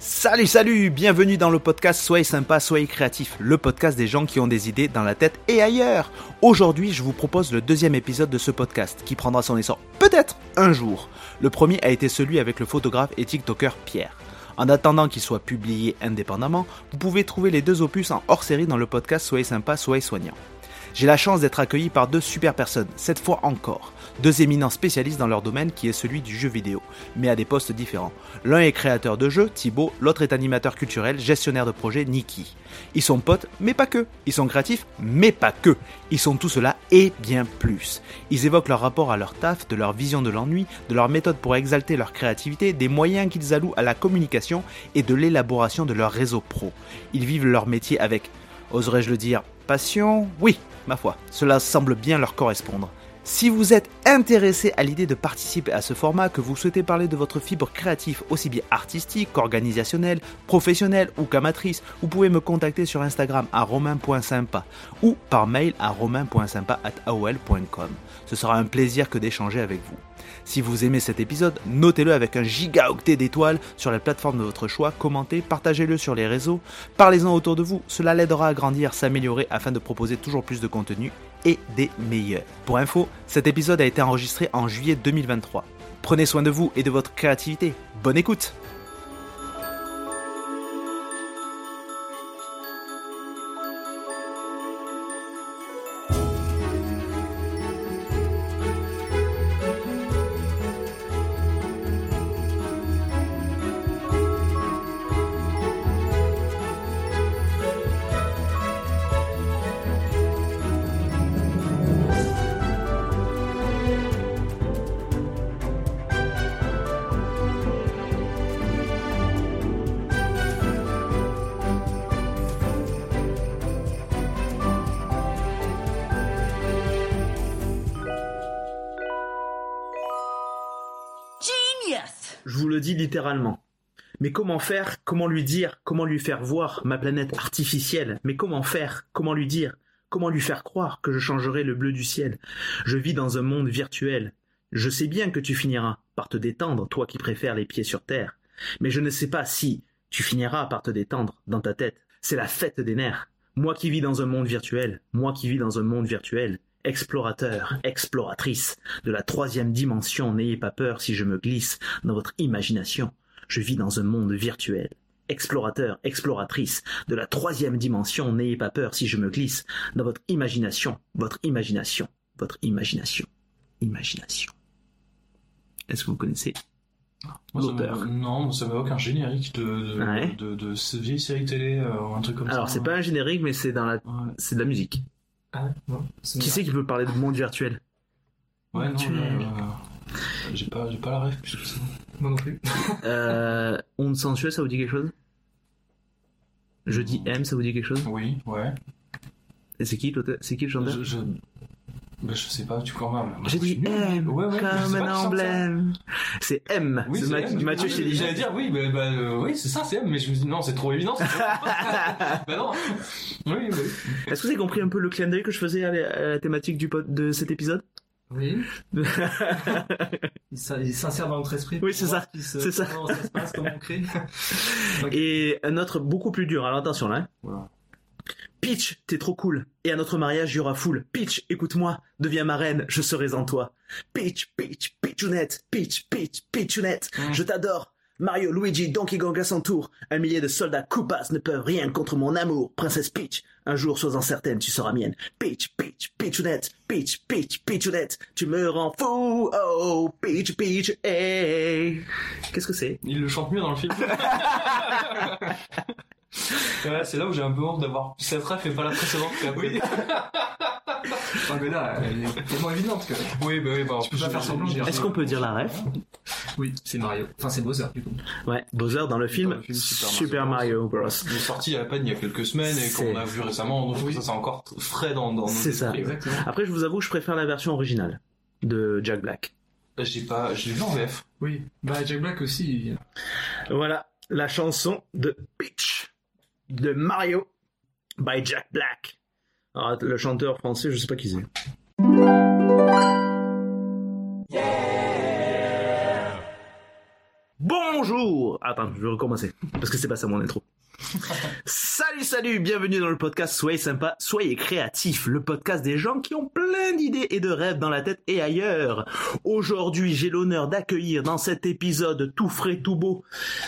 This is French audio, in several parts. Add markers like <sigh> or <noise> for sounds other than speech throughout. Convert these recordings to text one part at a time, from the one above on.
Salut, salut, bienvenue dans le podcast Soyez sympa, soyez créatif, le podcast des gens qui ont des idées dans la tête et ailleurs. Aujourd'hui, je vous propose le deuxième épisode de ce podcast qui prendra son essor peut-être un jour. Le premier a été celui avec le photographe et TikToker Pierre. En attendant qu'il soit publié indépendamment, vous pouvez trouver les deux opus en hors série dans le podcast Soyez sympa, soyez soignant. J'ai la chance d'être accueilli par deux super personnes, cette fois encore. Deux éminents spécialistes dans leur domaine qui est celui du jeu vidéo, mais à des postes différents. L'un est créateur de jeux, Thibaut, l'autre est animateur culturel, gestionnaire de projet, Niki. Ils sont potes, mais pas que. Ils sont créatifs, mais pas que. Ils sont tout cela et bien plus. Ils évoquent leur rapport à leur taf, de leur vision de l'ennui, de leur méthode pour exalter leur créativité, des moyens qu'ils allouent à la communication et de l'élaboration de leur réseau pro. Ils vivent leur métier avec, oserais-je le dire, passion? Oui, ma foi, cela semble bien leur correspondre. Si vous êtes intéressé à l'idée de participer à ce format, que vous souhaitez parler de votre fibre créative aussi bien artistique qu'organisationnelle, professionnelle ou qu'amatrice, vous pouvez me contacter sur Instagram à romain.sympa ou par mail à romain.sympa.aol.com. Ce sera un plaisir que d'échanger avec vous. Si vous aimez cet épisode, notez-le avec un gigaoctet d'étoiles sur la plateforme de votre choix, commentez, partagez-le sur les réseaux, parlez-en autour de vous, cela l'aidera à grandir, s'améliorer afin de proposer toujours plus de contenu et des meilleurs. Pour info, cet épisode a été enregistré en juillet 2023. Prenez soin de vous et de votre créativité. Bonne écoute Mais comment faire? Comment lui dire? Comment lui faire voir ma planète artificielle? Mais comment faire? Comment lui dire? Comment lui faire croire que je changerai le bleu du ciel? Je vis dans un monde virtuel. Je sais bien que tu finiras par te détendre, toi qui préfères les pieds sur terre. Mais je ne sais pas si tu finiras par te détendre dans ta tête. C'est la fête des nerfs. Moi qui vis dans un monde virtuel, moi qui vis dans un monde virtuel, explorateur, exploratrice de la troisième dimension, n'ayez pas peur si je me glisse dans votre imagination. Je vis dans un monde virtuel. Explorateur, exploratrice de la troisième dimension, n'ayez pas peur si je me glisse dans votre imagination, votre imagination, votre imagination, imagination. Est-ce que vous connaissez Moi, ça Non, ça m'évoque un générique de, de, Ouais. de, de, ce vieille série télé euh, ou un truc comme ça. Alors c'est pas un générique, mais c'est dans la, Ouais, c'est de la musique. Ah, non. Qui c'est qui peut parler de monde virtuel ouais non, Tu- là, euh, j'ai pas, j'ai pas la rêve plus que ça. Moi non plus. <laughs> euh, Onde sensuelle, ça vous dit quelque chose? Je dis M, ça vous dit quelque chose? Oui, ouais. Et c'est qui C'est qui le chanteur? Je, je... Bah, je sais pas, tu crois mal. Moi, J'ai dit. M, Ouais, ouais, comme un emblème. C'est M, Oui, c'est Mathieu coup, Chédid. J'allais dire oui, bah, bah, euh, oui, c'est ça, c'est M, mais je me dis non, c'est trop évident. c'est ça. <laughs> bah non. Oui, oui. Est-ce que vous avez compris un peu le clin d'œil que je faisais à la, à la thématique du pod- de cet épisode? Oui. <laughs> Il s'in- il s'insère dans notre esprit. Oui, c'est ça. se- C'est ça. Comment ça se passe, comment on crée. <laughs> Ok. Et un autre beaucoup plus dur, alors attention là. Voilà. Peach, t'es trop cool. Et à notre mariage, il y aura foule. Peach, écoute-moi. Deviens ma reine, je serai en toi. Peach, Peach, Peachounette. Peach, Peach, Peachounette. Mm. Je t'adore. Mario, Luigi, Donkey Kong à son tour. Un millier de soldats Koopas ne peuvent rien contre mon amour. Princesse Peach, un jour sois-en certaine, tu seras mienne. Peach, Peach, Peachounette. Peach, Peach, Peachounette. Tu me rends fou. Oh, Peach, Peach, hey. Qu'est-ce que c'est? Il le chante mieux dans le film. <laughs> <laughs> Ouais, c'est là où j'ai un peu honte d'avoir cette ref et pas la précédente. Oui. <laughs> Enfin, mais là, elle est tellement évidente que. Oui, bah oui, bah. Tu peux pas faire semblant de dire Est-ce qu'on peut dire la ref? Oui, c'est Mario. Enfin, c'est Bowser, du coup. Ouais, Bowser dans le film, Dans le film Super Super, Mario Mario Bros. Il est sorti à peine il y a quelques semaines et qu'on a vu récemment, donc ça c'est encore frais dans, dans nos C'est ça. Exactement. Après, je vous avoue, je préfère la version originale de Jack Black. J'ai pas, j'ai vu en VF. Oui. Bah, Jack Black aussi. il- Voilà la chanson de Peach de Mario by Jack Black. Alors, le chanteur français, je sais pas qui c'est. Bonjour Attends, je vais recommencer, parce que c'est pas ça mon intro. <laughs> salut, salut, bienvenue dans le podcast Soyez sympa, soyez créatif, le podcast des gens qui ont plein d'idées et de rêves dans la tête et ailleurs. Aujourd'hui, j'ai l'honneur d'accueillir dans cet épisode tout frais, tout beau,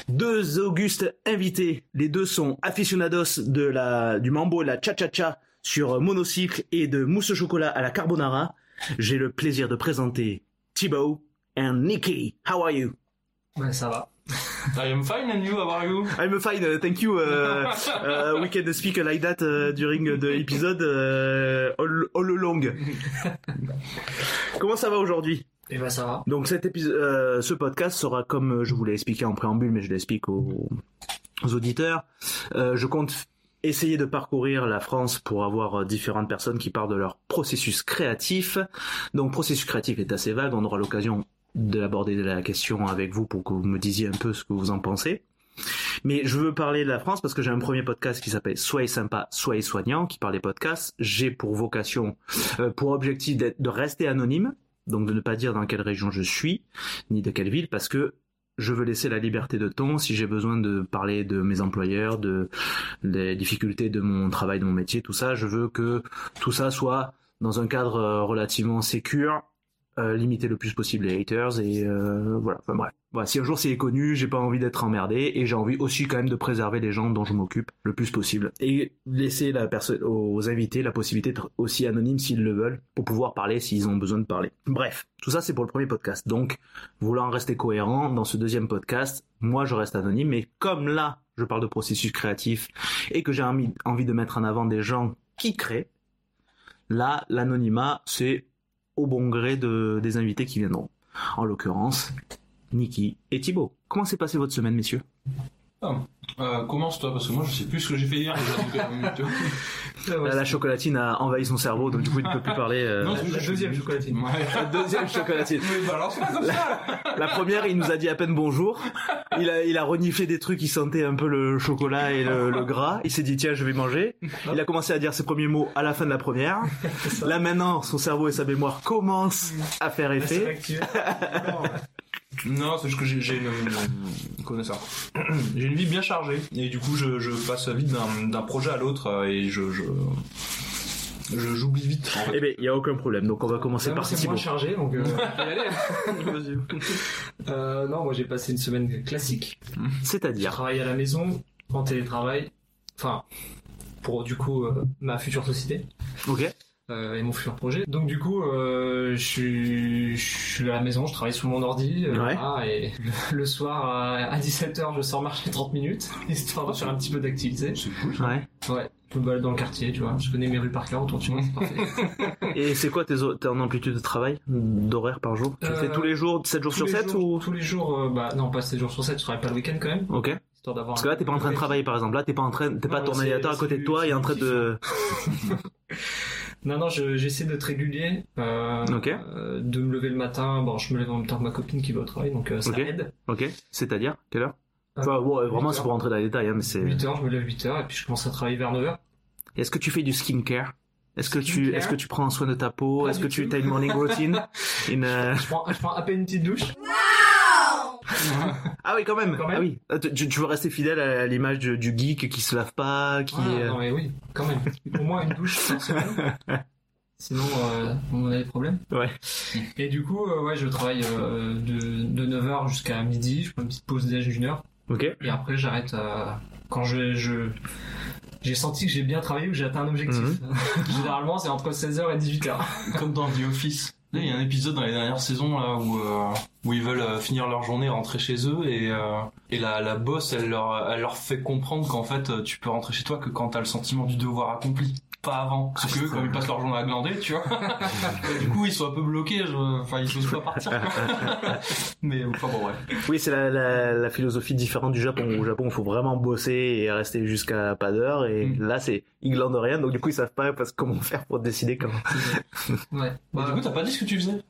deux augustes invités. Les deux sont aficionados de la, du mambo et la cha-cha-cha sur monocycle et de mousse au chocolat à la carbonara. J'ai le plaisir de présenter Thibaut and Nikki. How are you? Ouais, ça va. I am fine and you, how are you? I'm fine, uh, thank you. Uh, <laughs> uh, we can speak like that uh, during the episode uh, all, all along. Comment ça va aujourd'hui? Et bah ça va. Donc cet épisode, euh, ce podcast sera comme je vous l'ai expliqué en préambule, mais je l'explique aux, aux auditeurs. Euh, je compte essayer de parcourir la France pour avoir euh, différentes personnes qui parlent de leur processus créatif. Donc processus créatif est assez vague, on aura l'occasion d'aborder la question avec vous pour que vous me disiez un peu ce que vous en pensez. Mais je veux parler de la France parce que j'ai un premier podcast qui s'appelle Soyez sympa, soyez soignant, qui parle des podcasts. J'ai pour vocation, euh, pour objectif de rester anonyme, donc de ne pas dire dans quelle région je suis, ni de quelle ville, parce que je veux laisser la liberté de ton si j'ai besoin de parler de mes employeurs, de des difficultés de mon travail, de mon métier, tout ça. Je veux que tout ça soit dans un cadre euh, relativement sécure, euh, limiter le plus possible les haters et euh, voilà. Enfin bref. Voilà, si un jour c'est connu, j'ai pas envie d'être emmerdé et j'ai envie aussi quand même de préserver les gens dont je m'occupe le plus possible et laisser la personne aux invités la possibilité d'être aussi anonymes s'ils le veulent pour pouvoir parler s'ils ont besoin de parler. Bref, tout ça c'est pour le premier podcast. Donc, voulant rester cohérent dans ce deuxième podcast, moi je reste anonyme mais comme là je parle de processus créatif et que j'ai envie de mettre en avant des gens qui créent, là l'anonymat c'est au bon gré de, des invités qui viendront. En l'occurrence, Niki et Thibaut. Comment s'est passée votre semaine, messieurs? Ah, euh, commence-toi, parce que moi je sais plus ce que j'ai fait hier déjà. donc, euh. <laughs> Là, La chocolatine a envahi son cerveau, donc du coup il ne peut plus parler. euh. Non, La deuxième chocolatine. Ouais. La deuxième chocolatine. Pas comme ça La première, il nous a dit à peine bonjour. Il a, il a reniflé des trucs, il sentait un peu le chocolat et le, le gras. Il s'est dit tiens, je vais manger. Il a commencé à dire ses premiers mots à la fin de la première. Là maintenant, son cerveau et sa mémoire commencent à faire effet. Non, c'est juste que j'ai une... Ça <clears throat> J'ai une vie bien chargée. Et du coup, je, je passe vite d'un d'un projet à l'autre euh, et je... je... je- J'oublie vite. En fait. Eh ben, il y a aucun problème. Donc on va commencer par c'est moins chargé, donc euh. <laughs> Euh, non, moi j'ai passé une semaine classique. C'est-à-dire. travaillé à la maison, en télétravail. Enfin, pour du coup euh, ma future société Ok. Euh, et mon futur projet. Donc du coup, euh, je, suis, je suis à la maison, je travaille sur mon ordi. euh, Ouais. et le, le soir à, à 17h, je sors marcher 30 minutes, <laughs> histoire de faire un petit peu d'activité. C'est cool. Ouais. Ouais, je me balade dans le quartier, tu vois. Je connais mes rues par cœur autour de chez moi, c'est parfait. <laughs> Et c'est quoi tes, t'es en amplitude de travail d'horaire par jour? Tu le Euh, fais tous les jours, 7 jours sur les 7 jours- ou? Tous les jours, euh, bah non, pas 7 jours sur 7, je travaille pas le week-end quand même. Ok. Histoire d'avoir Parce que là, t'es pas en train de travailler, par exemple. Là, t'es pas en train, t'es pas ton ordinateur à côté de toi et en train de. <laughs> Non, non, je- j'essaie d'être régulier. Euh, Ok. euh, de me lever le matin. Bon, je me lève en même temps que ma copine qui va au travail, donc euh, ça Ok. aide. Ok. C'est-à-dire quelle heure? Euh, Enfin, bon, vraiment, 8 c'est pour rentrer dans les détails, hein, mais c'est. 8h, je me lève 8h et puis je commence à travailler vers 9h. Est-ce que tu fais du skincare? Est-ce que tu, est-ce que tu prends soin de ta peau? Est-ce que tu as une morning routine? <laughs> Une. euh, Je prends, je prends à peine une petite douche. <laughs> Ah oui, quand même. Quand même. Ah oui. Ah, Tu, tu veux rester fidèle à l'image du, du geek qui se lave pas, qui. Ah, euh, non, mais oui, quand même. Au moins une douche. <laughs> Sinon, euh, on a des problèmes. Ouais. Et du coup, euh, ouais, je travaille euh, de, de 9h jusqu'à midi. Je prends une petite pause déj d'une heure. Ok. Et après, j'arrête euh, quand je, je j'ai senti que j'ai bien travaillé ou que j'ai atteint un objectif. Mhm. <laughs> Généralement, c'est entre 16h et 18h. Comme dans The Office. Il y a un épisode dans les dernières saisons là où euh, où ils veulent euh, finir leur journée, rentrer chez eux et euh, et la la boss elle leur elle leur fait comprendre qu'en fait euh, tu peux rentrer chez toi que quand t'as le sentiment du devoir accompli, pas avant. Parce que eux, comme ils passent leur journée à glander, tu vois. <laughs> du coup ils sont un peu bloqués, je- enfin ils osent pas partir. <laughs> Mais enfin bon ouais. Oui, c'est la, la, la philosophie différente du Japon. Au Japon, il faut vraiment bosser et rester jusqu'à pas d'heure. Et Mm. là, c'est ils glandent rien, donc du coup, ils savent pas parce, comment faire pour décider comment. <laughs> Ouais. Mais du coup t'as pas dit ce que tu faisais?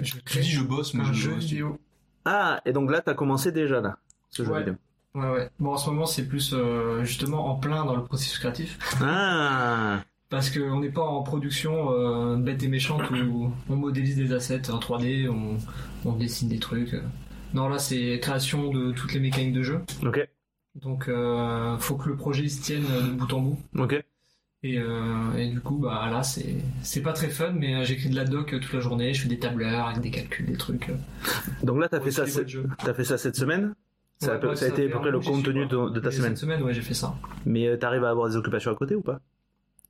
je Tu dis je bosse mais un je jeu bosse. vidéo. Ah, et donc là, t'as commencé déjà là, ce jeu Ouais. vidéo. Ouais, ouais. Bon, en ce moment, c'est plus euh, justement en plein dans le processus créatif. Ah, <laughs> Parce qu'on n'est pas en production euh, bête et méchante où on modélise des assets en 3D, on, on dessine des trucs. Non, là, c'est création de toutes les mécaniques de jeu. Ok. Donc, euh, faut que le projet se tienne de bout en bout. Ok. Et, euh, et du coup, bah là, c'est c'est pas très fun, mais j'écris de la doc toute la journée. Je fais des tableurs avec des calculs, des trucs. Donc là, t'as fait ça, t'as fait ça cette semaine? Ça, a, Ouais, peu- ouais, ça a été à peu près le contenu de, de ta semaine. Cette semaine, ouais, j'ai fait ça. Mais euh, t'arrives à avoir des occupations à côté ou pas?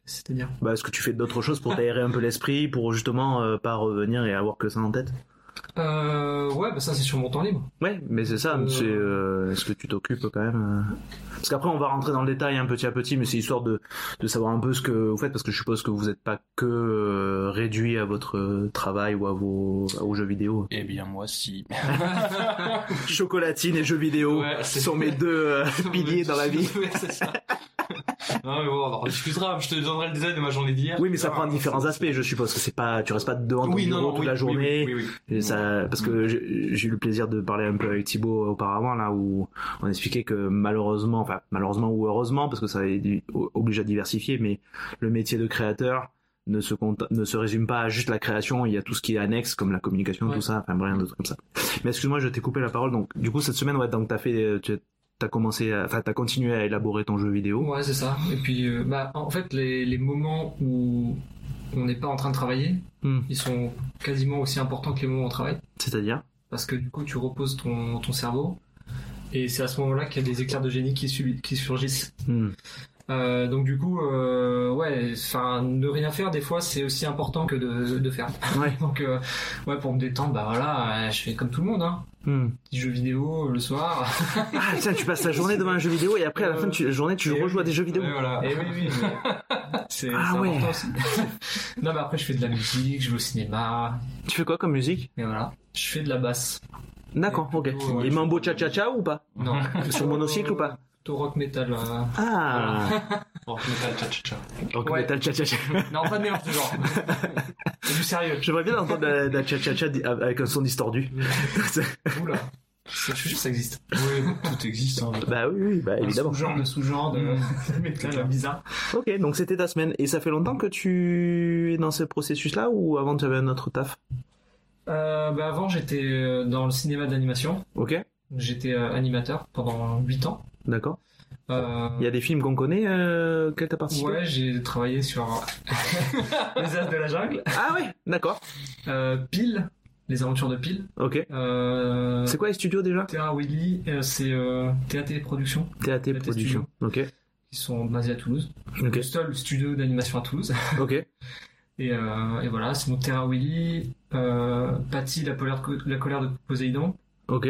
C'est-à-dire? Bah, est-ce que tu fais d'autres choses pour t'aérer un peu l'esprit, pour justement euh, pas revenir et avoir que ça en tête? Euh, Ouais, bah ça, c'est sur mon temps libre. Ouais, mais c'est ça. Euh, C'est euh, est-ce que tu t'occupes quand même euh Parce qu'après, on va rentrer dans le détail un petit à petit, mais c'est histoire de de savoir un peu ce que vous faites, parce que je suppose que vous n'êtes pas que euh, réduit à votre euh, travail ou à vos aux jeux vidéo. Eh bien, moi, si. <laughs> Chocolatine et jeux vidéo Ouais, sont mes deux euh, piliers dans la vie. Ouais, c'est ça. <laughs> <laughs> non, mais bon, on en discutera. Je te donnerai le design de ma journée d'hier. Oui, mais ça Ah, prend différents aspects. Je suppose que c'est pas, tu restes pas devant ton Oui, non, bureau non, toute oui, la journée. Oui, oui, oui. Et ça, parce que j'ai eu le plaisir de parler un peu avec Thibaut auparavant là où on expliquait que malheureusement, enfin malheureusement ou heureusement parce que ça est- oblige à diversifier, mais le métier de créateur ne se ne se résume pas à juste la création. Il y a tout ce qui est annexe comme la communication, Ouais. tout ça, enfin rien d'autre comme ça. Mais excuse-moi, je t'ai coupé la parole. Donc du coup cette semaine, ouais, donc t'as fait, tu as commencé, à- enfin t'as continué à élaborer ton jeu vidéo. Ouais, c'est ça. Et puis, euh, bah, en fait, les, les moments où on n'est pas en train de travailler, Hmm. ils sont quasiment aussi importants que les moments où on travaille. C'est-à-dire? Parce que du coup, tu reposes ton, ton cerveau. Et c'est à ce moment-là qu'il y a des éclairs de génie qui, qui surgissent. Hmm. Euh, donc du coup, euh, ouais, enfin, ne rien faire des fois, c'est aussi important que de, de faire. Ouais. <laughs> Donc, euh, ouais, pour me détendre, bah voilà, euh, je fais comme tout le monde, hein. Hmm. Petit jeu vidéo le soir. Ah <laughs> tiens, tu passes la journée devant un jeu vidéo et après à la fin de la journée, tu Et rejoues à des jeux vidéo. Ouais, voilà. Et oui, oui, mais <laughs> c'est Ah c'est ouais. important aussi. non, mais après, je fais de la musique, je vais au cinéma, Tu fais quoi comme musique? Et voilà. Je fais de la basse. D'accord, ok. plutôt, ouais, Et Mambo Cha Cha Cha ou pas? Non. Sur monocycle ou pas? Plutôt rock metal. euh. Ah Bon, <laughs> metal, tcha, tcha, tcha. Rock Ouais. metal cha cha cha. <laughs> Non, pas de mélange de genre. c'est du sérieux. J'aimerais bien entendre la, la cha cha cha di- avec un son distordu. <laughs> Oula. Je suis sûr que ça existe. Oui, tout existe. Hein. bah oui, oui, bah évidemment. Sous-genre de sous-genre de de métal bizarre. Ok, donc c'était ta semaine. Et ça fait longtemps que tu es dans ce processus-là ou avant tu avais un autre taf? Euh, bah avant, j'étais euh, dans le cinéma d'animation. Ok, J'étais euh, animateur pendant 8 ans. D'accord. Euh, Il y a des films qu'on connaît euh, que t'as participé Ouais, j'ai travaillé sur <laughs> Les As de la Jungle, Ah ouais, d'accord. euh, Pile, Les Aventures de Pile, Ok. euh, C'est quoi les studios déjà? Terra Willy, euh, c'est euh, TAT Productions, TAT TAT Production. Ok, qui sont basés à Toulouse. ok, Le seul studio d'animation à Toulouse. <laughs> ok. Et, euh, et voilà, c'est donc Terra Willy, euh, Patty, la, colère de- la colère de Poséidon, Ok.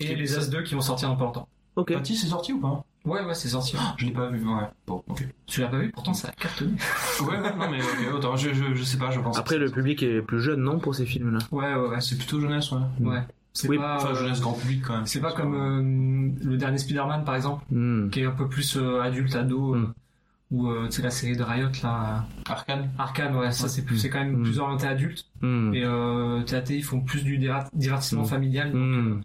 et Les As 2 qui vont sortir dans pas longtemps. Ok. Patty, c'est sorti ou pas Ouais, ouais, c'est sorti. Je l'ai pas vu, ouais. Bon, ok. Tu l'as pas vu? Pourtant, ça a cartonné. <laughs> Ouais, ouais, non, mais ok, autant, je, je, je sais pas, je pense. Après, le public est plus jeune, non, pour ces films-là? Ouais, ouais, ouais. C'est plutôt jeunesse, ouais. Ouais. C'est Oui, pas, Enfin, euh, jeunesse grand public quand même. c'est pas comme euh, le dernier Spider-Man, par exemple, Hmm. qui est un peu plus euh, adulte, ado, euh, Mm. ou euh, tu sais la série de Riot là, Arcane. Arcane, ouais, ça c'est plus, c'est quand même Mm. plus orienté adulte. Et euh, TAT ils font plus du divertissement Mm. familial. donc,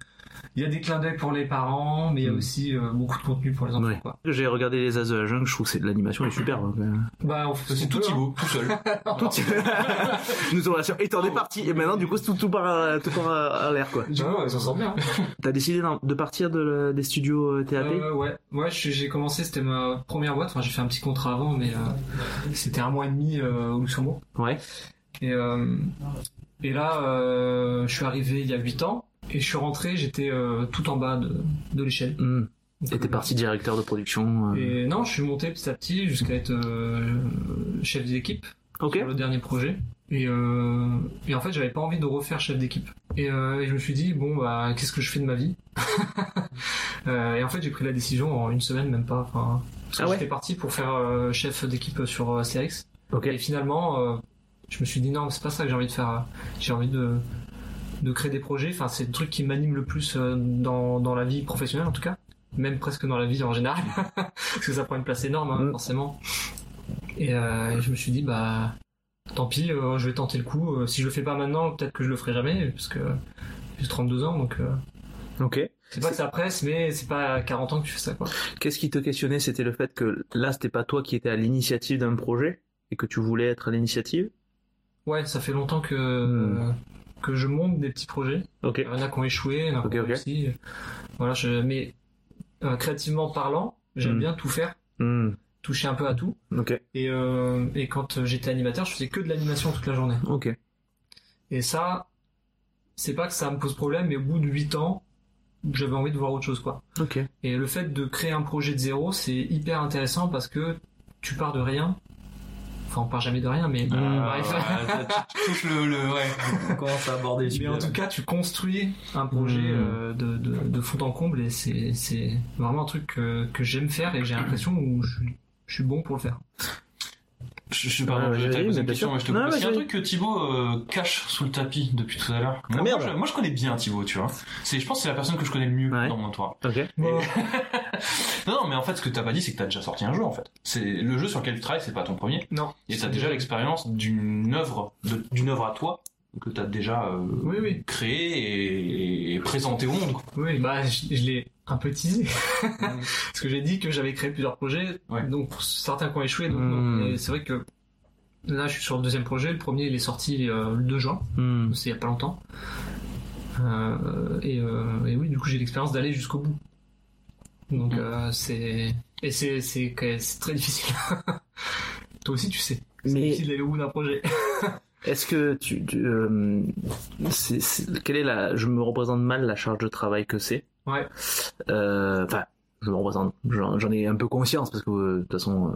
Il y a des clins d'œil pour les parents, mais il y a Mm. aussi euh, beaucoup de contenu pour les enfants. Ouais. Quoi. J'ai regardé les As de la jungle, je trouve que c'est l'animation est superbe. Bah, on fait C'est on tout hein. Thibaut, tout seul. <laughs> Tout... <laughs> Nous avons Et t'en es parti. Et maintenant, du coup, c'est tout, tout part, à- tout part à, à l'air, quoi. Du coup, ouais, ça sort bien. <laughs> T'as décidé de partir de, la- des studios euh, TAT Euh, ouais, ouais, j'ai commencé, c'était ma première boîte. Enfin, j'ai fait un petit contrat avant, mais euh, c'était un mois et demi euh, au Luxembourg. Ouais. Et, euh, et là, euh, je suis arrivé il y a 8 ans et je suis rentré, j'étais euh, tout en bas de, de l'échelle. Donc, Et t'es euh, parti directeur de production. euh. Et non, je suis monté petit à petit jusqu'à être euh, chef d'équipe Ok. sur le dernier projet. Et, euh, et en fait, j'avais pas envie de refaire chef d'équipe. Et, euh, et je me suis dit bon bah qu'est-ce que je fais de ma vie <laughs> Et en fait, j'ai pris la décision en une semaine, même pas. Enfin, parce que Ah ouais j'étais parti pour faire euh, chef d'équipe sur euh, Astérix. Ok. Et finalement, euh, je me suis dit non, c'est pas ça que j'ai envie de faire. J'ai envie de de créer des projets. Enfin, c'est le truc qui m'anime le plus euh, dans dans la vie professionnelle en tout cas, même presque dans la vie en général, <laughs> parce que ça prend une place énorme hein, Mm. forcément. Et euh, je me suis dit bah tant pis, euh, je vais tenter le coup. Euh, si je le fais pas maintenant, peut-être que je le ferai jamais, parce que j'ai 32 ans, donc Ok. c'est pas que ça presse, mais c'est pas à 40 ans que tu fais ça quoi. Qu'est-ce qui te questionnait? C'était le fait que là, c'était pas toi qui étais à l'initiative d'un projet et que tu voulais être à l'initiative? Ouais, ça fait longtemps que Hmm. Que je monte des petits projets. Il y en a qui ont échoué, il y en a qui ont réussi. Voilà, je, mais euh, créativement parlant, j'aime Mm. bien tout faire, Hmm. toucher un peu à tout. Et, euh, et quand j'étais animateur, je faisais que de l'animation toute la journée. Ok. Et ça, c'est pas que ça me pose problème, mais au bout de 8 ans, j'avais envie de voir autre chose, quoi. Et le fait de créer un projet de zéro, c'est hyper intéressant parce que tu pars de rien. Enfin, on part jamais de rien, mais Ah, bref. ouais, tu, touches le, le ouais. On commence à aborder Mais en tout cas, tu construis un projet Mm. euh, de, de, de fond en comble et c'est, c'est vraiment un truc que, que j'aime faire et j'ai l'impression où je, suis- je suis bon pour le faire. Je, je pas, Ouais, je t'avais posé une question, mais je te Non, C'est un truc que Thibaut euh, cache sous le tapis depuis tout à l'heure. Ah, moi, merde. moi, je, moi, je connais bien Thibaut, tu vois. C'est, je pense que c'est la personne que je connais le mieux Ouais. dans mon entourage. Ok. <laughs> Non, non, mais en fait, ce que t'as pas dit, c'est que t'as déjà sorti un jeu, en fait. C'est le jeu sur lequel tu travailles, c'est pas ton premier. Non. Et t'as déjà l'expérience d'une œuvre, d'une œuvre à toi que t'as déjà euh, Oui, oui. créée et, et présentée au monde. quoi. Oui, bah, je, je l'ai un peu teasé. <laughs> <laughs> Parce que j'ai dit que j'avais créé plusieurs projets, Ouais. donc certains qui ont échoué, donc Mm. Et c'est vrai que là, je suis sur le deuxième projet. Le premier, il est sorti euh, le 2 juin, Hmm. c'est il y a pas longtemps. Euh, et, euh, et oui, du coup, j'ai l'expérience d'aller jusqu'au bout. Donc, Mm. euh, c'est et c'est c'est très difficile. <laughs> Toi aussi, tu sais. C'est Mais- difficile d'aller au bout d'un projet. <laughs> Est-ce que tu, tu euh, c'est, c'est- quelle est la, je me représente mal la charge de travail que c'est? Ouais. Euh, Enfin, je me représente, j'en, ai un peu conscience parce que euh, de toute façon, euh,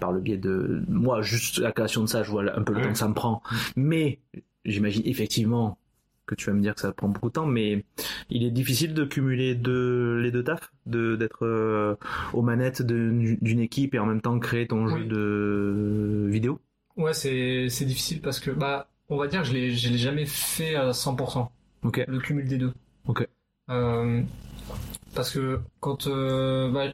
par le biais de moi, juste la création de ça, je vois un peu le Ouais. temps que ça me prend. Mais j'imagine effectivement que tu vas me dire que ça prend beaucoup de temps, mais il est difficile de cumuler deux, les deux tafs, de d'être euh, aux manettes d'une équipe et en même temps créer ton jeu Oui. de vidéo. Ouais, c'est c'est difficile parce que bah, on va dire que je l'ai je l'ai jamais fait à 100%. Ok. Le cumul des deux. Ok. Euh, parce que quand euh, bah,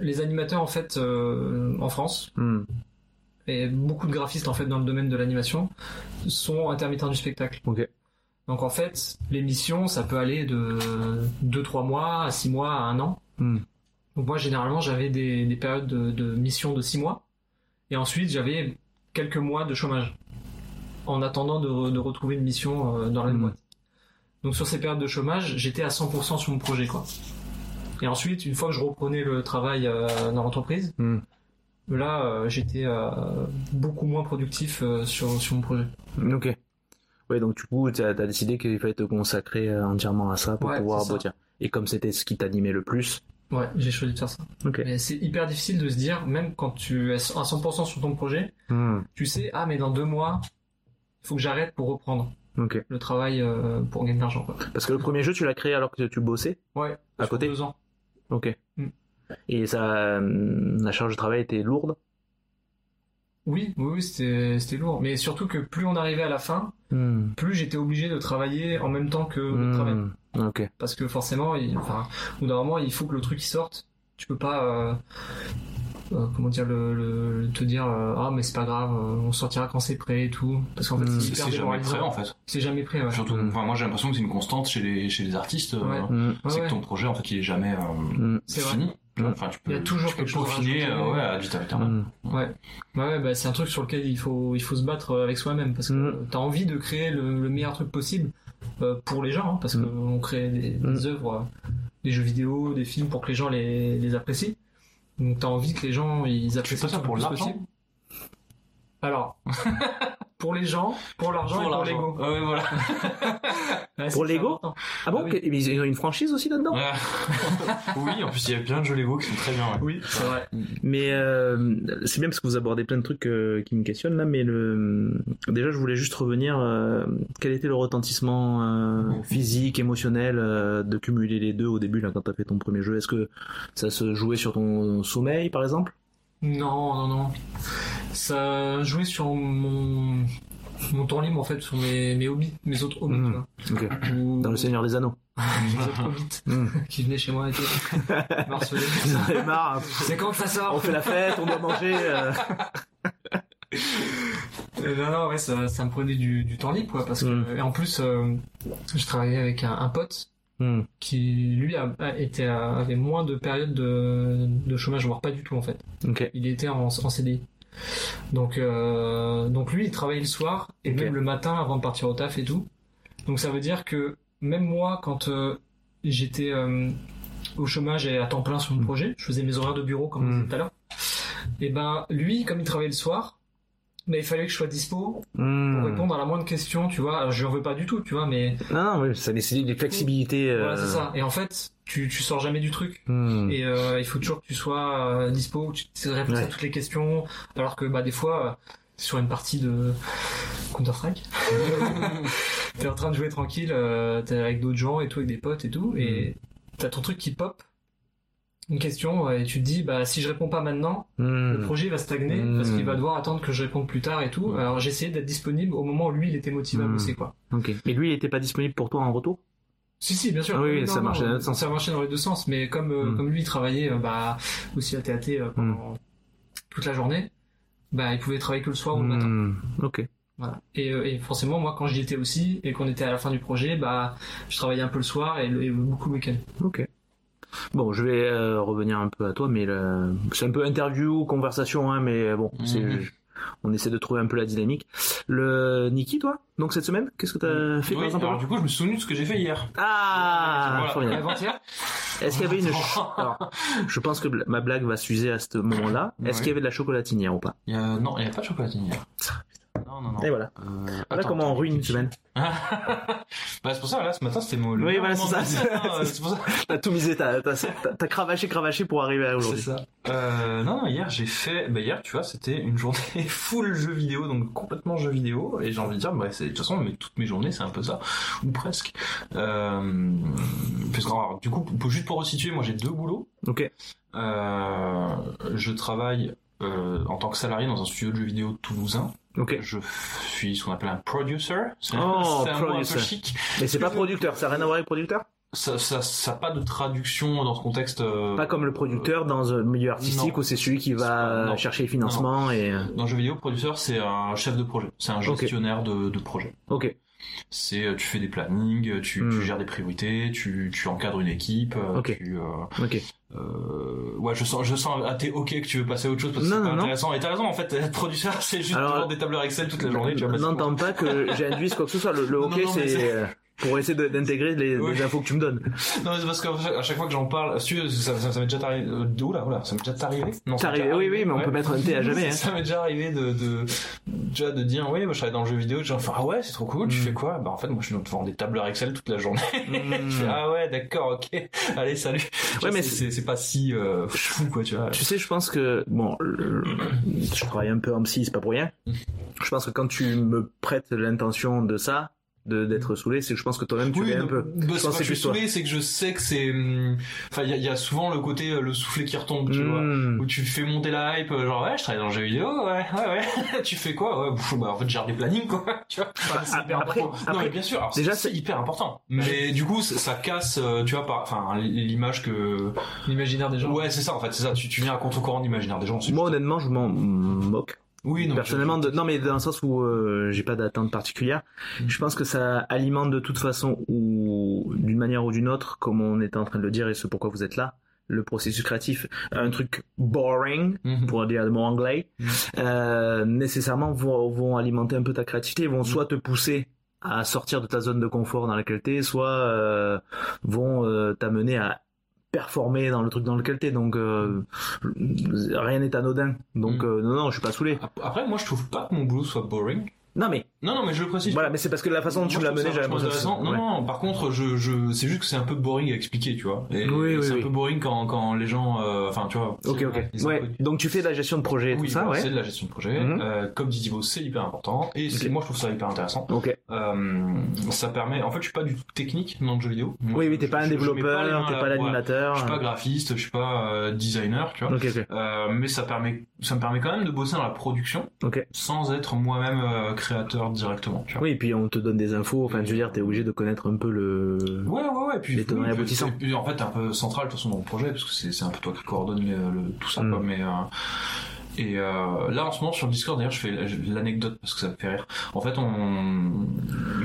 les animateurs en fait en France Hmm. et beaucoup de graphistes en fait dans le domaine de l'animation sont intermittents du spectacle. Ok. Donc en fait, l'émission ça peut aller de 2-3 mois à 6 mois à 1 an. Hmm. Donc moi généralement j'avais des, des périodes de, de mission de 6 mois et ensuite j'avais quelques mois de chômage en attendant de, re- de retrouver une mission euh, dans la Hmm. boîte. Donc sur ces périodes de chômage, j'étais à 100% sur mon projet quoi. Et ensuite, une fois que je reprenais le travail euh, dans l'entreprise, Hmm. là euh, j'étais euh, beaucoup moins productif sur, sur mon projet. Ok. Ouais, donc du coup, tu as, décidé qu'il fallait te consacrer euh, entièrement à ça pour Ouais, pouvoir aboutir. Et comme c'était ce qui t'animait le plus. Ouais, j'ai choisi de faire ça. Mais c'est hyper difficile de se dire, même quand tu es à 100% sur ton projet, Hmm. tu sais, ah mais dans deux mois, il faut que j'arrête pour reprendre le travail euh, pour gagner de l'argent. Parce que le premier jeu, tu l'as créé alors que tu bossais. Ouais. À côté Deux ans. Ok. Hmm. Et ça, hum, la charge de travail était lourde. Oui, oui, oui, c'était lourd. Mais surtout que plus on arrivait à la fin, Hmm. plus j'étais obligé de travailler en même temps que travailler. Hmm. Ok. Parce que forcément, il, enfin, au bout d'un moment, il faut que le truc il sorte. Tu peux pas, euh, euh, comment dire, le, le- te dire, euh, ah mais c'est pas grave, on sortira quand c'est prêt et tout. Parce qu'en fait, Mm. c'est jamais prêt, en fait. C'est jamais prêt, ouais. Surtout, enfin, moi, j'ai l'impression que c'est une constante chez les, chez les artistes. Ouais. Hmm. C'est ouais. que ton projet, en fait, il est jamais euh, Hmm. C'est vrai. Fini. Enfin, tu peux, Il y a toujours tu peux quelque chose à rajouter. euh, ouais, à. Ouais, ouais, ouais, bah, c'est un truc sur lequel il faut, il faut se battre euh, avec soi-même parce que Mm. euh, t'as envie de créer le, le meilleur truc possible euh, pour les gens, hein, parce Mm. qu'on crée des, des Mm. œuvres, des jeux vidéo, des films pour que les gens les, les apprécient. Donc t'as envie que les gens ils Tu apprécient fais ça le pour plus l'argent possible. Alors, <laughs> pour les gens, pour l'argent et pour l'ego. Ouais, voilà. <laughs> Ouais, Pour l'ego. Ah bon Ah oui. Ils ont une franchise aussi là-dedans Ouais. <laughs> oui, en plus, il y a plein de jeux Lego qui sont très bien. ouais. Oui, c'est vrai. Mais euh, c'est bien parce que vous abordez plein de trucs euh, qui me questionnent là, mais le déjà je voulais juste revenir. euh, quel était le retentissement euh, physique, émotionnel euh, de cumuler les deux au début là quand t'as fait ton premier jeu? Est-ce que ça se jouait sur ton sommeil par exemple? Non, non, non. Ça jouait sur mon, mon temps libre en fait, sur mes, mes hobbies, mes autres hobbies. Mm. tu vois. Ok. Ou- Dans le Seigneur des Anneaux. <laughs> les autres hobbits <laughs> Mm. qui venaient chez moi et tout. <laughs> Avaient marre. hein. C'est quand que ça On sort fait la fête, on doit manger. euh. Euh, Non, non, ouais, ça, ça me prenait du, du temps libre, quoi, parce que, Mm. et en plus, euh, je travaillais avec un, un pote Hmm. qui, lui, a, a- à- avait moins de périodes de, de chômage, voire pas du tout, en fait. Ok. Il était en, en CDI. Donc, euh, donc lui, il travaillait le soir et même le matin avant de partir au taf et tout. Donc ça veut dire que même moi, quand euh, j'étais euh, au chômage et à temps plein sur mon projet, je faisais mes horaires de bureau comme on Mm. disait tout à l'heure. Et ben lui, comme il travaillait le soir, ben, il fallait que je sois dispo pour Hmm. répondre à la moindre question, tu vois. Alors je lui en veux pas du tout, tu vois, mais Non, non, oui, ça nécessite des flexibilités. euh, voilà, c'est ça. Et en fait, tu, tu sors jamais du truc. hmm. Et euh, il faut toujours que tu sois euh, dispo, que tu réponds à Ouais. toutes les questions. Alors que bah des fois, sur une partie de Counter Strike, <laughs> <laughs> t'es en train de jouer tranquille, euh, t'es avec d'autres gens et tout, avec des potes et tout, et t'as ton truc qui pop, une question, et tu te dis bah si je réponds pas maintenant, Hmm. le projet va stagner parce qu'il va devoir attendre que je réponde plus tard et tout. Alors j'ai essayé d'être disponible au moment où lui il était motivé à Mm. bosser quoi. Ok. Mais lui, il était pas disponible pour toi en retour? Si si bien sûr. Ah oui, non, ça marchait dans l'autre sens. Ça marchait dans les deux sens, mais comme euh, Mm. comme lui il travaillait euh, bah aussi à TAT euh, pendant toute la journée, bah il pouvait travailler que le soir ou le matin. Hmm. Ok. Voilà. Et, euh, et forcément moi quand j'y étais aussi et qu'on était à la fin du projet, bah je travaillais un peu le soir et, et beaucoup le week-end. Ok. Bon, je vais euh, revenir un peu à toi, mais le- c'est un peu interview, conversation, hein, mais bon, c'est, Mhm. on essaie de trouver un peu la dynamique. Le Niki, toi, donc cette semaine, qu'est-ce que t'as fait par exemple alors du coup, je me souvenu de ce que j'ai fait hier. Ah, Voilà. Avant-hier Est-ce qu'il y avait une, alors, je pense que ma blague va s'user à ce moment-là. Est-ce qu'il y avait de la chocolatine hier ou pas? Il y a... Non, il n'y a pas de chocolatine hier. Non, non, non. Et voilà. Euh, Voilà attends, comment on ruine une semaine. <laughs> bah, c'est pour ça, là, ce matin, c'était mon... Oui, voilà, c'est ça. hein, <laughs> C'est pour ça. <laughs> T'as tout misé, t'as, t'as, cravaché, cravaché pour arriver à C'est aujourd'hui. ça. Euh, non, non, hier, j'ai fait... Bah, hier, tu vois, c'était une journée full jeu vidéo, donc complètement jeu vidéo. Et j'ai envie de dire, bah, c'est... de toute façon, mais toutes mes journées, c'est un peu ça. Ou presque. Euh... Parce que, alors, du coup, juste pour resituer, moi, j'ai deux boulots. Ok. Euh, je travaille euh, en tant que salarié dans un studio de jeux vidéo toulousain. Ok. Je suis ce qu'on appelle un producer. C'est Oh, <laughs> un mot un peu chic. Mais c'est pas producteur, ça n'a rien à voir avec producteur? Ça, ça, ça a pas de traduction dans ce contexte. euh, Pas comme le producteur dans un milieu artistique non. où c'est celui qui pas- va non. chercher les financements et, euh, Dans le jeu vidéo, producer, c'est un chef de projet. C'est un gestionnaire de, de projet. ok. C'est, euh, tu fais des plannings, tu, Hmm. tu gères des priorités, tu, tu encadres une équipe, euh, Ok. tu, euh, euh, ouais, je sens, je sens à tes ok que tu veux passer à autre chose parce que Non, c'est pas non, non. intéressant. Et t'as raison, en fait, <laughs> être producteur, c'est juste Alors, devant des tableurs Excel toute la journée, tu N'entends pas que j'induise quoi que ce soit. Le, le Non, ok, non, non, mais c'est euh, pour essayer d'intégrer les, Oui. les infos que tu me donnes. Non, mais c'est parce qu'à chaque, fois que j'en parle, ça, ça, ça m'est déjà arrivé, euh, oula, oula, ça m'est déjà arrivé. Non, ça arrivé, oui, oui, mais on ouais. peut mettre un T à jamais. Hein. <laughs> Ça m'est déjà arrivé de, de, déjà de dire, oui, moi, je travaille dans le jeu vidéo, genre, ah ouais, c'est trop cool, tu Mm. fais quoi? Bah, en fait, moi, je suis devant des tableurs Excel toute la journée. Mm. <laughs> je fais, ah ouais, d'accord, ok, allez, salut. Tu vois, mais c'est, pas si, euh, fou, quoi, tu vois. Tu sais, je pense que bon, le- je travaille un peu en psy, c'est pas pour rien. Je pense que quand tu me prêtes l'intention de ça, d'être saoulé, c'est que je pense que toi-même tu Oui, l'es un peu. bah, Je c'est pas que je suis saoulé, c'est que je sais que c'est, hum, enfin, il y a, il y a souvent le côté, euh, le soufflet qui retombe, tu vois. Mm. où tu fais monter la hype, euh, genre ouais, je travaille dans le jeu vidéo, ouais, ouais, ouais. <laughs> tu fais quoi? Ouais, pff, bah en fait, je gère des plannings, quoi. <laughs> Tu vois? C'est hyper après- important. après- non, mais bien sûr. Alors, déjà, c'est hyper important. Mais du coup, ça, ça casse, euh, tu vois, par, enfin, l'image que. L'imaginaire des gens. Ouais, c'est ça. En fait, c'est ça. Tu, tu viens à contre-courant d'imaginaire des gens. Moi, honnêtement, je m'en moque. Oui, non. Personnellement, de- non, mais dans le sens où euh, j'ai pas d'attente particulière. Mm. Je pense que ça alimente de toute façon ou d'une manière ou d'une autre, comme on était en train de le dire et ce pourquoi vous êtes là, le processus créatif, un truc boring, Mhm. pour dire le mot anglais, Mm. euh, nécessairement vont, vont alimenter un peu ta créativité, vont Mm. soit te pousser à sortir de ta zone de confort dans laquelle t'es, soit euh, vont euh, t'amener à performer dans le truc dans lequel t'es. Donc euh, rien n'est anodin. Donc Mm. euh, non, non, je suis pas saoulé. Ap- Après, moi, je trouve pas que mon boulot soit boring. Non mais Non, non, mais je le précise. voilà, mais c'est parce que la façon dont tu me l'as mené, vachement l'impression. Non, ouais. non, par contre, je, je, c'est juste que c'est un peu boring à expliquer, tu vois. Et, Oui, oui, c'est oui. un peu boring quand, quand les gens, euh, enfin, tu vois. Ok, ok. Ouais. peu- Donc tu fais de la gestion de projet et Oui, tout ça, voilà, ouais. c'est de la gestion de projet. Mhm. Euh, comme dit Thibaut, c'est hyper important. Et moi, je trouve ça hyper intéressant. Ok. Euh, ça permet. En fait, je suis pas du tout technique dans le jeu vidéo. Moi, Oui, oui, t'es pas un développeur, t'es pas la- l'animateur. Je suis pas graphiste, je suis pas euh, designer, tu vois. Ok, ok. Mais ça permet, ça me permet quand même de bosser dans la production Ok. sans être moi-même euh, créateur directement. Tu vois. Oui, et puis on te donne des infos. Enfin, je veux dire, t'es obligé de connaître un peu le. Ouais, ouais, ouais. Puis, Les tenants et oui, puis- aboutissants. et puis, en fait, t'es un peu central de toute façon dans le projet parce que c'est, un peu toi qui coordonne le, le- tout ça, Mm. quoi. Mais euh, et euh, là, en ce moment, sur le Discord, d'ailleurs, je fais l'anecdote parce que ça me fait rire. En fait, on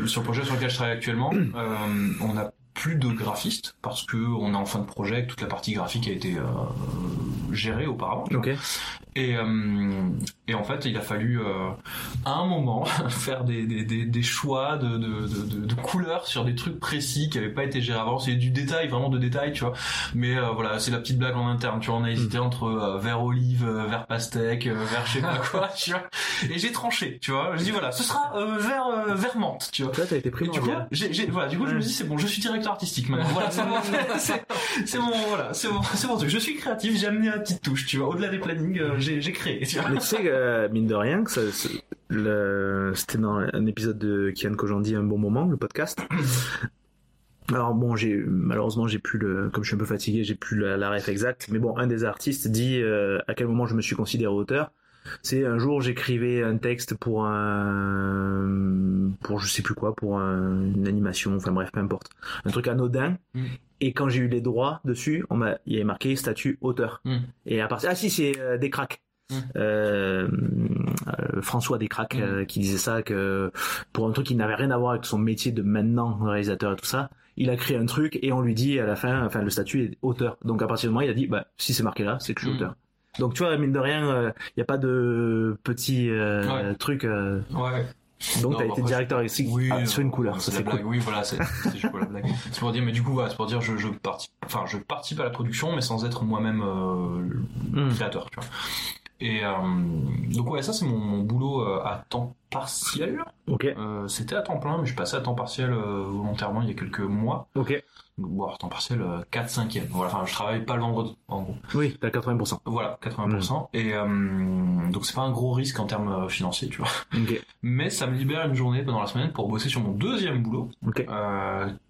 sur le projet sur lequel je travaille actuellement, <clears throat> euh, on a plus de graphistes parce que on est en fin de projet, que toute la partie graphique a été euh, gérée auparavant. tu vois. Ok. Et, euh, et en fait, il a fallu euh, à un moment <laughs> faire des, des, des, des choix de, de, de, de, couleurs sur des trucs précis qui n'avaient pas été gérés avant. C'est du détail, vraiment de détail, tu vois. Mais euh, voilà, c'est la petite blague en interne. Tu vois, on a hésité Mm. entre euh, vert olive, vert pastèque, vert je sais pas quoi, <laughs> tu vois. Et j'ai tranché, tu vois. Je dis voilà, ce sera euh, vert, euh, vert menthe, tu vois. Toi, t'as été Et du coup, primordial. j'ai, j'ai- voilà, du coup, je me dis c'est bon, je suis directeur artistique maintenant. Voilà, <laughs> c'est mon, voilà, c'est mon, c'est mon truc. Je suis créatif, j'ai amené ma petite touche, tu vois. Au-delà des plannings, j'ai, créé, tu vois. Mais tu sais, euh, mine de rien, que ça, c'était dans un épisode de Kian Kojandi, un bon moment, le podcast. <coughs> Alors bon, j'ai malheureusement j'ai plus le, comme je suis un peu fatigué, j'ai plus la, la ref exacte. Mais bon, un des artistes dit euh, à quel moment je me suis considéré auteur. C'est un jour j'écrivais un texte pour un, pour je sais plus quoi, pour un- une animation, enfin bref, peu importe, un truc anodin. Mm. Et quand j'ai eu les droits dessus, on m'a, il y avait marqué statut auteur. Mm. Et à partir, ah si, c'est euh, des cracks. Mm. Euh, euh, François Descraques Mm. euh, qui disait ça que pour un truc qui n'avait rien à voir avec son métier de maintenant réalisateur et tout ça, il a créé un truc et on lui dit à la fin, enfin le statut est auteur. Donc à partir du moment il a dit bah si c'est marqué là, c'est que je suis Mm. auteur. Donc tu vois mine de rien, il n'y a pas de petit Ouais. truc. Ouais. Donc t'as bah, été après, directeur artistique Oui, ah, sur une euh, couleur, ça c'est cool. Oui, voilà, c'est, juste pour la blague. C'est pour dire, mais du coup, voilà, c'est pour dire, je, je participe, enfin, je participe à la production, mais sans être moi-même euh, le Mm. créateur, tu vois. Et euh, donc ouais, ça c'est mon, mon boulot euh, à temps partiel. Ok, Euh, c'était à temps plein, mais je passé à temps partiel euh, volontairement il y a quelques mois. ok. Bon, alors, temps partiel euh, 4 5 e Voilà, enfin, je travaille pas le vendredi, en gros. Oui, t'as 80%. Voilà, 80%. Mm. Et donc c'est pas un gros risque en termes financiers, tu vois. Ok, Mais ça me libère une journée pendant la semaine pour bosser sur mon deuxième boulot,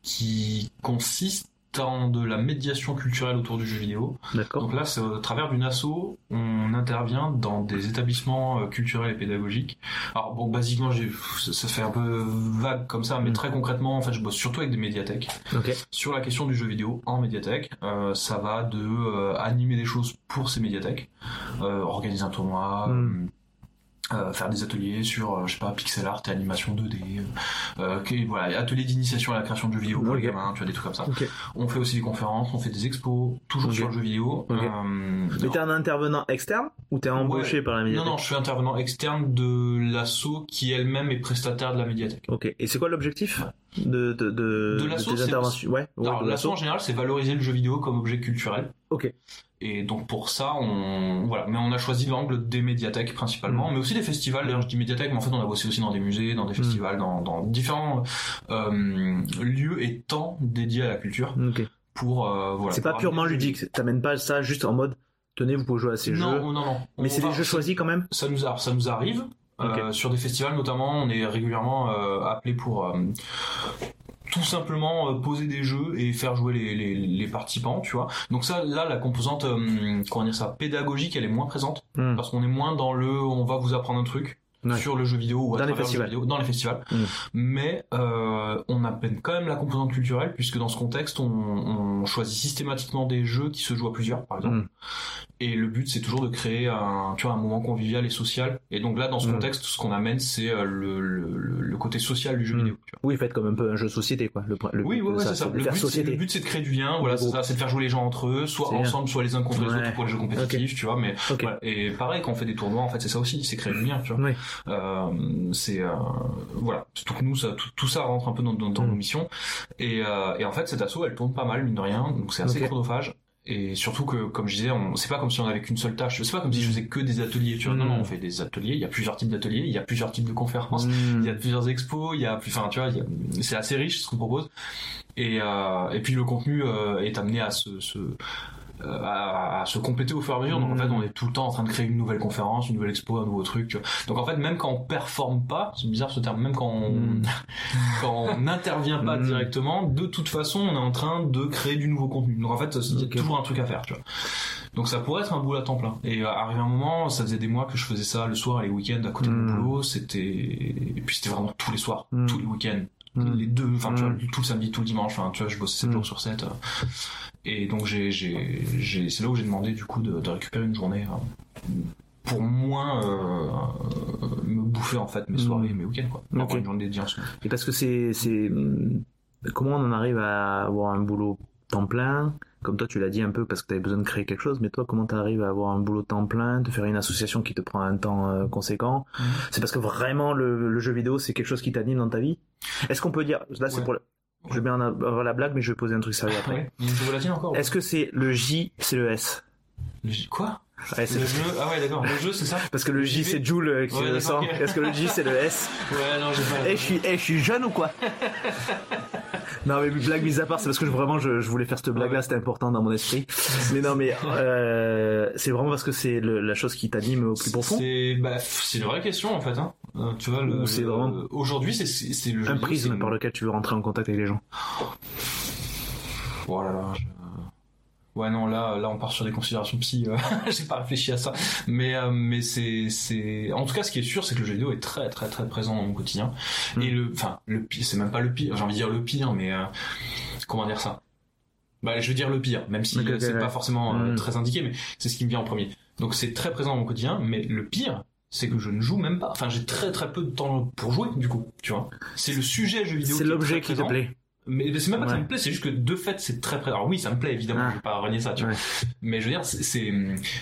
qui consiste en de la médiation culturelle autour du jeu vidéo. D'accord. Donc là, c'est au travers d'une asso, on intervient dans des établissements euh, culturels et pédagogiques. Alors bon, basiquement, j'ai, ça, fait un peu vague comme ça, mais Mm. très concrètement, en fait, je bosse surtout avec des médiathèques sur la question du jeu vidéo en médiathèque. Euh, ça va de euh, animer des choses pour ces médiathèques, euh, organiser un tournoi. Mm. Euh, faire des ateliers sur, euh, je sais pas, pixel art et animation 2D, euh, euh, voilà, ateliers d'initiation à la création de jeux vidéo pour les gamins, tu vois, des trucs comme ça. On fait aussi des conférences, on fait des expos, toujours sur le jeu vidéo. Mais t'es un intervenant externe ou t'es embauché par la non, médiathèque non, je suis intervenant externe de l'asso qui elle-même est prestataire de la médiathèque. Ok. Et c'est quoi l'objectif de de de, De tes interventions? Ouais. ouais, l'asso en général, c'est valoriser le jeu vidéo comme objet culturel. Ok. Et donc pour ça, on voilà, mais on a choisi l'angle des médiathèques principalement, Mm. mais aussi des festivals. D'ailleurs, je dis médiathèque, mais en fait, on a bossé aussi dans des musées, dans des festivals, dans, dans différents euh, lieux et temps dédiés à la culture Ok. pour euh, voilà. c'est pas purement ludique. T'amènes pas ça juste en mode tenez vous pouvez jouer à ces Non, jeux. non, non. Mais On c'est des jeux choisis quand même. Ça nous, a- ça nous arrive. euh, sur des festivals notamment, on est régulièrement euh, appelé pour euh, tout simplement euh, poser des jeux et faire jouer les, les, les participants, tu vois. Donc ça, là, la composante, euh, comment dire ça, pédagogique, elle est moins présente Hmm. parce qu'on est moins dans le, on va vous apprendre un truc. Ouais. sur le jeu vidéo ou à Dans les travers le jeu festivals. vidéo, dans les festivals. Mais euh, on appelle quand même la composante culturelle puisque dans ce contexte, on, on choisit systématiquement des jeux qui se jouent à plusieurs, par exemple. Mm. Et le but, c'est toujours de créer un, tu vois, un moment convivial et social. Et donc là, dans ce Mm. contexte, ce qu'on amène, c'est euh, le, le, le, côté social du jeu Mm. vidéo. Tu vois. Oui, faites comme un peu un jeu de société quoi. Le, le Oui, ouais, ouais, c'est ça. Le but, c'est, société. le but, c'est de créer du lien. Voilà, c'est ça. C'est de faire jouer les gens entre eux, soit bien. ensemble, soit les uns contre les autres pour les jeux compétitifs, tu vois. Mais voilà. Et pareil, quand on fait des tournois, en fait, c'est ça aussi, c'est créer du lien, tu vois. Oui. Euh, c'est euh, voilà que nous ça, tout, tout ça rentre un peu dans, dans, dans Mm. nos missions et, euh, et en fait cette asso elle tourne pas mal mine de rien donc c'est assez chronophage et surtout que comme je disais on c'est pas comme si on avait qu'une seule tâche. C'est pas comme si je faisais que des ateliers tu vois. Non Mm. non on fait des ateliers. Il y a plusieurs types d'ateliers. Il y a plusieurs types de conférences. Hmm. il y a plusieurs expos. Il y a plus enfin tu vois il y a- c'est assez riche ce qu'on propose. Et euh, et puis le contenu euh, est amené à se, se à, à se compléter au fur et à mesure. Donc en fait, on est tout le temps en train de créer une nouvelle conférence, une nouvelle expo, un nouveau truc. Tu vois. Donc en fait, même quand on performe pas, c'est bizarre ce terme, même quand on Mhm. <laughs> quand on n'intervient pas Mhm. directement, de toute façon, on est en train de créer du nouveau contenu. Donc en fait, il y a toujours un truc à faire. Tu vois. Donc ça pourrait être un boulot à temps plein. Et euh, arrivé un moment, ça faisait des mois que je faisais ça le soir et les week-ends à côté de mon boulot. C'était et puis c'était vraiment tous les soirs, tous les week-ends les deux enfin tu vois Mm. tout le samedi tout le dimanche enfin tu vois je bossais 7 Mm. jours sur 7 et donc j'ai c'est là où j'ai demandé du coup de, de récupérer une journée euh, pour moins euh, me bouffer en fait mes Mm. soirées et mes week-ends quoi avoir Ok. une journée semaine Et parce que c'est c'est hum, comment on en arrive à avoir un boulot temps plein? Comme toi, tu l'as dit un peu parce que tu avais besoin de créer quelque chose, mais toi, comment tu arrives à avoir un boulot temps plein, de faire une association qui te prend un temps euh, conséquent? Mhm. C'est parce que vraiment le, le jeu vidéo, c'est quelque chose qui t'anime dans ta vie? Est-ce qu'on peut dire, là c'est pour le... Je vais bien en avoir la blague, mais je vais poser un truc sérieux après. Ouais. Encore Est-ce que c'est le J, c'est le S? Le J- Quoi? Ouais, Le jeu Ah ouais, d'accord. Le jeu, c'est ça? Parce que le J, c'est Joule euh, qui Ouais, le. Est-ce que le J, c'est le S? Ouais, non, j'ai pas. Eh, je suis, eh, je suis jeune ou quoi? <laughs> Non, mais blague mise à part, c'est parce que je- vraiment, je, je voulais faire cette blague-là, c'était important dans mon esprit. Mais non, mais euh, c'est vraiment parce que c'est la chose qui t'anime au plus profond. C'est bah, une vraie question en fait. Hein. Euh, tu vois, le, aujourd'hui, c'est c'est le Un prisme par lequel tu veux rentrer en contact avec les gens. Oh là je- Ouais non là là on part sur des considérations psy. euh, <laughs> J'ai pas réfléchi à ça. Mais euh, mais c'est c'est en tout cas ce qui est sûr c'est que le jeu vidéo est très très très présent dans mon quotidien. Mm. Et le enfin le pire c'est même pas le pire. J'ai envie de dire le pire mais euh, comment dire ça? Bah je veux dire le pire même si Ok, euh, ok, c'est ouais. pas forcément euh, Mm. très indiqué mais c'est ce qui me vient en premier. Donc c'est très présent dans mon quotidien mais le pire c'est que je ne joue même pas. Enfin, j'ai très très peu de temps pour jouer, du coup, tu vois. C'est le sujet jeu vidéo. C'est qui est l'objet très qui te plaît. Mais c'est même pas que ça me plaît, c'est juste que de fait c'est très présent. Alors oui, ça me plaît évidemment, Ah. je vais pas renier ça, tu vois. Mais je veux dire, c'est,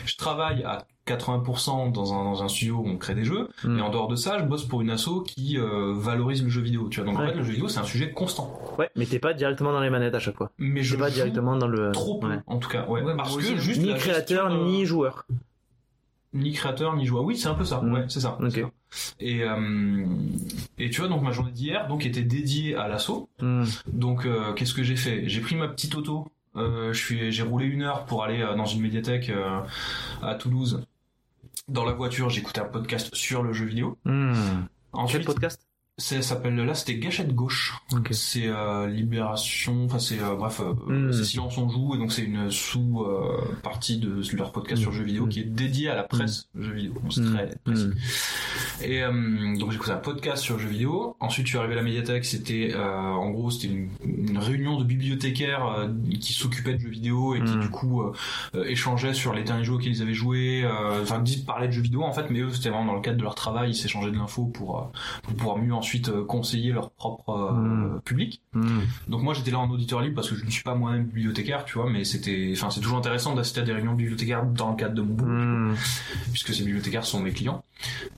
je travaille à 80% dans un, dans un studio où on crée des jeux, Mm. et en dehors de ça, je bosse pour une asso qui euh, valorise le jeu vidéo, tu vois. Donc en fait, le jeu vidéo c'est un sujet constant. Ouais, mais t'es pas directement dans les manettes à chaque fois. Mais je T'es pas directement dans le. trop peu, en tout cas, ouais. Ouais, parce que hein. juste Ni créateur, gestion, euh, ni joueur. Ni créateur ni joueur. Oui, c'est un peu ça. Mm. Ouais, c'est ça. Ok. c'est ça. Et euh, et tu vois donc ma journée d'hier donc était dédiée à l'assaut. Mm. Donc euh, qu'est-ce que j'ai fait? J'ai pris ma petite auto. Euh, je suis j'ai roulé une heure pour aller euh, dans une médiathèque euh, à Toulouse. Dans la voiture, j'écoutais un podcast sur le jeu vidéo. Mm. Quel Ensuite, podcast? Ça s'appelle là, c'était Gâchette gauche. C'est euh, Libération, enfin c'est euh, bref, euh, Mm. c'est Silence on joue et donc c'est une sous partie de leur podcast Mm. sur jeux vidéo Mm. qui est dédiée à la presse jeux vidéo. C'est très précis. Et euh, donc j'écoutais un podcast sur jeux vidéo. Ensuite, je suis arrivé à la médiathèque. C'était en gros c'était une, une réunion de bibliothécaires qui s'occupaient de jeux vidéo et qui du coup échangeaient sur les derniers jeux auxquels ils avaient joué. euh, Enfin, parlaient de jeux vidéo en fait, mais eux c'était vraiment dans le cadre de leur travail. Ils s'échangeaient de l'info pour, pour pouvoir mieux ensuite euh, conseiller leur propre euh, Mm. public. Mm. Donc moi j'étais là en auditeur libre parce que je ne suis pas moi-même bibliothécaire, tu vois, mais c'était, enfin c'est toujours intéressant d'assister à des réunions de bibliothécaires dans le cadre de mon boulot Mm. puisque ces bibliothécaires sont mes clients.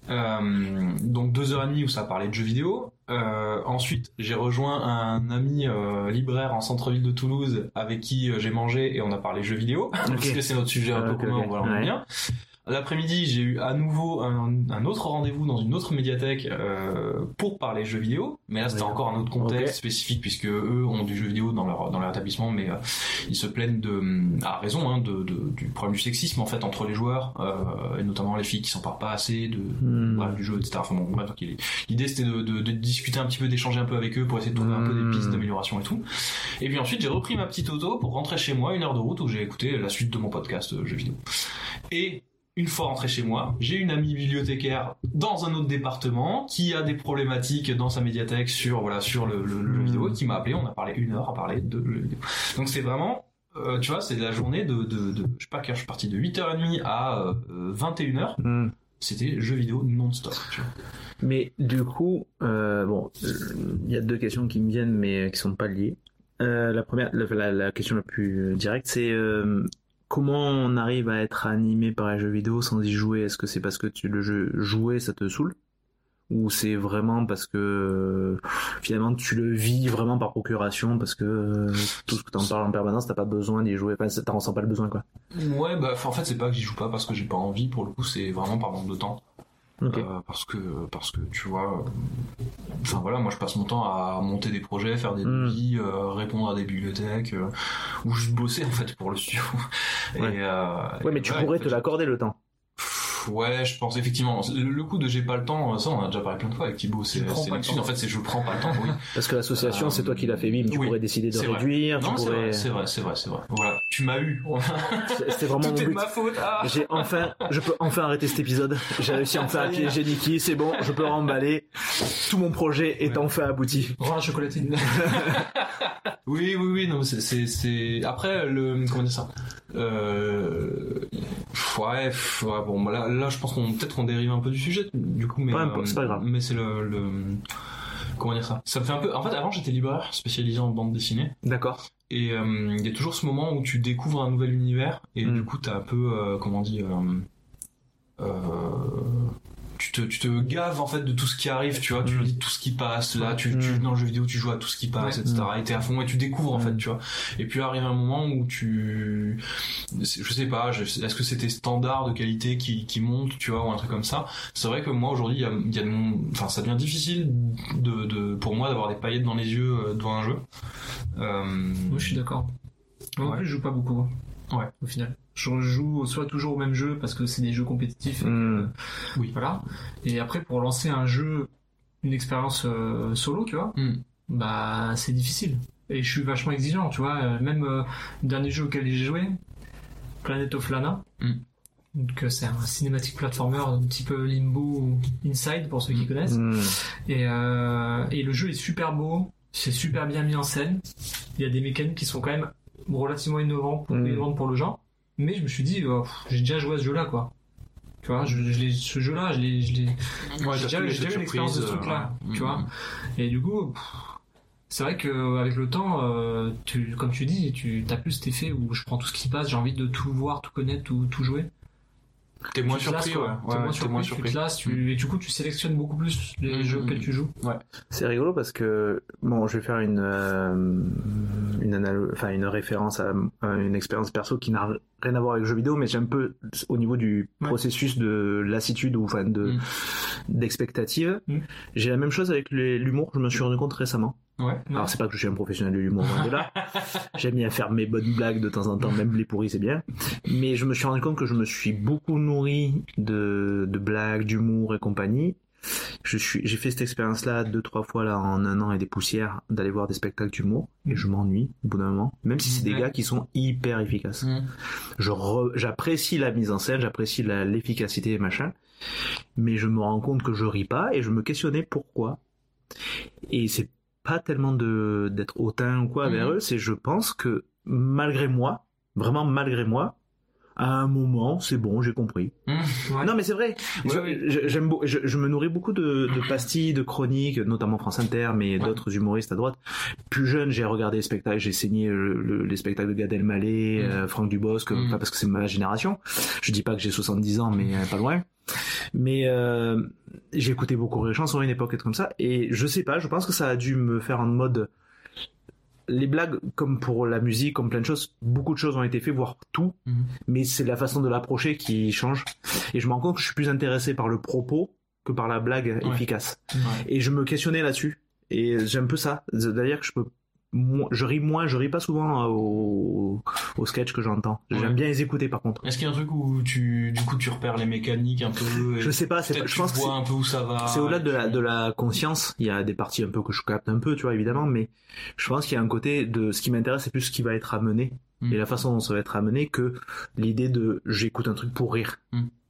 Euh, donc deux heures et demie où ça parlait de jeux vidéo. Euh, ensuite, j'ai rejoint un ami euh, libraire en centre-ville de Toulouse avec qui j'ai mangé et on a parlé jeux vidéo parce que c'est notre sujet un peu commun. on aime Ouais. bien. L'après-midi, j'ai eu à nouveau un, un autre rendez-vous dans une autre médiathèque euh, pour parler jeux vidéo, mais là c'était encore un autre contexte spécifique puisque eux ont du jeu vidéo dans leur dans leur établissement, mais euh, ils se plaignent de à raison hein, de, de- du problème du sexisme en fait entre les joueurs euh, et notamment les filles qui s'en parlent pas assez de bref, du jeu etc. Enfin bon bref, donc, l'idée c'était de, de, de discuter un petit peu, d'échanger un peu avec eux pour essayer de trouver un peu des pistes d'amélioration et tout. Et puis ensuite j'ai repris ma petite auto pour rentrer chez moi une heure de route où j'ai écouté la suite de mon podcast euh, jeux vidéo. Et une fois rentré chez moi, j'ai une amie bibliothécaire dans un autre département qui a des problématiques dans sa médiathèque sur voilà sur le, le- le jeu Mm. vidéo et qui m'a appelé. On a parlé une heure à parler de jeux vidéo. Donc c'est vraiment euh, tu vois, c'est de la journée de, de, de je sais pas je suis parti de 8h30 à euh, 21h, Mm. c'était jeux vidéo non-stop. tu vois. Mais du coup, euh, bon, euh, il y a deux questions qui me viennent, mais qui sont pas liées. Euh, la première, la, la- la question la plus euh, directe, c'est euh, comment on arrive à être animé par un jeu vidéo sans y jouer? Est-ce que c'est parce que tu le jeu jouer, ça te saoule? Ou c'est vraiment parce que finalement tu le vis vraiment par procuration parce que euh, tout ce que t'en parles en permanence t'as pas besoin d'y jouer enfin t'en ressens pas le besoin quoi? Ouais, bah en fait c'est pas que j'y joue pas parce que j'ai pas envie. Pour le coup, c'est vraiment par manque de temps. Euh, parce que parce que tu vois euh, enfin voilà moi je passe mon temps à monter des projets faire des devis euh, répondre à des bibliothèques euh, ou juste bosser en fait pour le studio. <laughs> Et, Ouais. ouais mais et tu pourrais en te l'accorder le temps ouais je pense effectivement. Le, le coup de j'ai pas le temps ça on a déjà parlé plein de fois avec Thibaut c'est l'excuse. en fait c'est je prends pas le temps oui. <laughs> Parce que l'association Euh, c'est toi qui l'as fait vivre tu oui, pourrais décider de vrai. réduire tu non c'est pourrais vrai c'est vrai c'est vrai c'est vrai. Voilà. Tu m'as eu. <laughs> C'était vraiment tout mon est de but. ma faute. Ah. J'ai enfin, je peux enfin arrêter cet épisode. J'ai réussi enfin à piéger Niki, c'est bon, je peux remballer. Tout mon projet est Ouais. enfin abouti. Rends la chocolatine. <laughs> Oui, oui, oui, non, c'est, c'est, c'est, après, le, comment dire ça, euh, ouais, bon, bah là, là, je pense qu'on, peut-être qu'on dérive un peu du sujet, du coup, mais, euh, c'est pas grave. mais c'est le, le, comment dire ça? Ça me fait un peu. En fait, avant j'étais libraire spécialisé en bande dessinée. D'accord. Et euh, il y a toujours ce moment où tu découvres un nouvel univers et Mm. du coup t'as un peu euh, comment dire euh, euh, tu te tu te gaves en fait de tout ce qui arrive tu vois tu Mm. lis tout ce qui passe là tu, tu Mm. dans le jeu vidéo tu joues à tout ce qui passe etc et t'es à fond et tu découvres en Mm. fait tu vois et puis arrive un moment où tu c'est- je sais pas est-ce que c'était standard de qualité qui qui monte tu vois ou un truc comme ça c'est vrai que moi aujourd'hui il y a, y a de mon- enfin ça devient difficile de, de pour moi d'avoir des paillettes dans les yeux euh, devant un jeu euh, Moi, je suis d'accord. Moi, en Ouais. plus, je joue pas beaucoup. Ouais. Au final. Je joue soit toujours au même jeu parce que c'est des jeux compétitifs. et Hmm. Oui. Voilà. Et après, pour lancer un jeu, une expérience euh, solo, tu vois, Hmm. bah, c'est difficile. Et je suis vachement exigeant, tu vois. Euh, Même euh, le dernier jeu auquel j'ai joué, Planet of Lana. Donc, euh, c'est un cinématique platformer un petit peu limbo ou inside pour ceux qui connaissent. Hmm. Et, euh, et le jeu est super beau, c'est super bien mis en scène. Il y a des mécaniques qui sont quand même relativement innovantes pour, innovantes pour le genre. Mais je me suis dit, euh, pff, j'ai déjà joué à ce jeu-là, quoi. Tu vois, je, je l'ai- ce jeu-là, je l'ai, je l'ai. Ouais, J'ai déjà eu- l'expérience de ce truc-là, euh, tu vois. mm. Et du coup, c'est vrai que avec le temps, euh, tu, comme tu dis, tu as plus cet effet où je prends tout ce qui passe, j'ai envie de tout voir, tout connaître, tout, tout jouer. T'es moins Tu surpris, ouais. Ouais, T'es moins surpris, moins tu surpris. te lasses, tu- et du coup, tu sélectionnes beaucoup plus les Mm, jeux mm, auxquels mm. tu joues. C'est rigolo parce que bon, je vais faire une euh, une analo- enfin une référence à, à une expérience perso qui n'a rien à voir avec le jeu vidéo, mais j'ai un peu au niveau du Ouais. processus de lassitude ou enfin de Mm. d'expectative. Mm. J'ai la même chose avec l'humour. Je me suis rendu compte récemment. Ouais. Alors c'est pas que je suis un professionnel de l'humour loin de là. <laughs> J'aime bien faire mes bonnes blagues de temps en temps, même les pourris c'est bien. Mais je me suis rendu compte que je me suis beaucoup nourri de, de blagues, d'humour et compagnie. Je suis, j'ai fait cette expérience-là deux trois fois là en un an et des poussières d'aller voir des spectacles d'humour et je m'ennuie au bout d'un moment. Même si c'est des Ouais. gars qui sont hyper efficaces. Je re- j'apprécie la mise en scène, j'apprécie la- l'efficacité et machin, mais je me rends compte que je ris pas et je me questionnais pourquoi. Et c'est pas tellement de d'être hautain ou quoi Mhm. vers eux, c'est je pense que malgré moi, vraiment malgré moi, à un moment, c'est bon, j'ai compris. Ouais. Non mais c'est vrai. Ouais, ouais. J'aime, je, je me nourris beaucoup de, de pastilles, de chroniques, notamment France Inter, mais d'autres humoristes à droite. Plus jeune, j'ai regardé les spectacles, j'ai saigné le- le- les spectacles de Gad Elmaleh, Mm. euh, Franck Dubosc, pas parce que c'est ma génération. Je dis pas que j'ai 70 ans, mais euh, pas loin. Mais euh, j'ai écouté beaucoup Rire et Chanson à une époque et comme ça, et je sais pas, je pense que ça a dû me faire en mode les blagues, comme pour la musique, comme plein de choses, beaucoup de choses ont été faites, voire tout, Mhm. mais c'est la façon de l'approcher qui change. Et je me rends compte que je suis plus intéressé par le propos que par la blague Ouais. efficace. Ouais. Et je me questionnais là-dessus. Et j'aime un peu ça. C'est-à-dire que je peux, je ris moins, je ris pas souvent euh, au, au sketch que j'entends. J'aime Ouais. bien les écouter par contre. Est-ce qu'il y a un truc où tu, du coup, tu repères les mécaniques un peu Je sais pas, c'est pas, je pense que vois c'est- un peu où ça va. c'est au-delà de la, de conscience. Il y a des parties un peu que je capte un peu, tu vois, évidemment, mais je pense qu'il y a un côté de ce qui m'intéresse, c'est plus ce qui va être amené Mm. et la façon dont ça va être amené que l'idée de j'écoute un truc pour rire.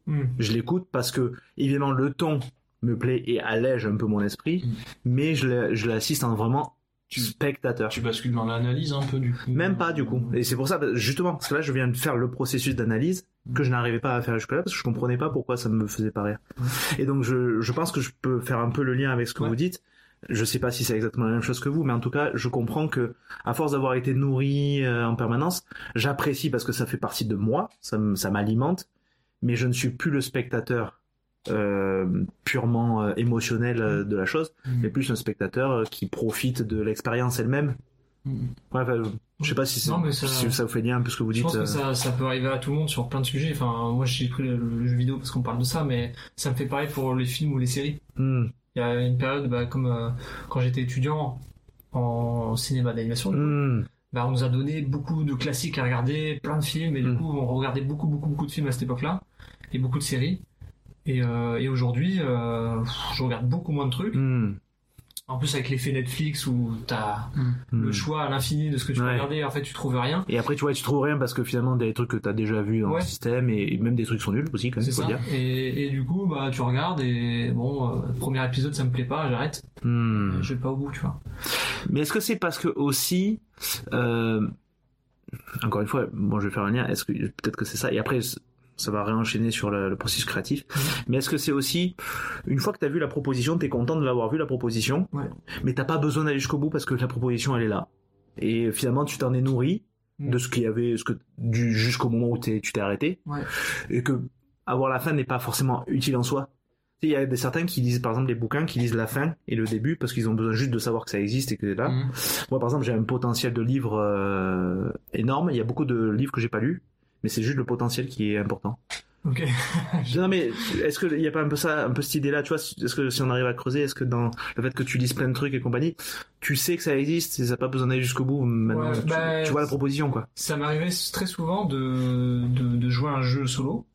Hmm. Je l'écoute parce que, évidemment, le ton me plaît et allège un peu mon esprit, Mm. mais je l'assiste en vraiment Tu- spectateur. Tu bascules dans l'analyse un peu du coup. Même pas du coup. Et c'est pour ça, justement, parce que là, je viens de faire le processus d'analyse que je n'arrivais pas à faire jusque-là parce que je comprenais pas pourquoi ça me faisait pas rire. Et donc, je, je pense que je peux faire un peu le lien avec ce que Ouais. vous dites. Je sais pas si c'est exactement la même chose que vous, mais en tout cas, je comprends que, à force d'avoir été nourri euh, en permanence, j'apprécie parce que ça fait partie de moi, ça, m'alimente, mais je ne suis plus le spectateur purement euh, émotionnel euh, de la chose, Mm. mais plus un spectateur euh, qui profite de l'expérience elle-même. Mm. Ouais, je sais pas si, c'est- Non, mais ça- si ça vous fait lien un peu ce que vous Je dites. pense que euh. ça, ça peut arriver à tout le monde sur plein de sujets. Enfin, moi, j'ai pris le, le jeu vidéo parce qu'on parle de ça, mais ça me fait pareil pour les films ou les séries. Hmm. Il y a une période, bah, comme euh, quand j'étais étudiant en cinéma d'animation, Hmm. bah, on nous a donné beaucoup de classiques à regarder, plein de films, et du Mm. coup, on regardait beaucoup, beaucoup, beaucoup de films à cette époque-là, et beaucoup de séries. Et, euh, et aujourd'hui, euh, je regarde beaucoup moins de trucs. Hmm. En plus, avec l'effet Netflix où t'as Hmm. le choix à l'infini de ce que tu peux Ouais. regarder, en fait, tu trouves rien. Et après, tu vois, tu trouves rien parce que finalement, des trucs que t'as déjà vu dans Ouais. le système et même des trucs sont nuls aussi, quand même, C'est faut ça. dire. Et, et du coup, bah, tu regardes et bon, euh, premier épisode, ça me plaît pas, j'arrête. Hmm. Je vais pas au bout, tu vois. Mais est-ce que c'est parce que aussi, euh, encore une fois, bon, je vais faire un lien. Est-ce que peut-être que c'est ça Et après, ça va réenchaîner sur le, le processus créatif. Mais est-ce que c'est aussi, une fois que tu as vu la proposition, tu es content de l'avoir vu la proposition, Ouais. mais t'as pas besoin d'aller jusqu'au bout parce que la proposition elle est là. Et finalement tu t'en es nourri Mm. de ce qu'il y avait, ce que du jusqu'au moment où tu t'es arrêté, Ouais. et que avoir la fin n'est pas forcément utile en soi. Il y a des certains qui lisent par exemple des bouquins qui lisent la fin et le début parce qu'ils ont besoin juste de savoir que ça existe et que c'est là. Mhm. Moi, par exemple, j'ai un potentiel de livres euh, énorme. Il y a beaucoup de livres que j'ai pas lus, mais c'est juste le potentiel qui est important. Ok. <laughs> Non, mais est-ce qu'il y a pas un peu ça, un peu cette idée-là, tu vois Est-ce que si on arrive à creuser, est-ce que dans le fait que tu lises plein de trucs et compagnie, tu sais que ça existe et ça n'a pas besoin d'aller jusqu'au bout Maintenant, Ouais, tu, bah, tu vois la proposition, quoi. Ça m'arrivait très souvent de, de, de jouer un jeu solo.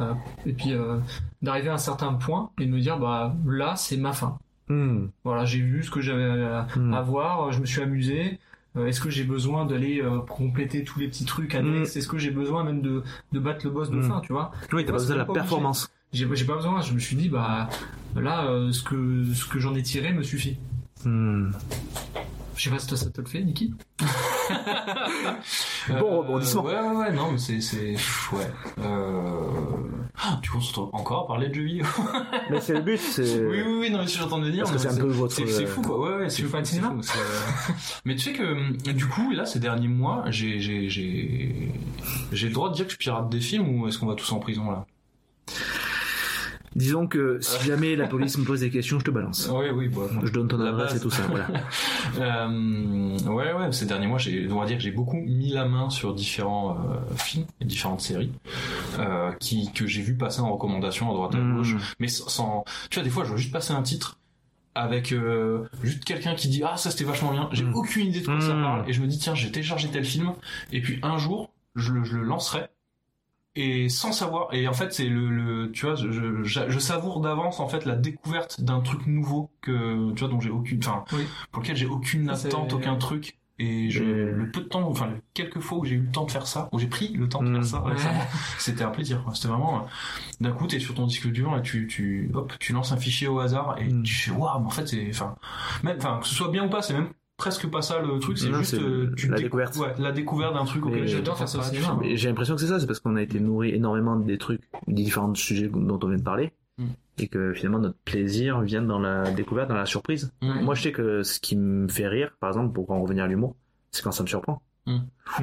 euh, et puis euh, d'arriver à un certain point et de me dire bah là c'est ma fin. Hmm. Voilà, j'ai vu ce que j'avais à, Hmm. à voir, je me suis amusé. Euh, Est-ce que j'ai besoin d'aller euh, compléter tous les petits trucs annexes Est-ce que j'ai besoin même de, de battre le boss de Mm. fin, tu vois? Oui, t'as pas besoin de la performance. J'ai pas besoin. Je me suis dit bah là euh, ce que ce que j'en ai tiré me suffit. Hmm. Je sais pas si toi ça te le fait, Niki? <laughs> Bon rebondissement. Euh, ouais, ouais, ouais, non, mais c'est, c'est, ouais. Euh... Ah, tu penses encore parler de jeux vidéo <laughs> Mais c'est le but, c'est. Oui, oui, oui, non, mais je suis en train de dire. Parce que c'est un peu votre, C'est, c'est fou, quoi. Ouais, ouais, c'est c'est cinéma fou, c'est, euh, Mais tu sais que, euh, du coup, là, ces derniers mois, j'ai, j'ai, j'ai, j'ai le droit de dire que je pirate des films ou est-ce qu'on va tous en prison, là? Disons que <laughs> si jamais la police me pose des questions, je te balance. Oui, oui, bah, Je donne ton adresse et tout ça, voilà. <laughs> Euh, ouais, ouais, ces derniers mois, j'ai, on va dire que j'ai beaucoup mis la main sur différents euh, films et différentes séries euh, qui que j'ai vu passer en recommandation à droite à Hmm. gauche, mais sans, tu vois, des fois, je veux juste passer un titre avec euh, juste quelqu'un qui dit ah ça c'était vachement bien, j'ai Mm. aucune idée de quoi ça Mm. parle et je me dis tiens j'ai téléchargé tel film et puis un jour je, le- je le lancerai et sans savoir et en fait c'est le, le tu vois je, je, je savoure d'avance en fait la découverte d'un truc nouveau que tu vois dont j'ai aucune enfin Oui. pour lequel j'ai aucune attente aucun truc et je, le peu de temps enfin quelques fois où j'ai eu le temps de faire ça où j'ai pris le temps de Mm. faire ça Ouais. récemment c'était un plaisir quoi. c'était vraiment euh, d'un coup t'es sur ton disque dur et tu tu hop tu lances un fichier au hasard et Mm. tu fais waouh mais en fait c'est enfin même enfin que ce soit bien ou pas c'est même presque pas ça le truc c'est juste euh, tu la décou- découverte. ouais, la découverte d'un truc auquel j'adore faire ça au cinéma. Mais j'ai l'impression que c'est ça, c'est parce qu'on a été nourri énormément des trucs, des différents sujets dont on vient de parler, Mm. et que finalement notre plaisir vient dans la découverte, dans la surprise. Mm. Moi, je sais que ce qui me fait rire, par exemple, pour en revenir à l'humour, c'est quand ça me surprend. Mm.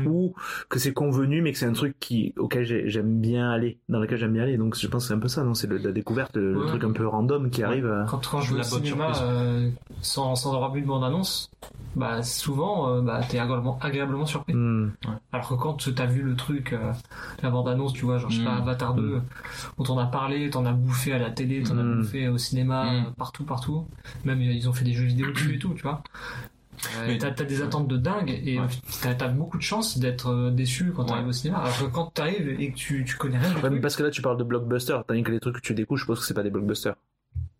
Ou que c'est convenu, mais que c'est un truc qui, auquel j'ai- j'aime bien aller, dans lequel j'aime bien aller. Donc, je pense que c'est un peu ça, non? C'est la découverte, le, Ouais. truc un peu random qui arrive à... Quand, quand je La au cinéma euh, sans, sans avoir vu de bande-annonce, bah souvent euh, bah, t'es agréablement, agréablement surpris. Hmm. Alors que quand t'as vu le truc, euh, la bande-annonce, tu vois, genre je sais pas, Mm. Avatar 2, on t'en a parlé, t'en as bouffé à la télé, t'en as bouffé au cinéma, euh, partout, partout. Même euh, ils ont fait des jeux vidéo dessus et tout, tu vois. Mais- t'as, des attentes de dingue et Ouais. t'as, beaucoup de chances d'être euh, déçu quand t'arrives Ouais. au cinéma. Alors que quand t'arrives et que tu, tu connais rien Ouais, mais parce que là, tu parles de blockbuster, tandis que les trucs que tu découvres, je suppose que c'est pas des blockbusters.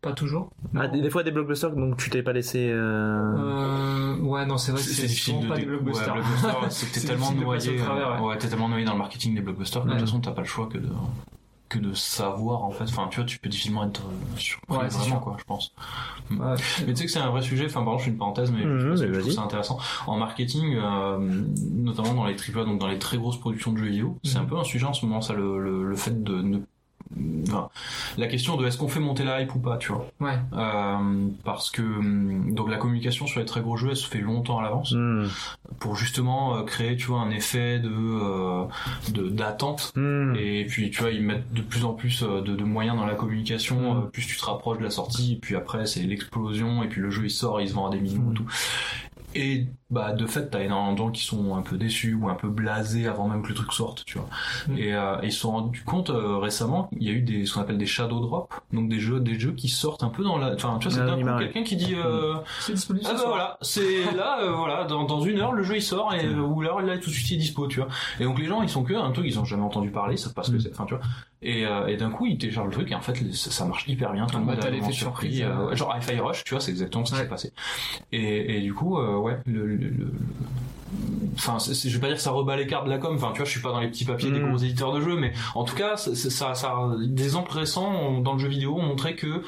pas toujours. Ah, des, des fois des blockbusters, donc tu t'es pas laissé... Euh... Euh, ouais, non, c'est vrai que C'est difficile de pas dé- des blockbusters. Ouais, blockbusters, c'est que <laughs> t'es tellement noyé, travers, ouais. ouais, t'es tellement noyé dans le marketing des blockbusters que de toute façon t'as pas le choix que de que de savoir en fait. Enfin, tu vois, tu peux difficilement être euh, surpris Ouais, vraiment sûr. quoi, je pense. Ouais. Mais tu sais que c'est un vrai sujet. Enfin, pardon, je fais une parenthèse, mais Mhm, je, mais trouve ça intéressant. En marketing, euh, notamment dans les AAA, donc dans les très grosses productions de jeux vidéo, c'est Mhm. un peu un sujet en ce moment, ça, le, le, le fait de ne Enfin, la question de est-ce qu'on fait monter la hype ou pas, tu vois. Ouais. Euh, parce que hum, donc la communication sur les très gros jeux, elle se fait longtemps à l'avance Hmm. pour justement euh, créer, tu vois, un effet de euh, de d'attente. Hmm. Et puis tu vois, ils mettent de plus en plus euh, de, de moyens dans la communication. Mm. euh, plus tu te rapproches de la sortie, et puis après c'est l'explosion, et puis le jeu il sort, il se vend à des millions et tout. Et bah de fait, t'as énormément de gens qui sont un peu déçus ou un peu blasés avant même que le truc sorte, tu vois. Mm. Et euh, ils se sont rendus compte euh, récemment, il y a eu des ce qu'on appelle des shadow drop, donc des jeux des jeux qui sortent un peu dans la. Enfin, tu vois, c'est ouais. quelqu'un qui dit. Euh, C'est disponible ah bah soir. voilà, c'est là, euh, <laughs> voilà, dans, dans une heure le jeu il sort et Mm. ou là là tout de suite il est dispo, tu vois. Et donc les gens ils sont que un truc ils ont jamais entendu parler, ils savent pas ce que Mm. c'est, enfin tu vois. Et, euh, et d'un coup ils téléchargent le truc et en fait ça, ça marche hyper bien, tout le Ah monde vraiment l'effet surpris. euh, ouais, genre Hi-Fi Rush, tu vois, c'est exactement ce qui Ouais. s'est passé. Et, et du coup euh, ouais, le, le, le- le- Enfin, c'est- c'est- je vais pas dire que ça rebat les cartes de la com. Enfin, tu vois, je suis pas dans les petits papiers des Mm. gros éditeurs de jeux, mais en tout cas, ça, ça, ça, des exemples récents dans le jeu vidéo ont montré que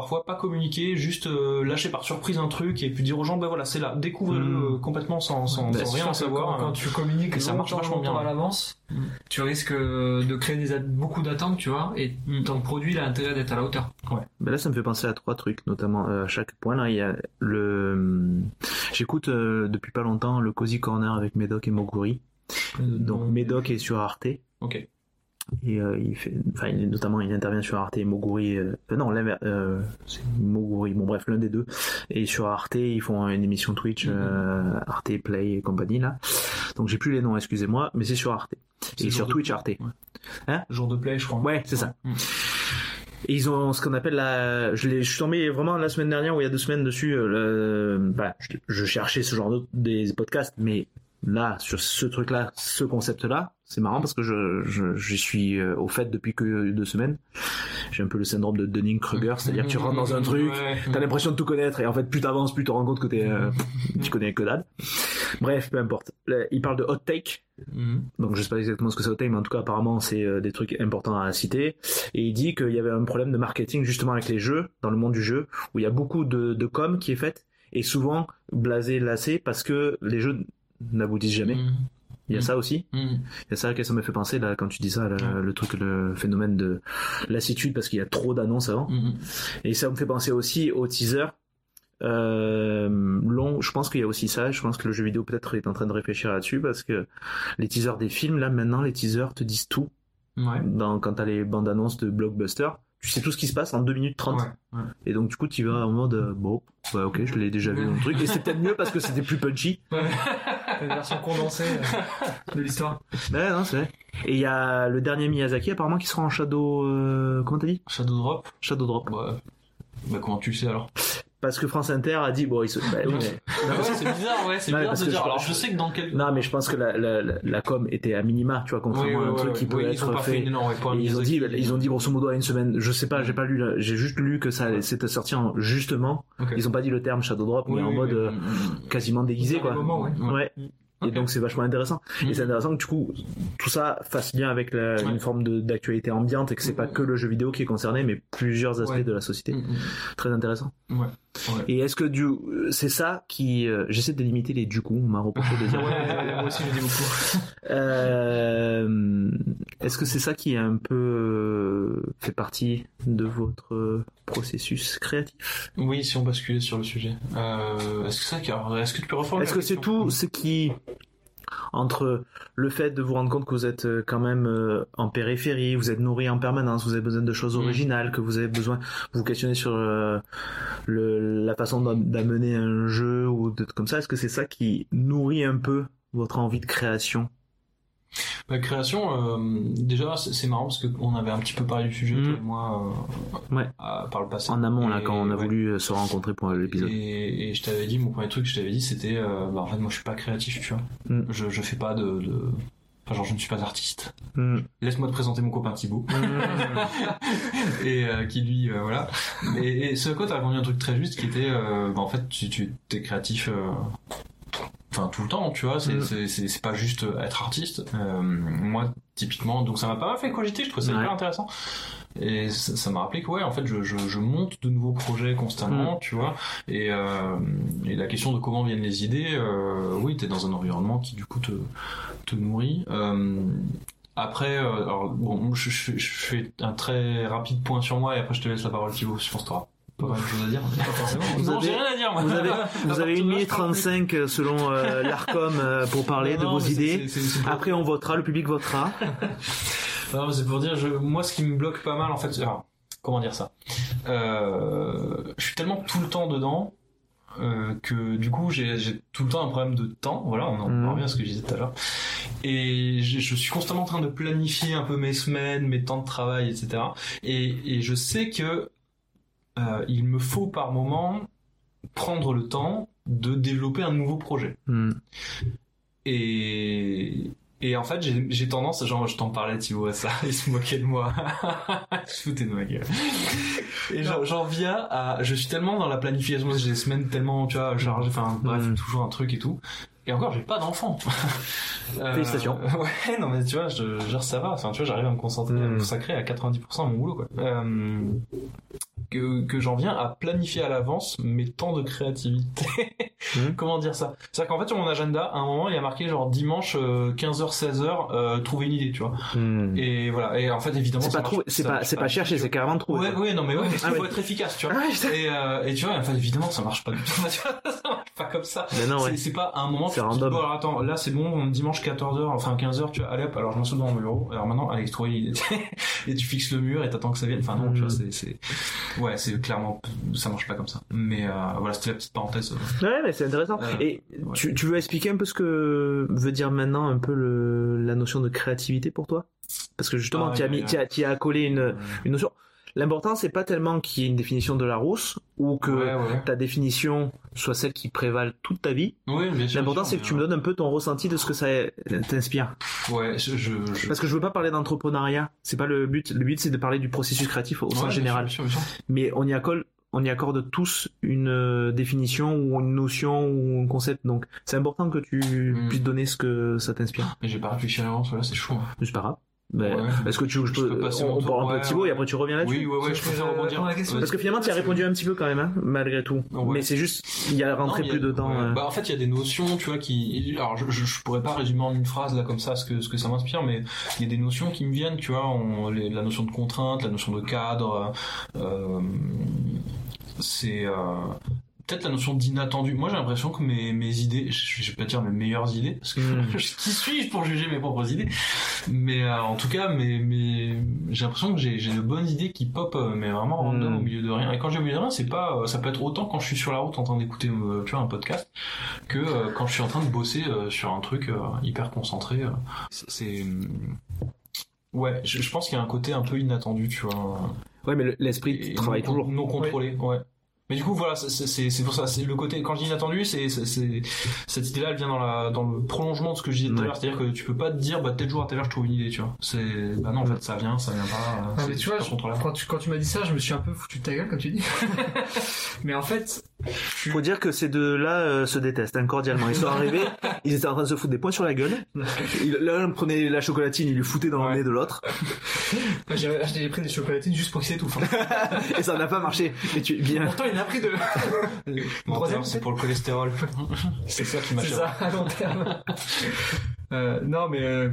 parfois pas communiquer, juste euh, lâcher par surprise un truc et puis dire aux gens, bah voilà, c'est là, découvrez-le Mm. euh, complètement sans, sans, Bah, sans rien en savoir. Quand, quand tu communiques et ça marche vachement bien. à l'avance, Mm. tu risques euh, de créer des, beaucoup d'attentes, tu vois, et Mm. ton produit il a intérêt d'être à la hauteur. Ben là, ça me fait penser à trois trucs, notamment euh, à chaque point. Là, il y a le. J'écoute euh, depuis pas longtemps le Cozy Corner avec Médoc et Moguri. Donc. Médoc est sur Arte et euh, il fait, enfin, il- notamment il intervient sur Arte et Moguri. Euh, non, euh, c'est Moguri. Bon bref, l'un des deux. Et sur Arte, ils font une émission Twitch, Mhm. euh, Arte Play et compagnie là. Donc j'ai plus les noms, excusez-moi, mais c'est sur Arte. C'est Et sur Twitch Arte. Jour de play, je crois. Ouais, c'est ça. Et ils ont ce qu'on appelle la. Je, je suis tombé vraiment la semaine dernière ou il y a deux semaines dessus. le... bah, je, je cherchais ce genre de des podcasts, mais là sur ce truc-là, ce concept-là, c'est marrant parce que je je, je suis euh, au fait depuis que deux semaines. J'ai un peu le syndrome de Dunning-Kruger, c'est-à-dire que tu rentres dans un <laughs> truc. T'as l'impression de tout connaître et en fait plus t'avances plus tu te rends compte que t'es, euh, <laughs> tu connais que dalle. Bref, peu importe. Là, il parle de hot take, Mhm. donc je sais pas exactement ce que c'est hot take, mais en tout cas apparemment c'est euh, des trucs importants à citer. Et il dit qu'il y avait un problème de marketing justement avec les jeux, dans le monde du jeu, où il y a beaucoup de, de com qui est faite et souvent blasé, lassé parce que les jeux n'aboutissent jamais. Mhm. Il y a Mm. ça aussi. Il y a ça que ça me fait penser là quand tu dis ça, le, truc, le phénomène de lassitude parce qu'il y a trop d'annonces avant. Et ça me fait penser aussi au teaser. Euh, long, je pense qu'il y a aussi ça. Je pense que le jeu vidéo peut-être est en train de réfléchir là-dessus parce que les teasers des films, là maintenant, les teasers te disent tout. Ouais. Dans, quand t'as les bandes annonces de blockbuster, tu sais tout ce qui se passe en 2 minutes 30. Ouais. Ouais. Et donc du coup, tu vas en mode euh, bon, ouais, ok, je l'ai déjà vu dans le truc. Et c'est peut-être mieux parce que c'était plus punchy. <laughs> <laughs> Une version condensée euh, de l'histoire. Ouais, non, c'est vrai. Et il y a le dernier Miyazaki apparemment qui sera en Shadow. Euh, comment t'as dit? Shadow Drop. Shadow Drop. Bah, bah comment tu le sais alors? Parce que France Inter a dit bon, il se. bah, oui, mais- Ouais, c'est bizarre, ouais, c'est bizarre de dire. je- Alors, je sais que dans quel. Non, mais je pense que la, la, la, com était à minima, tu vois, contrairement Oui, à un ouais, truc ouais, qui ouais. peut ils être fait ouais, Et ils ont dit, ils ont dit grosso modo à une semaine. Je sais pas, j'ai pas lu, j'ai juste lu que ça c'était sorti en, justement. Ils ont pas dit le terme Shadow Drop, mais en mode euh, quasiment déguisé, quoi. moments, ouais. Ouais. Et Ok. donc c'est vachement intéressant. Et c'est intéressant que du coup tout ça fasse lien avec la, Ouais. une forme d'actualité ambiante et que c'est pas Mhm. que le jeu vidéo qui est concerné, mais plusieurs aspects Ouais. de la société. Mhm. Très intéressant. Ouais. Ouais. Et est-ce que du, c'est ça qui, euh, j'essaie de limiter les du coup, on m'a reproché de dire. <laughs> Ouais, moi aussi je dis beaucoup. <laughs> Euh, Est-ce que c'est ça qui est un peu euh, fait partie de votre processus créatif? Oui, si on basculait sur le sujet. Euh, est-ce que ça, est-ce que tu peux reformuler Est-ce que c'est tout ce qui entre le fait de vous rendre compte que vous êtes euh, quand même euh, en périphérie, vous êtes nourri en permanence, vous avez besoin de choses Mm. originales, que vous avez besoin, vous vous questionnez sur euh, le, la façon d'am- d'amener un jeu ou de comme ça, est-ce que c'est ça qui nourrit un peu votre envie de création? La création, euh, déjà, c'est marrant parce qu'on avait un petit peu parlé du sujet, Mhm. toi et moi, euh, Ouais. à- par le passé. En amont, là, Et- quand on a ouais. voulu euh, se rencontrer pour l'épisode. Et, et je t'avais dit, mon premier truc que je t'avais dit, c'était, euh, bah, en fait, moi, je suis pas créatif, tu vois. Mm. Je, je fais pas de, de... Enfin, genre, je ne suis pas artiste. Mm. Laisse-moi te présenter mon copain Thibaut. <laughs> et euh, qui lui, euh, voilà. Et, et ce à quoi t'as répondu un truc très juste qui était, euh, bah, en fait, tu, tu es créatif, enfin tout le temps, tu vois. C'est Mm. c'est pas juste être artiste. Euh, moi, typiquement, donc ça m'a pas mal fait cogiter. Je trouve ça Ouais. hyper intéressant. Et ça m'a rappelé que ouais, en fait, je, je, je monte de nouveaux projets constamment, Mm. tu vois. Et, euh, et la question de comment viennent les idées, euh, oui, t'es dans un environnement qui du coup te, te nourrit. Euh, après, euh, alors bon, je, je, je fais un très rapide point sur moi et après je te laisse la parole Thibaut. Je pense que pas mal de choses à dire. Pas forcément. <laughs> Vous non, avez- j'ai rien à dire moi. Vous avez, vous avez partir une de là, minute je parle plus. 35 euh, selon euh, l'ARCOM euh, pour parler de Non, vos idées. c'est- c'est- c'est pour- Après, on votera, le public votera. <laughs> Non, mais c'est pour dire, je, moi, ce qui me bloque pas mal, en fait, alors, comment dire ça? Euh, Je suis tellement tout le temps dedans euh, que du coup, j'ai j'ai tout le temps un problème de temps. Voilà, on en Mhm. revient à ce que je disais tout à l'heure. Et je, je suis constamment en train de planifier un peu mes semaines, mes temps de travail, etc. Et, et je sais que euh, il me faut par moment prendre le temps de développer un nouveau projet. Hmm. Et, et en fait, j'ai tendance, genre, je t'en parlais, Thibaut, à ça, <laughs> il se moquait de moi. <laughs> je se foutais de ma gueule. Et j'en j'en viens à, je suis tellement dans la planification, j'ai des semaines tellement, tu vois, chargées, enfin, bref, Mm. toujours un truc et tout. Et encore, j'ai pas d'enfant. <laughs> Euh, Félicitations. <laughs> Ouais, non, mais tu vois, je, genre, ça va. Enfin, tu vois, j'arrive à me concentrer, à me Mm. consacrer à 90% à mon boulot, quoi. Euh, que, que j'en viens à planifier à l'avance mes temps de créativité. Mhm. <laughs> Comment dire ça? C'est-à-dire qu'en fait, sur mon agenda, à un moment, il y a marqué genre dimanche 15h, 16h, euh, trouver une idée, tu vois. Hmm. Et voilà. Et en fait, évidemment, C'est pas c'est c'est chercher, c'est carrément trouver. Ouais, quoi. ouais, non, mais ouais, parce qu'il Ah faut ouais. être efficace, tu vois. Ah. Et, euh, et tu vois, enfin, évidemment, ça marche pas du tout. Ça marche pas comme ça. C'est- C'est pas à un moment, Bon, alors attends, là, c'est bon, dimanche 14h, enfin 15h, tu vois, allez hop, alors je m'assois devant mon bureau. Alors maintenant, allez, idée. <laughs> et tu fixes le mur et t'attends que ça vienne. Enfin, non, tu Mm. vois, c'est, c'est, ouais, c'est clairement, ça marche pas comme ça. Mais, euh, voilà, c'était la petite parenthèse. Ouais, mais c'est intéressant. Euh, Et ouais. tu, tu veux expliquer un peu ce que veut dire maintenant un peu le, la notion de créativité pour toi? Parce que justement, Ah, tu as mis, tu as, tu as accolé une, une notion. L'important, c'est pas tellement qu'il y ait une définition de la rousse ou que Ouais, ouais. ta définition soit celle qui prévale toute ta vie. Oui. L'important, c'est que tu me donnes un peu ton ressenti de ce que ça t'inspire. Ouais, je, je, je- Parce que je veux pas parler d'entrepreneuriat. C'est pas le but. Le but, c'est de parler du processus créatif au Ouais, sens général. sûr, bien sûr, bien sûr. mais on y accorde on y accorde tous une euh, définition ou une notion ou un concept donc c'est important que tu Mm. puisses donner ce que ça t'inspire Mais j'ai pas réfléchi à l'avance, voilà, c'est chaud. hein. c'est pas grave ben, Ouais. est-ce que tu veux que je, Je peux, passer on, parle un peu de Thibaut ouais. et après tu reviens là-dessus Oui, ouais, ouais, je préfère Euh, rebondir. parce que finalement tu as répondu un petit peu quand même hein, malgré tout Ouais. mais c'est juste il y a rentré Non, plus a- dedans ouais. euh. Bah, en fait, il y a des notions, tu vois, qui. Alors, je, je, je pourrais pas résumer en une phrase là comme ça ce que ce que ça m'inspire, mais il y a des notions qui me viennent, tu vois, on, les- la notion de contrainte, la notion de cadre. Euh, c'est euh, peut-être la notion d'inattendu. Moi, j'ai l'impression que mes mes idées, je, je vais pas dire mes meilleures idées, parce que Mm. <laughs> qui suis-je pour juger mes propres idées? Mais euh, en tout cas, mes, mes, j'ai l'impression que j'ai j'ai de bonnes idées qui pop, euh, mais vraiment random Mm. au milieu de rien. Et quand j'ai au milieu de rien, c'est pas, euh, ça peut être autant quand je suis sur la route en train d'écouter, euh, tu vois, un podcast, que euh, quand je suis en train de bosser euh, sur un truc hyper concentré. C'est, euh, ouais, je, je pense qu'il y a un côté un peu inattendu, tu vois, ouais mais le- l'esprit travaille non, toujours non contrôlé, ouais. Mais du coup, voilà, c'est- c'est c'est pour ça. C'est le côté quand je dis inattendu, c'est c'est- c'est- cette idée-là, elle vient dans la dans le prolongement de ce que je disais tout à l'heure. C'est-à-dire que tu peux pas te dire, bah tel jour à telle heure, je trouve une idée, tu vois. C'est bah non, en fait, ça vient, ça vient pas. Non, c'est- mais tu vois, je- quand tu, quand tu m'as dit ça, je me suis un peu foutu de ta gueule, comme tu dis. <laughs> mais en fait, faut dire que ces deux-là euh, se détestent hein, cordialement ils sont arrivés <laughs> ils étaient en train de se foutre des points sur la gueule Il- l'un prenait la chocolatine il lui foutait dans le Ouais. nez de l'autre Moi, j'ai pris des chocolatines juste pour qu'il s'étouffe. <laughs> et ça n'a pas marché et tu bien Pourtant, il en a pris deux. Troisième, c'est pour le cholestérol. <laughs> c'est ça qui m'a C'est ça, à long terme. Euh, non, mais euh,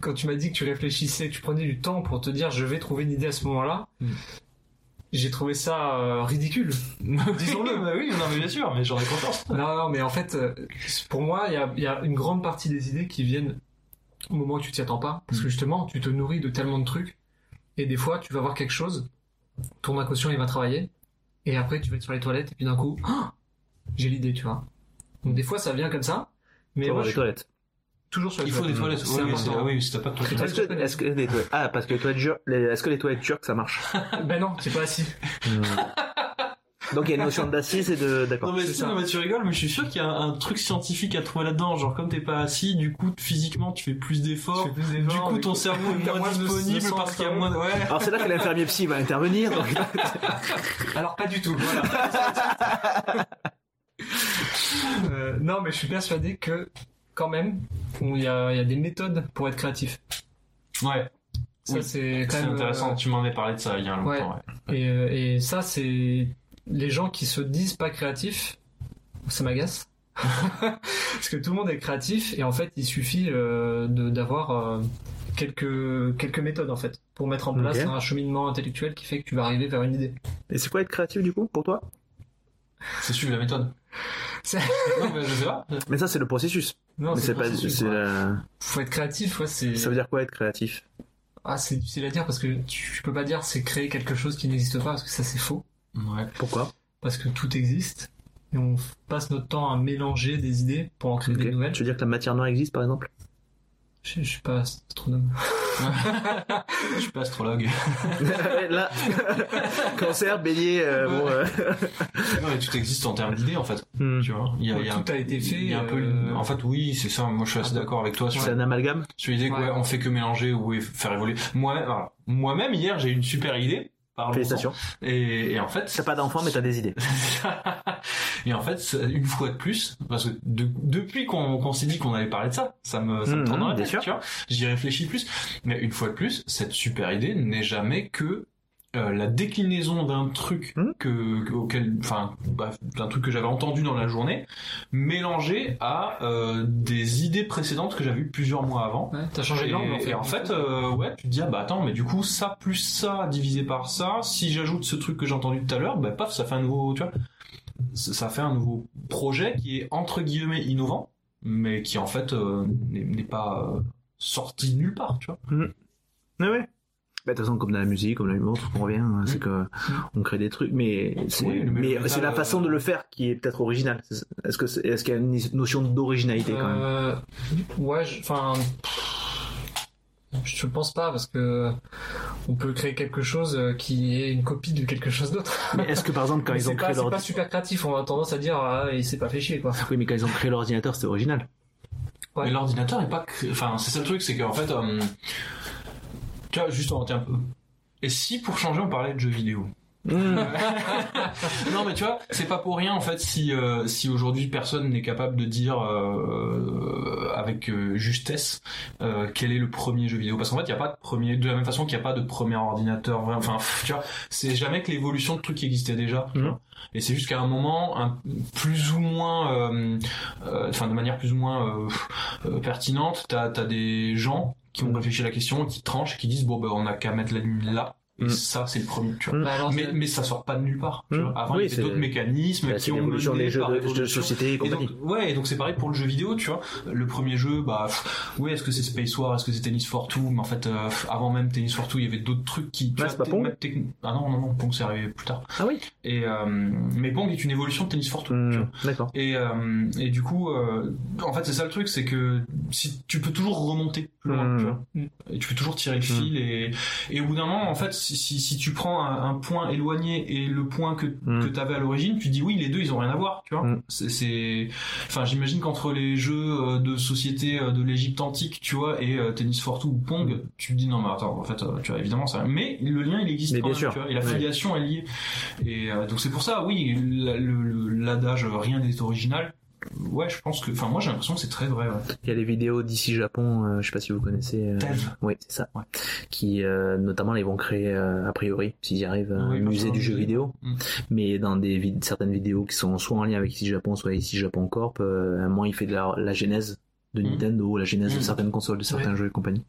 quand tu m'as dit que tu réfléchissais, que tu prenais du temps pour te dire je vais trouver une idée à ce moment-là, Mm. J'ai trouvé ça euh, ridicule. <laughs> Disons-le. bah oui, non mais bien sûr, mais j'en ai confiance. Non, non, mais en fait, euh, pour moi, il y a, il y a une grande partie des idées qui viennent au moment où tu t'y attends pas, parce que justement, tu te nourris de tellement de trucs, et des fois, tu vas voir quelque chose, ton inconscient, il va travailler, et après, tu vas être sur les toilettes, et puis d'un coup, Ah <gasps> j'ai l'idée, tu vois. Donc des fois, ça vient comme ça, mais moi, les je toilettes toujours sur les Il faut des toilettes. C'est Oui, oui, c'est- important. ah oui, si t'as pas de toilettes. Est-ce que, est-ce que les toilettes, ah, parce que les toilettes turques, les- est-ce que les toilettes turques, ça marche? <laughs> Ben non, c'est pas assis. Donc il y a une <laughs> notion d'assise et de, d'accord. Non mais, ça, ça. non, mais tu rigoles, mais je suis sûr qu'il y a un, un truc scientifique à trouver là-dedans. Genre comme t'es pas assis, du coup physiquement tu fais plus d'efforts. Du coup ton coup, cerveau est moins disponible parce qu'il y a moins de... Ouais. Alors c'est là que l'infirmier psy va intervenir. donc- <laughs> Alors pas du tout. Voilà. Euh, non, mais je suis persuadé que quand même, il y a, il y a des méthodes pour être créatif. Ouais, Ça Oui. c'est quand c'est même intéressant. euh, Tu m'en avais parlé de ça il y a longtemps. Ouais. Ouais. et, euh, et ça c'est les gens qui se disent pas créatifs, ça m'agace. <laughs> Parce que tout le monde est créatif et en fait il suffit euh, d'avoir euh, quelques quelques méthodes en fait pour mettre en place un cheminement intellectuel qui fait que tu vas arriver vers une idée. Et c'est quoi être créatif du coup pour toi? C'est suivre la méthode. Non mais je sais pas. Mais ça c'est le processus. Non, Mais c'est pas, c'est la... Faut être créatif, ouais, c'est. ça veut dire quoi être créatif? Ah, c'est difficile à dire parce que tu, tu peux pas dire c'est créer quelque chose qui n'existe pas parce que ça c'est faux. Ouais. Pourquoi? Parce que tout existe et on passe notre temps à mélanger des idées pour en créer Ok. des nouvelles. Tu veux dire que la matière noire existe par exemple? Je, je suis pas astronome. <laughs> <laughs> Je suis pas astrologue. Là, <laughs> cancer, bélier, euh, bon. euh, <laughs> non mais tout existe en termes d'idées en fait. hmm. Tu vois. Il y a, il y a un- tout a été fait. il y a un peu. une- euh, En fait oui c'est ça. Moi je suis assez un peu. d'accord avec toi sur C'est un amalgame? sur l'idée que Ouais. ouais, on fait que mélanger ou faire évoluer. Moi, voilà. moi-même hier j'ai eu une super idée. Félicitations. Et, et en fait, T'as pas d'enfant mais t'as des idées. <laughs> et en fait, une fois de plus, parce que de- depuis qu'on s'est dit qu'on allait parler de ça, ça me, ça me Mhm, tourne dans la tête, tu vois. J'y réfléchis plus. Mais une fois de plus, cette super idée n'est jamais que euh, la déclinaison d'un truc Hmm. que, que- auquel, enfin, bref, d'un truc que j'avais entendu dans la journée, mélangé à euh, des idées précédentes que j'avais eues plusieurs mois avant. Ouais, t'as changé de Et, langue en fait. et en fait, euh, ouais, tu te dis ah bah attends, mais du coup ça plus ça divisé par ça, si j'ajoute ce truc que j'ai entendu tout à l'heure, bah paf, ça fait un nouveau, tu vois, ça fait un nouveau projet qui est entre guillemets innovant, mais qui en fait euh, n'est pas euh, sorti nulle part, tu vois. Ouais, ouais. Bah, de toute façon, comme dans la musique, comme dans l'humour, tout qu'on revient, hein, c'est que on crée des trucs, mais c'est, Oui, le mais métal, c'est la euh, façon de le faire qui est peut-être originale. Est-ce que, c'est- est-ce qu'il y a une notion d'originalité quand même? Euh, ouais, je- enfin, je pense pas parce que on peut créer quelque chose euh, qui est une copie de quelque chose d'autre. Mais est-ce que par exemple, quand ils ont pas, créé c'est pas l'ordinateur, super créatif. On a tendance à dire ah il s'est pas fait chier quoi. oui, mais quand ils ont créé l'ordinateur, c'était original. Ouais. Mais l'ordinateur est pas, cré- enfin c'est ça le truc, c'est qu'en fait, euh, tu vois, juste un peu. Et si pour changer on parlait de jeux vidéo? Non mais tu vois, c'est pas pour rien en fait si euh, si aujourd'hui personne n'est capable de dire euh, avec euh, justesse euh, quel est le premier jeu vidéo. Parce qu'en fait il y a pas de premier de la même façon qu'il y a pas de premier ordinateur vrai- enfin tu vois c'est jamais que l'évolution de trucs qui existaient déjà vois. et c'est juste qu'à un moment un, plus ou moins euh, euh, enfin de manière plus ou moins pertinente t'as as des gens qui ont réfléchi à la question qui tranchent qui disent bon ben on a qu'à mettre la ligne là et Mhm. ça c'est le premier tu vois Mm. Bah, alors, mais, mais ça sort pas de nulle part. tu Mm. vois. Avant, Oui, il y avait d'autres mécanismes Bah, qui c'est ont mené des jeux par de, jeux de société et Et compagnie. donc, ouais, et donc c'est pareil pour le jeu vidéo, tu vois. Le premier jeu, bah, pff, oui, est-ce que c'est Space War, est-ce que c'est Tennis for Two, mais en fait, euh, avant même Tennis for Two, il y avait d'autres trucs qui. tu Ouais, vois, c'est pas Pong Ah non, non, non, Pong c'est arrivé plus tard. Ah oui. Et euh, mais Pong est une évolution de Tennis for Two. tu vois. D'accord. Et, euh, et du coup, euh, en fait, c'est ça le truc, c'est que si tu peux toujours remonter plus loin, Mm. tu vois. Mm. Et tu peux toujours tirer le fil et, et au bout d'un moment, en fait, si, si, si tu prends un, un point éloigné et le point que, Mm. que t'avais à l'origine, tu dis oui, les deux, ils ont rien à voir, tu vois. Mm. C'est, c'est, enfin, j'imagine qu'entre les jeux euh, de société euh, de l'Égypte antique, tu vois, et euh, Tennis for Two ou Pong, tu te dis non, mais attends, en fait, euh, tu vois, évidemment, ça, mais le lien, il existe Mais quand bien même, sûr. tu vois, et la filiation est liée. Et euh, donc c'est pour ça, oui, la- le- le- l'adage rien n'est original. Ouais, je pense que, enfin, moi j'ai l'impression que c'est très vrai. Ouais. Il y a les vidéos d'ici Japon, euh, je sais pas si vous connaissez. euh. Oui, c'est ça. Ouais. Qui, euh, notamment, ils vont créer, euh, a priori, s'ils y arrivent, un Oui, musée du jeu vidéo. Mm. Mais dans des vid- certaines vidéos qui sont soit en lien avec ici Japon, soit ici Japon Corp, euh, à un moment, il fait de la, la genèse de Mm. Nintendo, la genèse de Mm. certaines consoles, de certains jeux et compagnie.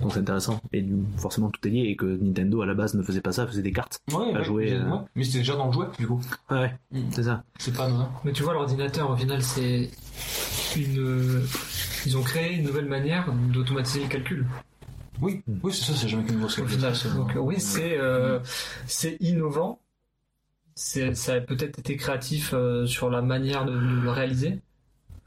Donc c'est intéressant. Et du- forcément, tout est lié et que Nintendo, à la base, ne faisait pas ça, faisait des cartes. Ouais, À ouais, jouer, mais- euh. Mais c'était déjà dans le jouet, du coup. Ouais, ouais, Mm. c'est ça. C'est pas anodin. Mais tu vois, l'ordinateur, au final, c'est une. Ils ont créé une nouvelle manière d'automatiser le calcul. Oui, oui, c'est ça, c'est jamais qu'une grosse Au final. Donc c'est- euh, oui, c'est euh, c'est innovant. C'est ça a peut-être été créatif euh, sur la manière de, de le réaliser.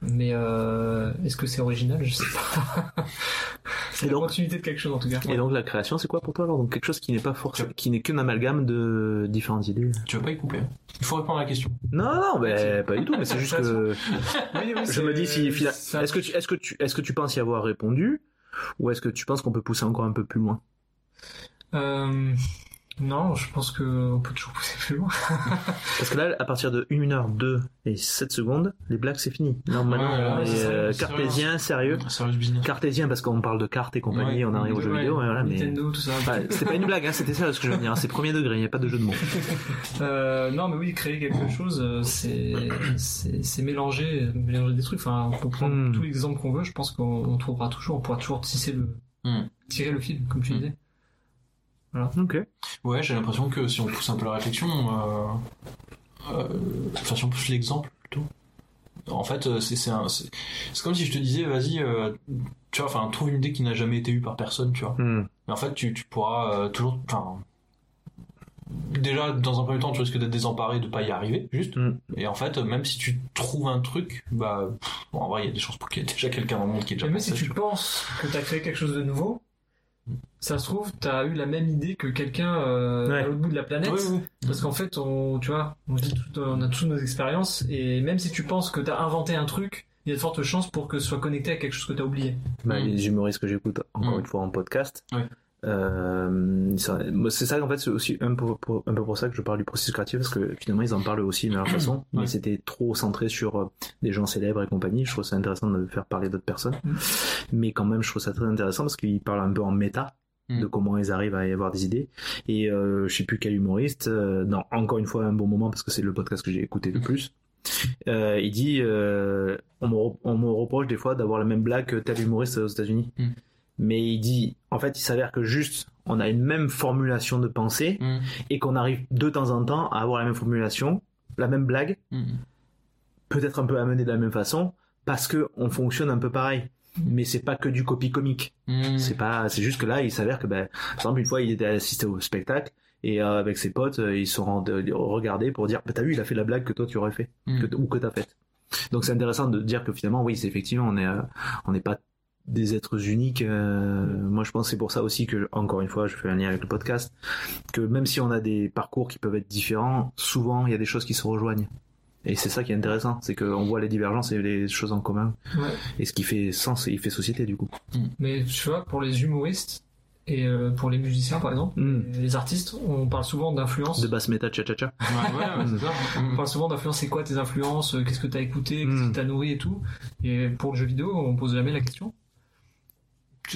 Mais euh, est-ce que c'est original? Je sais pas. <laughs> c'est la donc- continuité de quelque chose en tout cas. Et donc la création, c'est quoi pour toi alors Donc quelque chose qui n'est pas forcément, qui n'est qu'un amalgame de différentes idées? Tu vas pas y couper? hein. Il faut répondre à la question. Non, non, ben pas du tout. Mais c'est juste <laughs> que Oui, oui, <laughs> je me dis si est-ce que tu est-ce que tu est-ce que tu penses y avoir répondu ou est-ce que tu penses qu'on peut pousser encore un peu plus loin? Euh, non, je pense que on peut toujours pousser plus loin. <laughs> Parce que là, à partir de 1h02 et 7 secondes, les blagues c'est fini. Non, maintenant, Ouais, on ouais, est euh, cartésien, sérieux. Cartésien parce qu'on parle de cartes et compagnie, Ouais, on arrive aux jeux Ouais, vidéo, ouais, voilà, mais. Nintendo, tout ça. Enfin, c'était pas une blague, hein, c'était ça ce que je veux dire. C'est premier degré, il n'y a pas de jeu de mots. <laughs> Euh, non, mais oui, créer quelque chose, euh, c'est mélanger, mélanger des trucs. Enfin, on peut prendre Hmm. tous les exemples qu'on veut. Je pense qu'on on trouvera toujours, on pourra toujours tisser le Hmm. tirer le fil, comme tu Hmm. Ok. Ouais, j'ai l'impression que si on pousse un peu la réflexion, euh, euh, enfin si on pousse l'exemple plutôt, en fait euh, c'est comme si je te disais vas-y, euh, tu vois, enfin trouve une idée qui n'a jamais été eue par personne, tu vois. Hmm. Mais en fait tu tu pourras euh, toujours, enfin déjà dans un premier temps tu risques d'être désemparé de pas y arriver juste. Mm. Et en fait même si tu trouves un truc, bah pff, bon, en vrai il y a des chances pour qu'il y ait déjà quelqu'un dans le monde qui ait déjà Mais même si tu tu penses que tu as créé quelque chose de nouveau, Hmm. Ça se trouve, tu as eu la même idée que quelqu'un euh, Ouais. à l'autre bout de la planète. Ouais. Parce qu'en fait, on, tu vois, on, vit tout- on a tous nos expériences, et même si tu penses que tu as inventé un truc, il y a de fortes chances pour que ce soit connecté à quelque chose que tu as oublié. Bah, les humoristes que j'écoute encore Mm. une fois en podcast. Ouais. Euh, c'est ça en fait c'est aussi un peu, pour, un peu pour ça que je parle du processus créatif parce que finalement ils en parlent aussi de leur façon <clears throat> mais c'était trop centré sur euh, des gens célèbres et compagnie je trouve ça intéressant de faire parler d'autres personnes Mm. mais quand même je trouve ça très intéressant parce qu'ils parlent un peu en méta Mm. de comment ils arrivent à y avoir des idées. Et euh, je sais plus quel humoriste, euh, non, encore une fois un bon moment parce que c'est le podcast que j'ai écouté le Mm. plus. Euh, il dit, euh, on, me, re- on me reproche des fois d'avoir la même blague que tel humoriste aux États-Unis. Mm. Mais il dit, en fait, il s'avère que juste, on a une même formulation de pensée Mm. et qu'on arrive de temps en temps à avoir la même formulation, la même blague, Mm. peut-être un peu amenée de la même façon, parce que on fonctionne un peu pareil. Mais c'est pas que du copie comique. Mm. C'est pas, c'est juste que là, il s'avère que, ben, par exemple, une fois, il était assisté au spectacle et euh, avec ses potes, euh, ils se sont rendus- regardés pour dire, bah, t'as vu, il a fait la blague que toi tu aurais fait, Mm. que, ou que t'as faite. Donc c'est intéressant de dire que finalement, oui, c'est effectivement, on est, euh, on n'est pas des êtres uniques. euh, moi, je pense que c'est pour ça aussi que, encore une fois, je fais un lien avec le podcast, que même si on a des parcours qui peuvent être différents, souvent il y a des choses qui se rejoignent. Et c'est ça qui est intéressant, c'est qu'on voit les divergences et les choses en commun. Ouais. Et ce qui fait sens et il fait société du coup. Mais tu vois, pour les humoristes et euh, pour les musiciens par exemple, Mm. les artistes, on parle souvent d'influence. De basse méta cha cha cha. Ouais, ouais, ouais, c'est ça. <laughs> On Mm. parle souvent d'influence, c'est quoi tes influences, euh, qu'est-ce que t'as écouté, qu'est-ce Mm. qui t'a nourri et tout. Et pour le jeu vidéo, on pose jamais la question.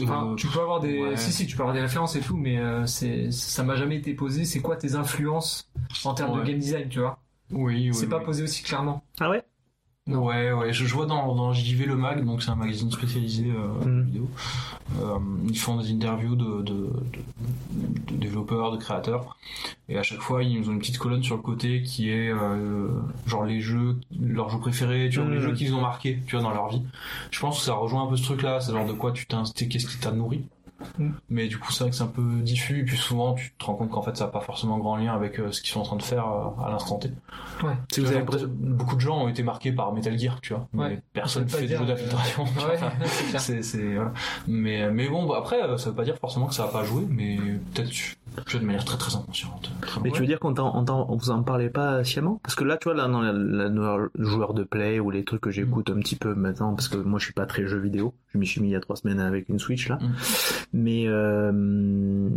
Enfin, Euh, tu peux avoir des, ouais. si si, tu peux avoir des références et tout, mais euh, c'est, ça m'a jamais été posé. C'est quoi tes influences en termes de game design, tu vois? Oui, oui. C'est pas oui. posé aussi clairement. Ah ouais? Ouais, ouais, je, je vois dans, dans JV Le Mag, donc c'est un magazine spécialisé euh, Mm. vidéo. Euh, ils font des interviews de, de, de, de développeurs, de créateurs, et à chaque fois ils ont une petite colonne sur le côté qui est euh, genre les jeux, leurs jeux préférés, tu vois, Mm. les jeux qu'ils ont marqués, tu vois, dans leur vie. Je pense que ça rejoint un peu ce truc-là, c'est genre de quoi tu t'es, qu'est-ce qui t'a nourri? Mm. Mais du coup, c'est vrai que c'est un peu diffus, et puis souvent tu te rends compte qu'en fait ça n'a pas forcément grand lien avec euh, ce qu'ils sont en train de faire euh, à l'instant T. Ouais. Si vous avez beaucoup de gens ont été marqués par Metal Gear, tu vois. Ouais. Mais personne veut fait jeux dire, d'infiltration. Ouais, <laughs> c'est c'est, voilà. Mais, mais bon, bah, après, euh, ça veut pas dire forcément que ça va pas jouer, mais peut-être de manière très très inconsciente. Très Mais tu veux dire qu'on on on vous en parlait pas sciemment? Parce que là, tu vois, là, dans la, la- le joueur de play ou les trucs que j'écoute un petit peu maintenant, parce que moi, je suis pas très jeu vidéo. Je m'y suis mis il y a trois semaines avec une Switch là. Mm. Mais euh,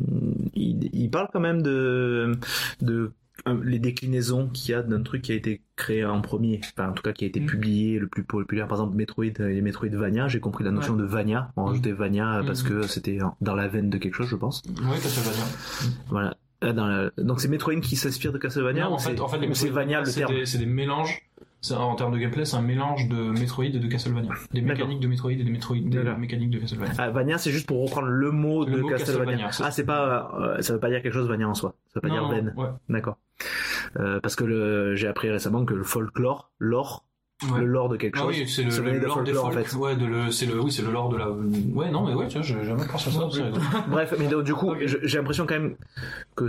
il, il parle quand même de de euh, les déclinaisons qu'il y a d'un truc qui a été créé en premier, enfin en tout cas qui a été Mm. publié le plus populaire, par exemple Metroid, euh, les Metroidvania, j'ai compris la notion de Vania, on Mm. rajoutait Vania euh, parce Mm. que c'était dans la veine de quelque chose je pense. Ouais, Castlevania. Voilà. Euh, dans la- Donc c'est Metroid qui s'inspire de Castlevania Non, ou en fait, c'est en fait, les ou c'est Metroidvania, Vania le terme c'est des mélanges. En termes de gameplay, c'est un mélange de Metroid et de Castlevania. Des mécaniques de Metroid et des, Metroid, des mécaniques de Castlevania. Ah, Vania, c'est juste pour reprendre le mot Le de mot Castlevania. Ah, c'est pas, euh, ça veut pas dire quelque chose Vania en soi. Ça veut pas dire veine. ouais. D'accord. Euh, parce que le, j'ai appris récemment que le folklore, l'or, Ouais. le lore de quelque Ah chose, oui, c'est le, venait de lore des folklore en fait. Ouais, de le, c'est le, oui, c'est le lore de la. Ouais, non, mais ouais, tu vois, j'ai jamais pensé à ça. Bref, mais donc, du coup, <laughs> j'ai l'impression quand même que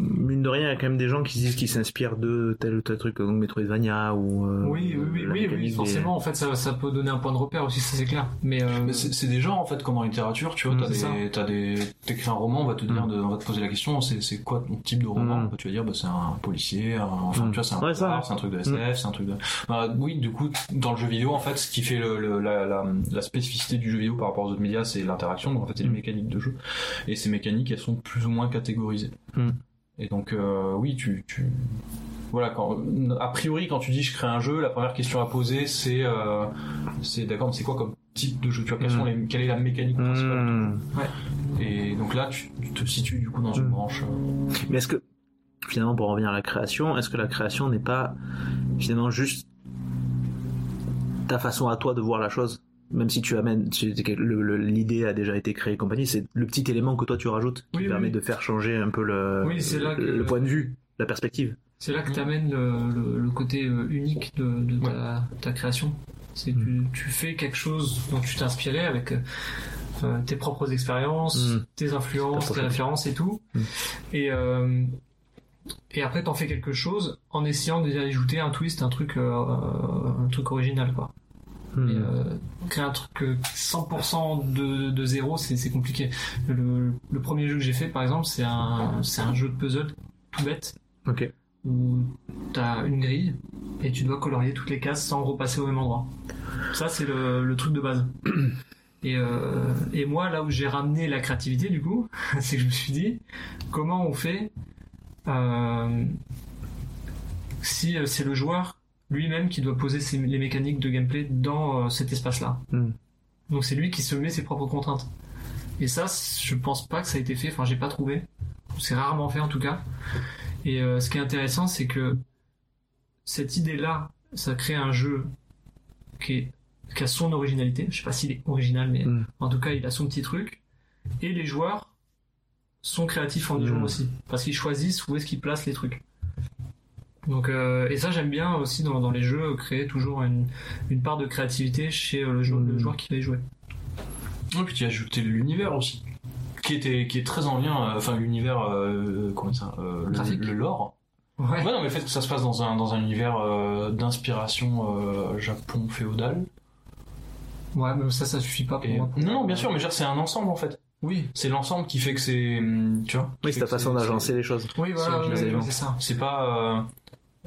mine de rien, il y a quand même des gens qui disent qu'ils s'inspirent de tel ou tel truc, donc Metroidvania ou. euh, Oui, oui, oui, oui, des- forcément. En fait, ça, ça peut donner un point de repère aussi, ça c'est clair. Mais, euh, Mais c'est c'est des genres en fait comme en littérature, tu vois, Mm, t'as des, t'as des, t'écris un roman, on va te dire, Mm. de, on va te poser la question, c'est c'est quoi ton type de roman Mm. Tu vas dire, bah c'est un policier, un- enfin Mm. tu vois, c'est un Ouais, c'est un truc de SF, c'est un truc de. Bah, oui, du coup, dans le jeu vidéo, en fait, ce qui fait le, le- la, la, la spécificité du jeu vidéo par rapport aux autres médias, c'est l'interaction. Donc en fait, c'est les mécaniques de jeu, et ces mécaniques, elles sont plus ou moins catégorisées. Mm. Et donc, euh, oui, tu, tu, voilà, quand, a priori, quand tu dis je crée un jeu, la première question à poser, c'est, euh, c'est d'accord, mais c'est quoi comme type de jeu? Tu vois, quelles Mm. sont les, quelle est la mécanique principale Hmm. Et donc là, tu, tu te situes du coup dans une Mm. branche. euh, Mais est-ce que, finalement, pour revenir à la création, est-ce que la création n'est pas, finalement, juste ta façon à toi de voir la chose? Même si tu amènes, tu- le- le- l'idée a déjà été créée et compagnie, c'est le petit élément que toi tu rajoutes qui Oui, permet oui. de faire changer un peu le, Oui, c'est là que- le point de vue, la perspective. c'est là que t'amènes le, le, le côté euh, unique de, de ta, ta création. C'est que tu, tu fais quelque chose dont tu t'es inspiré avec euh, tes propres expériences, Mm. tes influences, tes références et tout. Mm. Et euh, et après t'en fais quelque chose en essayant d'y ajouter un twist, un truc, euh, un truc original quoi. Hmm. Et, euh, créer un truc euh, 100% de, de zéro, c'est c'est compliqué. Le, le premier jeu que j'ai fait, par exemple, c'est un, c'est un jeu de puzzle tout bête Ok. où t'as une grille et tu dois colorier toutes les cases sans repasser au même endroit. Ça, c'est le, le truc de base. <clears throat> Et, euh, et moi, là où j'ai ramené la créativité, du coup, <laughs> c'est que je me suis dit, comment on fait euh, si euh, c'est le joueur lui-même qui doit poser ses- les mécaniques de gameplay dans euh, cet espace-là. Hmm. Donc c'est lui qui se met ses propres contraintes. Et ça, je pense pas que ça a été fait. Enfin, j'ai pas trouvé. C'est rarement fait en tout cas. Et euh, ce qui est intéressant, c'est que cette idée-là, ça crée un jeu qui, est, qui a son originalité. Je sais pas s'il est original, mais Mm. en tout cas, il a son petit truc. Et les joueurs sont créatifs en y jouant Mm. aussi, parce qu'ils choisissent où est-ce qu'ils placent les trucs. Donc, euh, et ça, j'aime bien aussi dans, dans les jeux, créer toujours une, une part de créativité chez euh, le, Mm. joueur qui va y jouer. Et puis tu as ajouté l'univers aussi, qui était qui est très en lien, euh, enfin l'univers, euh, comment ça, euh, le, lore. Ouais. Ouais, non, mais le fait que ça se passe dans un dans un univers euh, d'inspiration euh, Japon féodal. Ouais, mais ça, ça suffit pas pour Et... moi. Non, non, bien sûr, mais genre c'est un ensemble en fait. Oui. C'est l'ensemble qui fait que c'est, hum, tu vois. Oui, c'est ta façon d'agencer les choses. Oui, voilà, C'est ça. C'est pas.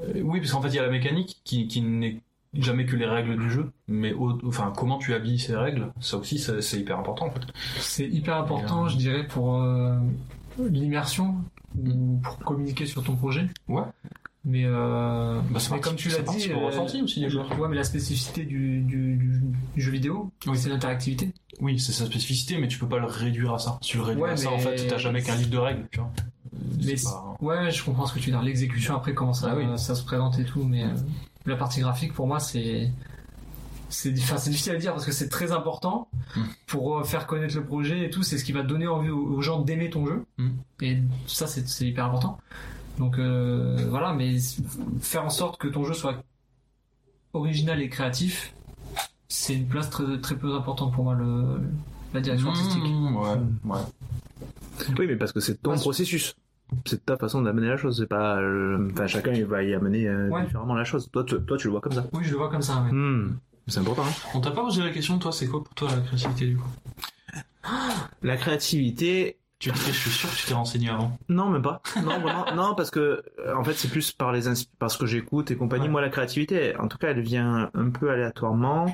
euh, Oui, parce qu'en fait il y a la mécanique qui qui n'est jamais que les règles du jeu, mais au- enfin comment tu habilles ces règles, ça aussi c'est hyper important en fait. C'est hyper important, euh, je dirais, pour euh, l'immersion ou pour communiquer sur ton projet. Ouais. Mais, euh, Bah, mais comme tu l'as dit, euh, ressenti aussi des joueurs. Ouais, mais la spécificité du, du, du, du jeu vidéo, Oui. c'est l'interactivité. Oui, c'est sa spécificité, mais tu peux pas le réduire à ça. Si tu le réduis Ouais, à ça, en fait, t'as jamais qu'un livre de règles, tu vois. Mais C'est pas- ouais, je comprends ce que tu veux dire. L'exécution après comment ça, Ah oui. ça se présente et tout, mais euh, la partie graphique pour moi c'est c'est difficile à dire parce que c'est très important Mm. pour euh, faire connaître le projet et tout. C'est ce qui va donner envie aux, gens d'aimer ton jeu Mm. et ça c'est hyper important. Donc euh, voilà, mais faire en sorte que ton jeu soit original et créatif, c'est une place très très peu importante pour moi le la direction artistique. Mmh, ouais, ouais. Oui, mais parce que c'est ton processus. C'est ta façon d'amener la chose. C'est pas. euh, Enfin, chacun il va y amener euh, Ouais. différemment la chose. Toi, tu, toi, tu le vois comme ça. Oui, je le vois comme ça. ouais. Hmm. C'est important. hein. On t'a pas posé la question, toi, c'est quoi pour toi la créativité du coup? La créativité. Tu te je suis sûr que tu t'es renseigné avant. Non, même pas. Non, vraiment. non, parce que euh, en fait, c'est plus par les parce que j'écoute et compagnie. Ouais. Moi, la créativité, en tout cas, elle vient un peu aléatoirement,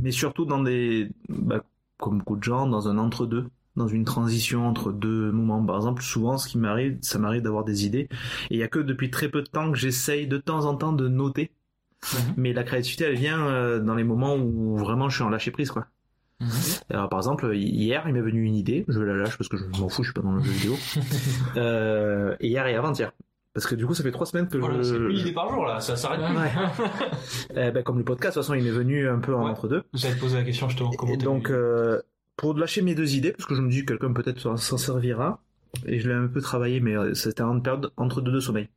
mais surtout dans des, bah, comme beaucoup de gens, dans un entre-deux, dans une transition entre deux moments. Par exemple, souvent, ce qui m'arrive, ça m'arrive d'avoir des idées, et il y a que depuis très peu de temps que j'essaye de temps en temps de noter. Mhm. Mais la créativité, elle vient euh, dans les moments où vraiment je suis en lâcher prise, quoi. Alors par exemple hier il m'est venu une idée, je la lâche parce que je m'en fous, je suis pas dans le jeu vidéo. <laughs> euh, et hier et avant-hier, parce que du coup ça fait trois semaines que Voilà, je. une idée par jour là, ça s'arrête plus. Ouais. <laughs> Eh ben, comme le podcast, de toute façon il est venu un peu en Ouais. entre deux. J'allais te poser la question justement. Comment Et t'es donc euh, pour lâcher mes deux idées, parce que je me dis que quelqu'un peut-être s'en- servira, et je l'ai un peu travaillé, mais euh, c'était en période entre deux de sommeil.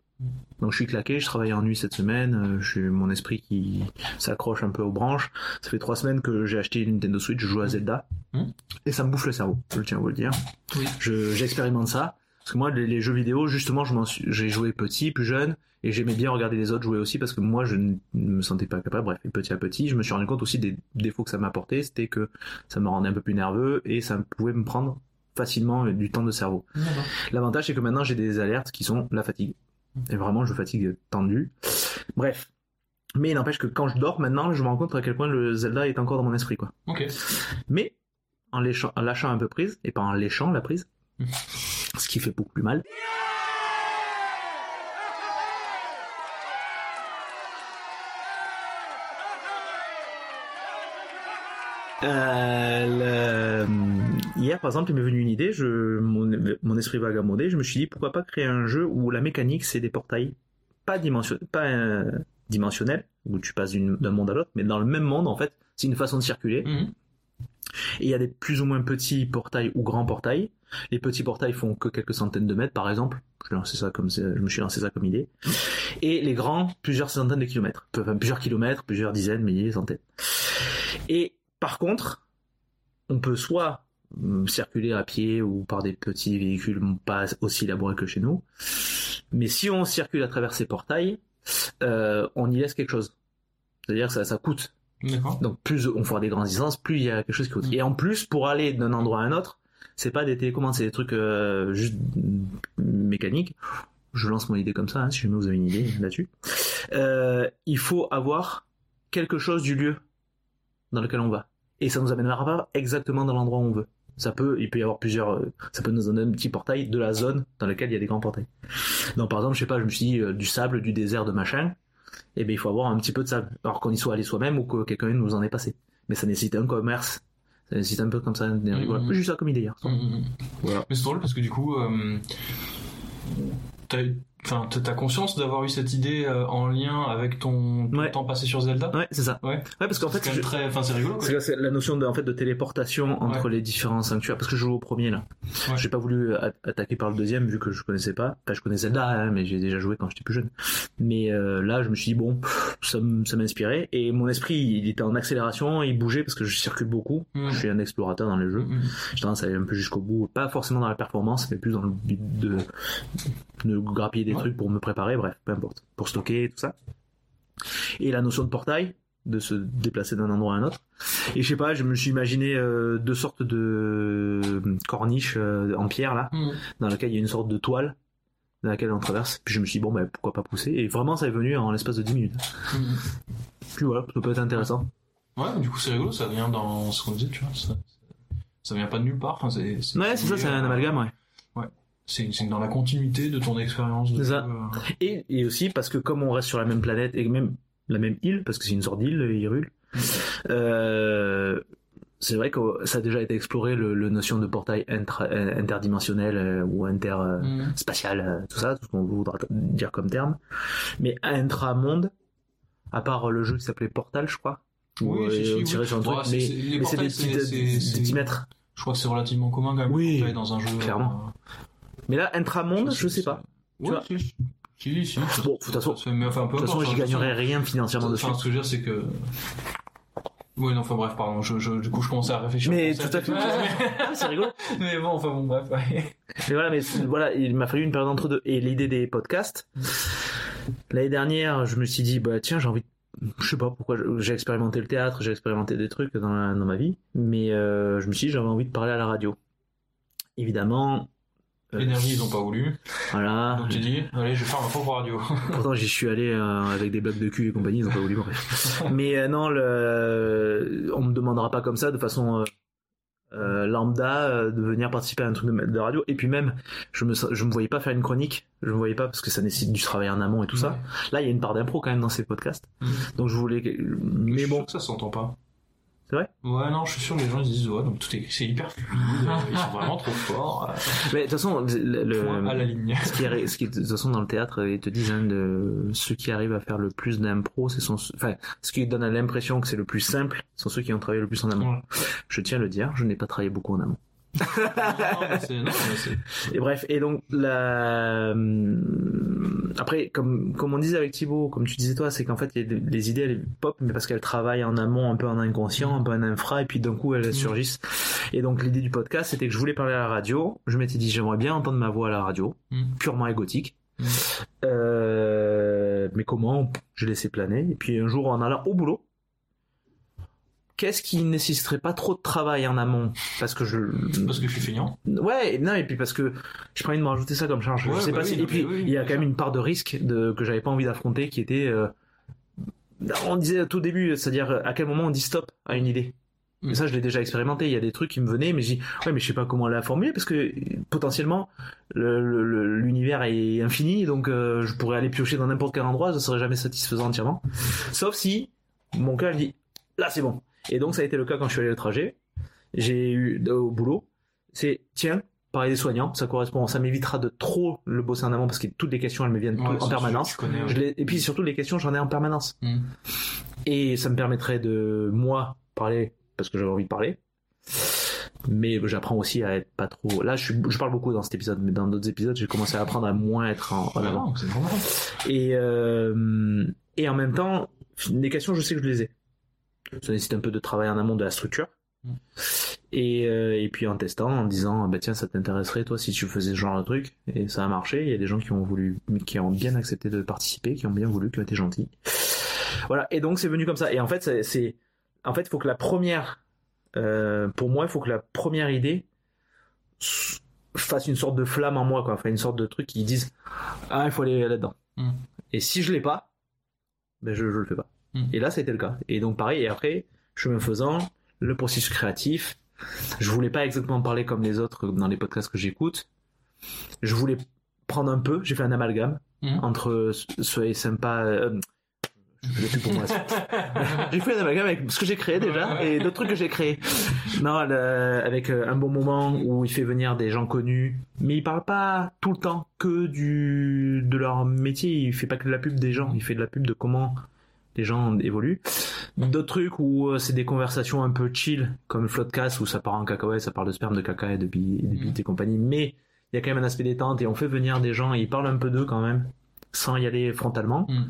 Donc je suis claqué, je travaille en nuit cette semaine, euh, j'ai mon esprit qui s'accroche un peu aux branches. Ça fait trois semaines que j'ai acheté une Nintendo Switch, je joue à Zelda, Mhm. et ça me bouffe le cerveau, je tiens à vous le dire. Oui. Je- J'expérimente ça, parce que moi les, les jeux vidéo, justement, je m'en suis- j'ai joué petit, plus jeune, et j'aimais bien regarder les autres jouer aussi, parce que moi je ne me sentais pas capable. Bref, et petit à petit, je me suis rendu compte aussi des défauts que ça m'apportait, c'était que ça me rendait un peu plus nerveux, et ça pouvait me prendre facilement euh, du temps de cerveau. L'avantage, c'est que maintenant, j'ai des alertes qui sont la fatigue. Et vraiment, je fatigue tendu. Bref. Mais il n'empêche que quand je dors, maintenant, je me rends compte à quel point le Zelda est encore dans mon esprit, quoi. Ok. Mais, en, léchant- en lâchant un peu prise, et pas en léchant la prise, ce qui fait beaucoup plus mal. Euh, le- Hier, par exemple, il m'est venu une idée, je, mon, mon esprit vagabondé, je me suis dit pourquoi pas créer un jeu où la mécanique c'est des portails pas, dimension, pas euh, dimensionnels, où tu passes d'un monde à l'autre, mais dans le même monde en fait, c'est une façon de circuler. Mhm. Et il y a des plus ou moins petits portails ou grands portails. Les petits portails font que quelques centaines de mètres, par exemple. Je, lancé ça comme, je me suis lancé ça comme idée. Et les grands, plusieurs centaines de kilomètres. Enfin, plusieurs kilomètres, plusieurs dizaines, milliers, centaines. Et par contre, on peut soit circuler à pied ou par des petits véhicules pas aussi élaborés que chez nous. Mais si on circule à travers ces portails, euh, on y laisse quelque chose. C'est-à-dire que ça, ça coûte. Donc plus on fera des grandes distances, plus il y a quelque chose qui coûte. Mm. Et en plus, pour aller d'un endroit à un autre, c'est pas des télécommandes, c'est des trucs euh, juste mm, mécaniques. Je lance mon idée comme ça, hein, si jamais vous avez une idée là-dessus. Euh, il faut avoir quelque chose du lieu dans lequel on va. Et ça nous amènera pas exactement dans l'endroit où on veut. Ça peut, il peut y avoir plusieurs, euh, ça peut nous donner un petit portail de la zone dans laquelle il y a des grands portails. Donc par exemple, je sais pas, je me suis dit euh, du sable, du désert, de machin. Eh bien, il faut avoir un petit peu de sable. Alors qu'on y soit allé soi-même ou que quelqu'un nous en ait passé. Mais ça nécessite un commerce. C'est un site un peu comme ça, des. Mhm. J'ai eu ça comme idée hier. Mhm. Voilà. Mais c'est drôle parce que du coup, euh, t'as eu- enfin, t'as conscience d'avoir eu cette idée euh, en lien avec ton, ton Ouais. temps passé sur Zelda. Ouais, c'est ça. Ouais. Ouais, parce qu'en fait, très, enfin, c'est rigolo. c'est la notion de, en fait, de téléportation entre les différents sanctuaires. Parce que je joue au premier là. J'ai pas voulu attaquer par le deuxième vu que je connaissais pas. Enfin, je connaissais Zelda, hein, mais j'ai déjà joué quand j'étais plus jeune. Mais euh, là, je me suis dit bon, ça, m'inspirait et mon esprit, il était en accélération, il bougeait parce que je circule beaucoup. Mhm. Je suis un explorateur dans les jeux. Mhm. J'ai tendance à aller un peu jusqu'au bout, pas forcément dans la performance, mais plus dans le but de, de grappiller des Ouais. trucs pour me préparer, bref, peu importe, pour stocker tout ça. Et la notion de portail, de se déplacer d'un endroit à un autre. Et je sais pas, je me suis imaginé euh, deux sortes de corniches euh, en pierre là, Mhm. dans laquelle il y a une sorte de toile dans laquelle on traverse. Puis je me suis dit bon ben pourquoi pas pousser. Et vraiment ça est venu en l'espace de 10 minutes. Mhm. Puis voilà, ça peut être intéressant. Ouais, mais du coup, c'est rigolo, ça vient dans ce qu'on disait, tu vois. Ça, ça vient pas de nulle part. Enfin, c'est, Ouais, c'est ça, c'est un euh, amalgame, ouais. C'est, c'est dans la continuité de ton expérience. de ça. euh. Et, et aussi parce que comme on reste sur la même planète et même la même île, parce que c'est une sorte d'île, Hyrule, euh, c'est vrai que ça a déjà été exploré le, le notion de portail intra- euh, interdimensionnel euh, ou inter euh, Mhm. spatial, euh, tout ça, tout ce qu'on voudra dire comme terme. Mais intramonde, à part le jeu qui s'appelait Portal, je crois, Oui, oui. sur un Ouais, truc, c'est- mais, c'est- les mais c'est des 10 mètres. Je crois que c'est relativement commun quand même. Oui, dans un jeu. clairement. Mais là, intramonde, je sais pas. Ouais, vois. si, si, si, Bon, de toute façon- mais enfin, peu De toute façon, j'y hein, gagnerais rien financièrement dessus. Enfin, ce que je veux dire, c'est que. Oui, non, enfin bref, pardon, je, je, du coup, je commençais à réfléchir. Mais tout à fait. Ah, c'est rigolo. <laughs> mais bon, enfin bon, bref, ouais. Mais voilà, mais voilà, il m'a fallu une période entre deux. Et l'idée des podcasts, l'année dernière, je me suis dit, bah tiens, j'ai envie, de- je sais pas pourquoi, j'ai expérimenté le théâtre, j'ai expérimenté des trucs dans, la- dans ma vie, mais euh, je me suis dit, j'avais envie de parler à la radio. Évidemment, L'énergie, ils ont pas voulu. voilà. Donc, tu dis, allez, je vais faire ma propre radio. <laughs> Pourtant, j'y suis allé euh, avec des blocs de cul et compagnie, ils ont pas voulu. bref. <laughs> Mais euh, non, le... on me demandera pas comme ça de façon euh, euh, lambda euh, de venir participer à un truc de, de radio. Et puis même, je me je me voyais pas faire une chronique. Je me voyais pas parce que ça nécessite du travail en amont et tout ça. Là, il y a une part d'impro quand même dans ces podcasts. Mhm. Donc je voulais. Mais Mais je suis bon, sûr que ça s'entend pas. C'est vrai? Ouais, non, je suis sûr que les gens ils se disent, ouais, donc tout est, c'est hyper fluide, euh, ils sont vraiment trop forts. euh, <laughs> mais de toute façon, le, le- à la ligne. ce qui, est- ce qui est- de toute façon dans le théâtre, ils te disent hein, de ceux qui arrivent à faire le plus d'impro, c'est son, enfin, ce qui donne l'impression que c'est le plus simple, sont ceux qui ont travaillé le plus en amont. Ouais. Je tiens à le dire, je n'ai pas travaillé beaucoup en amont. Non, non, c'est, Et bref, et donc la hum, après, comme comme on disait avec Thibaut, comme tu disais toi, c'est qu'en fait des- les idées elles pop, mais parce qu'elles travaillent en amont, un peu en inconscient, un peu en infra, et puis d'un coup elles Mhm. surgissent. Et donc l'idée du podcast, c'était que je voulais parler à la radio. Je m'étais dit j'aimerais bien entendre ma voix à la radio, Mhm. purement égotique. Mhm. Euh, mais comment? Je laissais planer. Et puis un jour en allant au boulot. Qu'est-ce qui nécessiterait pas trop de travail en amont? Parce que je, parce que je suis feignant. Ouais, non, et puis parce que j'ai pas envie de me rajouter ça comme charge. Ouais, je sais bah pas oui, si. non, Et puis, mais oui, il y a quand même une part de risque de, que j'avais pas envie d'affronter qui était. euh, on disait au tout début, c'est-à-dire à quel moment on dit stop à une idée. Mm. Et ça, je l'ai déjà expérimenté. Il y a des trucs qui me venaient, mais je dis, ouais, mais je sais pas comment la formuler parce que potentiellement, le- le- le- l'univers est infini, donc euh, je pourrais aller piocher dans n'importe quel endroit, je serais jamais satisfaisant entièrement. Sauf si mon cœur dit, là c'est bon. Et donc ça a été le cas quand je suis allé au trajet. J'ai eu au boulot. C'est tiens, parler des soignants, ça correspond, ça m'évitera de trop le bosser en amont parce que toutes les questions elles me viennent Ouais, tout- en permanence. Connais, ouais. et puis surtout les questions j'en ai en permanence. Mm. Et ça me permettrait de moi parler parce que j'avais envie de parler. Mais j'apprends aussi à être pas trop. Là, je, suis... je parle beaucoup dans cet épisode, mais dans d'autres épisodes, j'ai commencé à apprendre à moins être en, en avant. Et, euh, et en même temps, les questions, je sais que je les ai. Ça nécessite un peu de travail en amont de la structure. Mm. Et, euh, et puis en testant, en disant, bah tiens, ça t'intéresserait toi si tu faisais ce genre de truc. Et ça a marché. Il y a des gens qui ont voulu, qui ont bien accepté de participer, qui ont bien voulu, qui ont été gentils. Voilà. Et donc c'est venu comme ça. Et en fait, c'est, en fait, faut que la première, euh, pour moi, il faut que la première idée fasse une sorte de flamme en moi, quoi. Enfin, une sorte de truc qui dise, ah, il faut aller là-dedans. Mm. Et si je l'ai pas, ben je, je le fais pas. Et là, ça a été le cas. Et donc pareil. Et après, chemin faisant, le processus créatif. Je voulais pas exactement parler comme les autres dans les podcasts que j'écoute. Je voulais prendre un peu. J'ai fait un amalgame Mm. entre ce- soyez sympa. euh, Je l'ai plus pour moi. <laughs> j'ai fait un amalgame avec ce que j'ai créé déjà et d'autres trucs que j'ai créés. Non, le- avec euh, un bon moment où il fait venir des gens connus, mais il parle pas tout le temps que du de leur métier. Il fait pas que de la pub des gens. Il fait de la pub de comment les gens évoluent. D'autres trucs où euh, c'est des conversations un peu chill, comme Floodcast où ça part en cacahuète, ça parle de sperme, de caca et de bi- et de bites et compagnie. Mais il y a quand même un aspect détente et on fait venir des gens et ils parlent un peu d'eux quand même, sans y aller frontalement. Mm.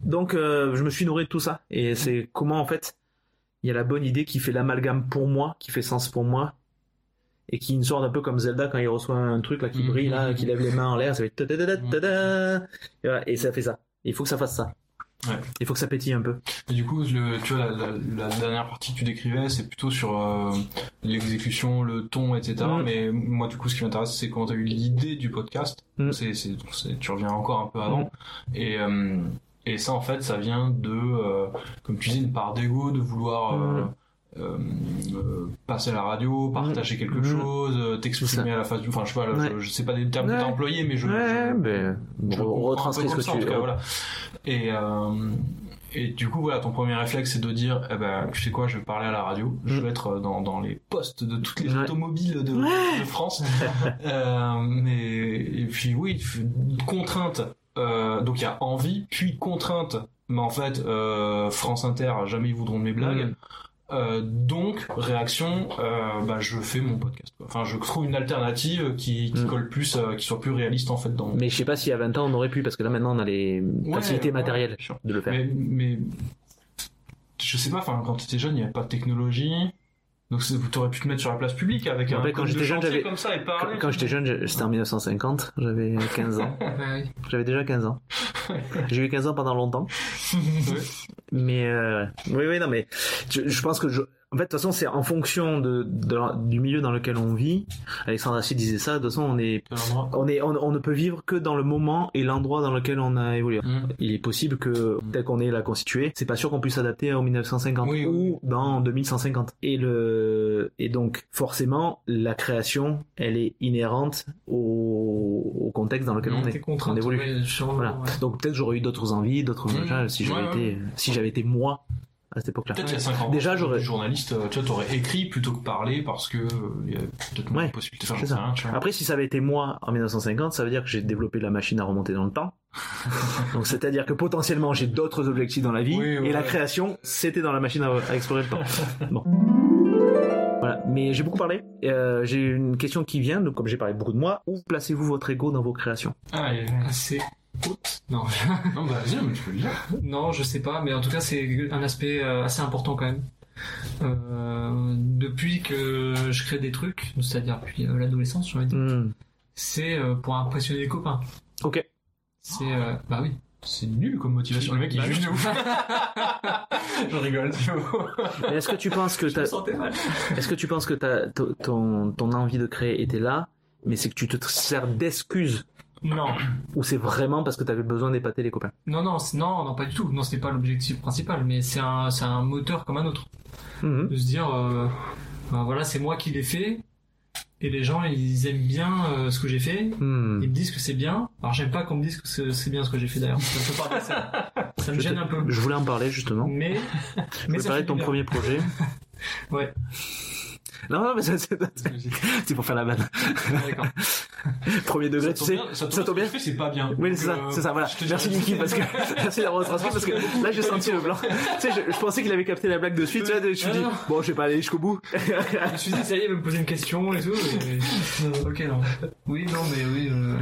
Donc euh, je me suis nourri de tout ça et c'est comment en fait il y a la bonne idée qui fait l'amalgame pour moi, qui fait sens pour moi et qui une sorte un peu comme Zelda quand il reçoit un truc là qui Mhm. brille là, qui lève les mains en l'air, ça fait et, voilà, et ça fait ça. Il faut que ça fasse ça. Ouais. Il faut que ça pétille un peu. Et du coup, le, tu vois, la, la, la dernière partie que tu décrivais, c'est plutôt sur euh, l'exécution, le ton, etc. Mm. Mais moi, du coup, ce qui m'intéresse, c'est comment tu as eu l'idée du podcast. Mm. C'est, tu reviens encore un peu avant. Mm. Et, euh, et ça, en fait, ça vient de, euh, comme tu dis, une part d'ego, de vouloir euh, Mm. euh, euh, passer à la radio, partager quelque Mm. chose, euh, t'exprimer à la face du... Enfin, je sais pas, Ouais. je, je sais pas des termes que Ouais. t'as employés, mais je... ouais, je- ben, comprends retranscris ce que ça, tu en tout cas, voilà. Et, euh, et du coup, voilà, ton premier réflexe, c'est de dire, eh ben, tu sais quoi, je vais parler à la radio, je Mm. vais être dans, dans les postes de toutes les Ouais. automobiles de, de France. <laughs> euh, mais, et puis oui, contrainte. Euh, donc il y a envie, puis contrainte. Mais en fait, euh, France Inter, jamais ils voudront de mes blagues. Mm. Euh, donc réaction, euh, bah, je fais mon podcast. quoi. Enfin, je trouve une alternative qui, qui Mm. colle plus, euh, qui soit plus réaliste en fait dans. Mais je sais pas si à 20 ans on aurait pu, parce que là maintenant on a les Ouais, facilités ouais, matérielles de le faire. Mais, mais je sais pas, enfin, quand t'étais jeune, il n'y avait pas de technologie. Donc c'est- t'aurais pu te mettre sur la place publique avec un quand j'étais jeune, j'avais- comme ça et Quand, parler. quand j'étais jeune, je- c'était en 1950, j'avais <laughs> 15 ans. Ouais, oui. J'avais déjà 15 ans. J'ai eu 15 ans pendant longtemps. <laughs> Mais euh, oui, oui, non, mais je, je pense que je, en fait, de toute façon, c'est en fonction de, de du milieu dans lequel on vit. Alexandre Assier disait ça. De toute façon, on est, on est, on, on ne peut vivre que dans le moment et l'endroit dans lequel on a évolué. Mm. Il est possible que tel qu'on est là constitué, c'est pas sûr qu'on puisse s'adapter en 1950 Oui, ou dans 2150. Et le et donc forcément la création, elle est inhérente au, au contexte dans lequel on Tes est. contraintes, on évolue. Voilà. ouais. Donc peut-être j'aurais eu d'autres envies, d'autres Mmh. si j'avais Ouais, été si j'avais été moi à cette époque-là. Peut-être il y a 5 ans. Déjà, j'aurais- journaliste, euh, tu vois, t'aurais écrit plutôt que parler parce que euh, il y a peut-être moins Ouais, de possibilités. C'est j'en sais ça. rien. Après, si ça avait été moi en 1950, ça veut dire que j'ai développé la machine à remonter dans le temps. <laughs> Donc, c'est-à-dire que potentiellement, j'ai d'autres objectifs dans la vie. Oui, ouais. et la création, c'était dans la machine à, à explorer le temps. <laughs> Bon. Voilà. Mais j'ai beaucoup parlé. Euh, j'ai une question qui vient. Donc, comme j'ai parlé beaucoup de moi, où placez-vous votre ego dans vos créations? Ah, et... Non. <laughs> non, bah vas-y, mais tu peux le dire. non, je sais pas, mais en tout cas, c'est un aspect euh, assez important quand même. Euh, depuis que je crée des trucs, c'est-à-dire depuis euh, l'adolescence, j'ai envie de dire, Hmm. c'est pour impressionner les copains. Ok. C'est euh, bah oui. C'est nul comme motivation. Le mec, il Bah est oui. juste de ouf. <laughs> Je rigole, tu vois. Mais est-ce que tu penses que <laughs> est-ce que tu penses que ton- ton, ton envie de créer était là, mais c'est que tu te sers d'excuse Non, ou c'est vraiment parce que t'avais besoin d'épater les copains? Non, non, non, non, pas du tout. Non, c'était pas l'objectif principal, mais c'est un, c'est un moteur comme un autre. Mhm. de se dire euh, ben voilà c'est moi qui l'ai fait et les gens ils aiment bien euh, ce que j'ai fait Hmm. ils me disent que c'est bien alors j'aime pas qu'on me dise que c'est bien ce que j'ai fait d'ailleurs <laughs> ça, me Je gêne te- un peu Je voulais en parler justement. mais Je voulais ça parler de ton bien. premier projet. <laughs> ouais Non, non, mais c'est, c'est, <laughs> c'est pour faire la vanne. d'accord <laughs> Premier degré, tu sais. ça ça tombe bien. C'est pas bien. Oui, c'est ça, euh, c'est ça, voilà. Merci Niki, parce que, <laughs> merci d'avoir retranscrit, parce que là, j'ai senti le blanc. tu sais, je, je pensais qu'il avait capté la blague de suite, tu vois, je me suis dit, bon, je vais pas aller jusqu'au bout. je me suis dit ça y est il va me poser une question et tout et- ok non oui non mais oui euh,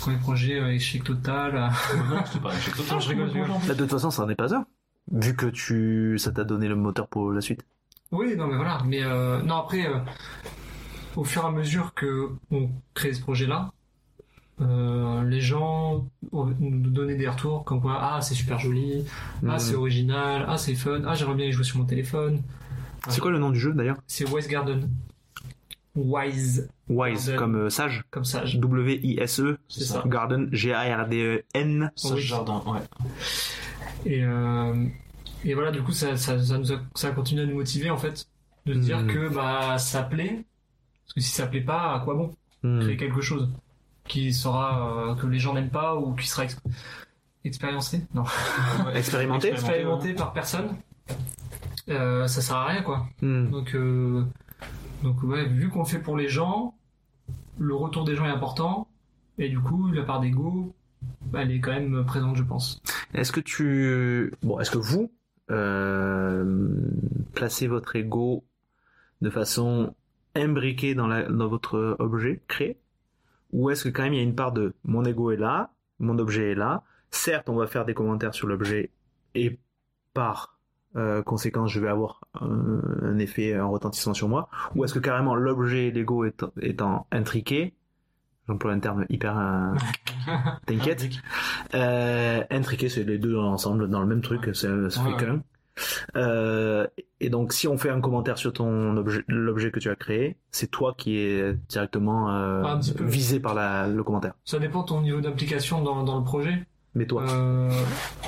premier projet euh, échec total euh, Non, c'est pas un échec total. Je rigole, je rigole. Là, de toute façon, ça en est pas un. Vu que tu, ça t'a donné le moteur pour la suite. Oui, non, mais voilà. Mais euh, non, après, euh, au fur et à mesure que on crée ce projet-là, euh, les gens nous donner des retours comme quoi ah c'est super joli, ah c'est original, ah c'est fun, ah j'aimerais bien y jouer sur mon téléphone. C'est quoi le nom du jeu, d'ailleurs? C'est Wise Garden. Wise Wise, Garden. comme sage. comme sage. W-I-S-E. C'est ça. Garden, G-A-R-D-E-N. Sage Oui. jardin, ouais. Et euh, et voilà du coup ça ça ça nous a, ça a continué à nous motiver en fait de se dire Mhm. que bah ça plaît parce que si ça plaît pas à quoi bon Hmm. créer quelque chose qui sera euh, que les gens n'aiment pas ou qui sera ex- expériencé Non. Expérimenté <laughs> Expérimenté par personne. Euh, ça sert à rien quoi. Hmm. Donc, euh, donc ouais, vu qu'on fait pour les gens, le retour des gens est important, et du coup, la part d'ego, elle est quand même présente, je pense. Est-ce que tu, bon, est-ce que vous euh, placez votre ego de façon imbriquée dans, votre objet créé, ou est-ce que quand même il y a une part de mon ego est là, mon objet est là. Certes, on va faire des commentaires sur l'objet et par euh, conséquent, je vais avoir un, un effet, un retentissement sur moi, ou est-ce que carrément l'objet et l'ego étant, étant intriqués, j'emploie un terme hyper euh, <laughs> t'inquiète, euh, intriqué, c'est les deux ensemble dans le même truc, c'est ça fait Ouais, qu'un. Euh, et donc, si on fait un commentaire sur ton objet, l'objet que tu as créé, c'est toi qui est directement euh, peu. visé par la, le commentaire. Ça dépend de ton niveau d'implication dans, dans le projet. Mais toi, Euh,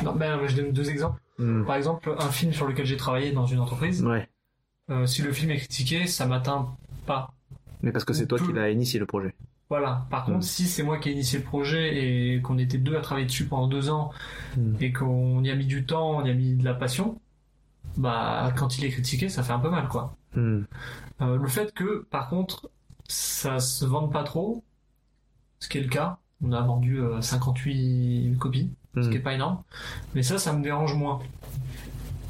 non, ben, je donne deux exemples. Hmm. Par exemple, un film sur lequel j'ai travaillé dans une entreprise, ouais. euh, si le film est critiqué, ça m'atteint pas. Mais parce que c'est toi qui l'as initié le projet. Voilà. Par contre, Mm. si c'est moi qui ai initié le projet et qu'on était deux à travailler dessus pendant deux ans Mm. et qu'on y a mis du temps, on y a mis de la passion, bah quand il est critiqué, ça fait un peu mal, quoi. Hmm. Euh, le fait que, par contre, ça se vende pas trop, ce qui est le cas, on a vendu euh, 58 copies, ce Hmm. qui est pas énorme, mais ça, ça me dérange moins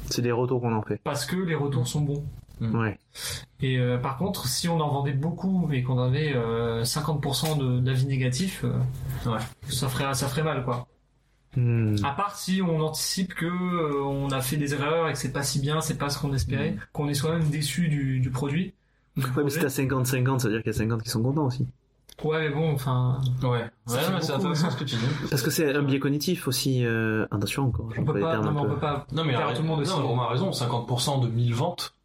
C'est des retours qu'on en fait. parce que les retours sont bons. Ouais. Et euh, par contre, si on en vendait beaucoup et qu'on avait euh, 50% de- d'avis négatifs, euh, Ouais. ça ferait ça ferait mal quoi. Hmm. À part si on anticipe que euh, on a fait des erreurs et que c'est pas si bien, c'est pas ce qu'on espérait, qu'on est soi-même déçu du, du produit. du Ouais, mais si t'as 50-50, ça veut dire qu'il y a 50 qui sont contents aussi. Ouais, mais bon, enfin, Ouais, c'est beaucoup. intéressant ce que tu dis. <laughs> Parce que c'est un biais cognitif aussi. Euh... Attention encore, on peut pas, non, mais on peu. peut pas Non, mais il faire a, tout le monde non, Romain a raison, 50% de 1000 ventes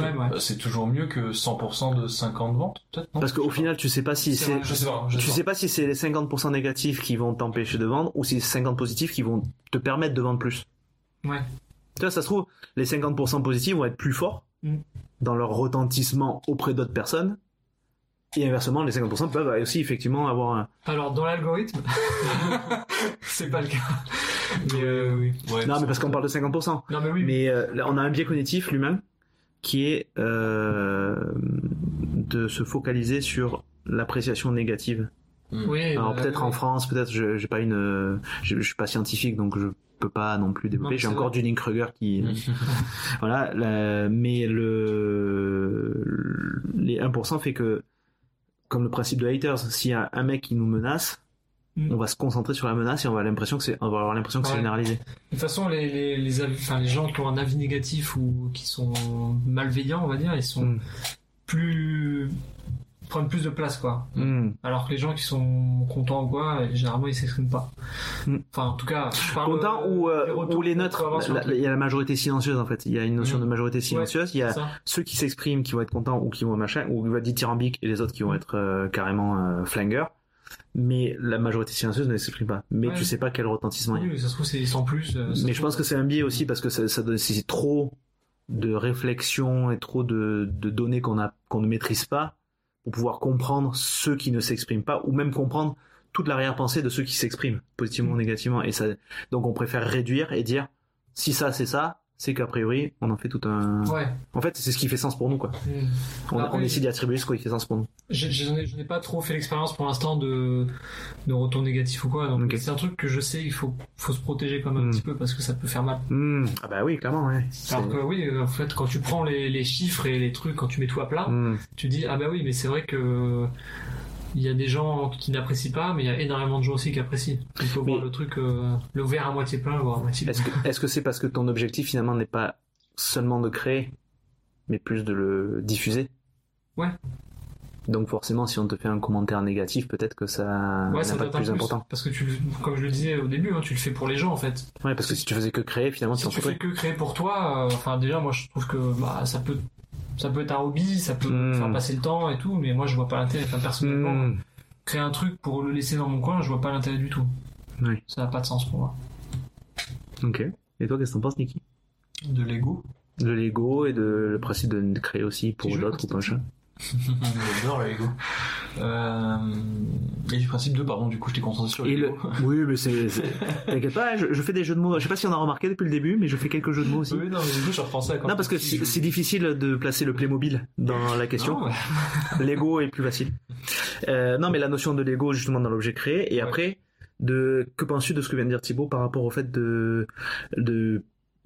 Même, ouais. euh, c'est toujours mieux que 100% de 50 ventes, peut-être, non? Parce qu'au final, tu sais pas si C'est sais pas, je Tu sais sais pas si c'est les 50% négatifs qui vont t'empêcher de vendre ou si c'est 50 positifs qui vont te permettre de vendre plus. Ouais. Tu vois, ça se trouve, les 50% positifs vont être plus forts Mm. dans leur retentissement auprès d'autres personnes. Et inversement, les 50% peuvent aussi effectivement avoir un... Alors dans l'algorithme, <laughs> c'est pas le cas. Mais euh, oui. Ouais, Non, mais parce qu'on parle de 50%. Non mais oui. Mais euh, on a un biais cognitif, l'humain, qui est euh, de se focaliser sur l'appréciation négative. oui. Alors bah, peut-être oui. en France, peut-être je j'ai pas une, euh, je, je suis pas scientifique donc je peux pas non plus développer. J'ai encore vrai. du Kruger qui, <laughs> voilà. la- mais le, le- les 1% fait que, comme le principe de haters, s'il y a un mec qui nous menace. On va se concentrer sur la menace et on va avoir l'impression que c'est, on va avoir l'impression que c'est généralisé. De toute façon, les, les, les, avis- enfin, les gens qui ont un avis négatif ou qui sont malveillants, on va dire, ils sont Mm. plus prennent plus de place, quoi. Mm. Alors que les gens qui sont contents ou quoi, généralement, ils s'expriment pas. Mm. Enfin, en tout cas, je parle, Content euh, ou, euh, ou les neutres. Il y a la majorité silencieuse en fait. Il y a une notion Mm. de majorité silencieuse. Il y a Ça. ceux qui s'expriment qui vont être contents ou qui vont machin ou qui vont être dithyrambiques et les autres qui vont être euh, carrément euh, flingueurs mais la majorité silencieuse ne s'exprime pas mais Ouais. tu sais pas quel retentissement il y a Oui, mais ça se trouve, c'est sans plus. euh, ça mais je pense que c'est un biais aussi parce que ça, ça donne c'est trop de réflexion et trop de, de données qu'on a qu'on ne maîtrise pas pour pouvoir comprendre ceux qui ne s'expriment pas ou même comprendre toute l'arrière-pensée de ceux qui s'expriment positivement ou négativement et ça donc on préfère réduire et dire si ça c'est ça c'est qu'a priori on en fait tout un Ouais. en fait c'est ce qui fait sens pour nous quoi on, Après, on essaie d'y attribuer ce qui fait sens pour nous Je, n'ai- pas trop fait l'expérience pour l'instant de, de retour négatif ou quoi. Donc c'est un truc que je sais, il faut, faut se protéger quand même un Mm. petit peu parce que ça peut faire mal. Hmm. ah bah oui clairement ouais Alors que oui, en fait, quand tu prends les, les chiffres et les trucs, quand tu mets tout à plat, Hmm. tu dis ah bah oui, mais c'est vrai que il y a des gens qui n'apprécient pas, mais il y a énormément de gens aussi qui apprécient. Il faut Mais- voir le truc, euh, le verre à moitié plein, le verre à moitié. Est-ce que c'est parce que ton objectif finalement n'est pas seulement de créer, mais plus de le diffuser? Ouais. Donc forcément, si on te fait un commentaire négatif, peut-être que ça Ouais, n'a pas de plus plus, important. parce que tu, comme je le disais au début, hein, tu le fais pour les gens en fait. Ouais, parce que si tu faisais que créer, finalement, si tu fais que créer pour toi, euh, enfin déjà moi je trouve que bah, ça peut ça peut être un hobby, ça peut Mm. faire passer le temps et tout, mais moi je vois pas l'intérêt. Enfin, personnellement, Hmm. créer un truc pour le laisser dans mon coin, je vois pas l'intérêt du tout. Oui. Ça n'a pas de sens pour moi. Ok. Et toi, qu'est-ce que t'en penses, Niki? De Lego. De l'ego et de le principe de créer aussi pour d'autres ou pas machin. <laughs> J'adore le Lego. Euh, et du principe 2, pardon, du coup, je t'ai concentré sur le. Lego. <laughs> Oui, mais c'est. <laughs> T'inquiète pas, je, je fais des jeux de mots. Je sais pas si on a remarqué depuis le début, mais je fais quelques jeux de mots aussi. Oui, non, mais du coup, je repensais à quand Non, parce que c'est je- difficile de placer le Playmobil dans la question. Non. Lego est plus facile. Euh, non, mais la notion de Lego justement dans l'objet créé. Et Ouais. après, de que penses-tu de ce que vient de dire Thibaut par rapport au fait de de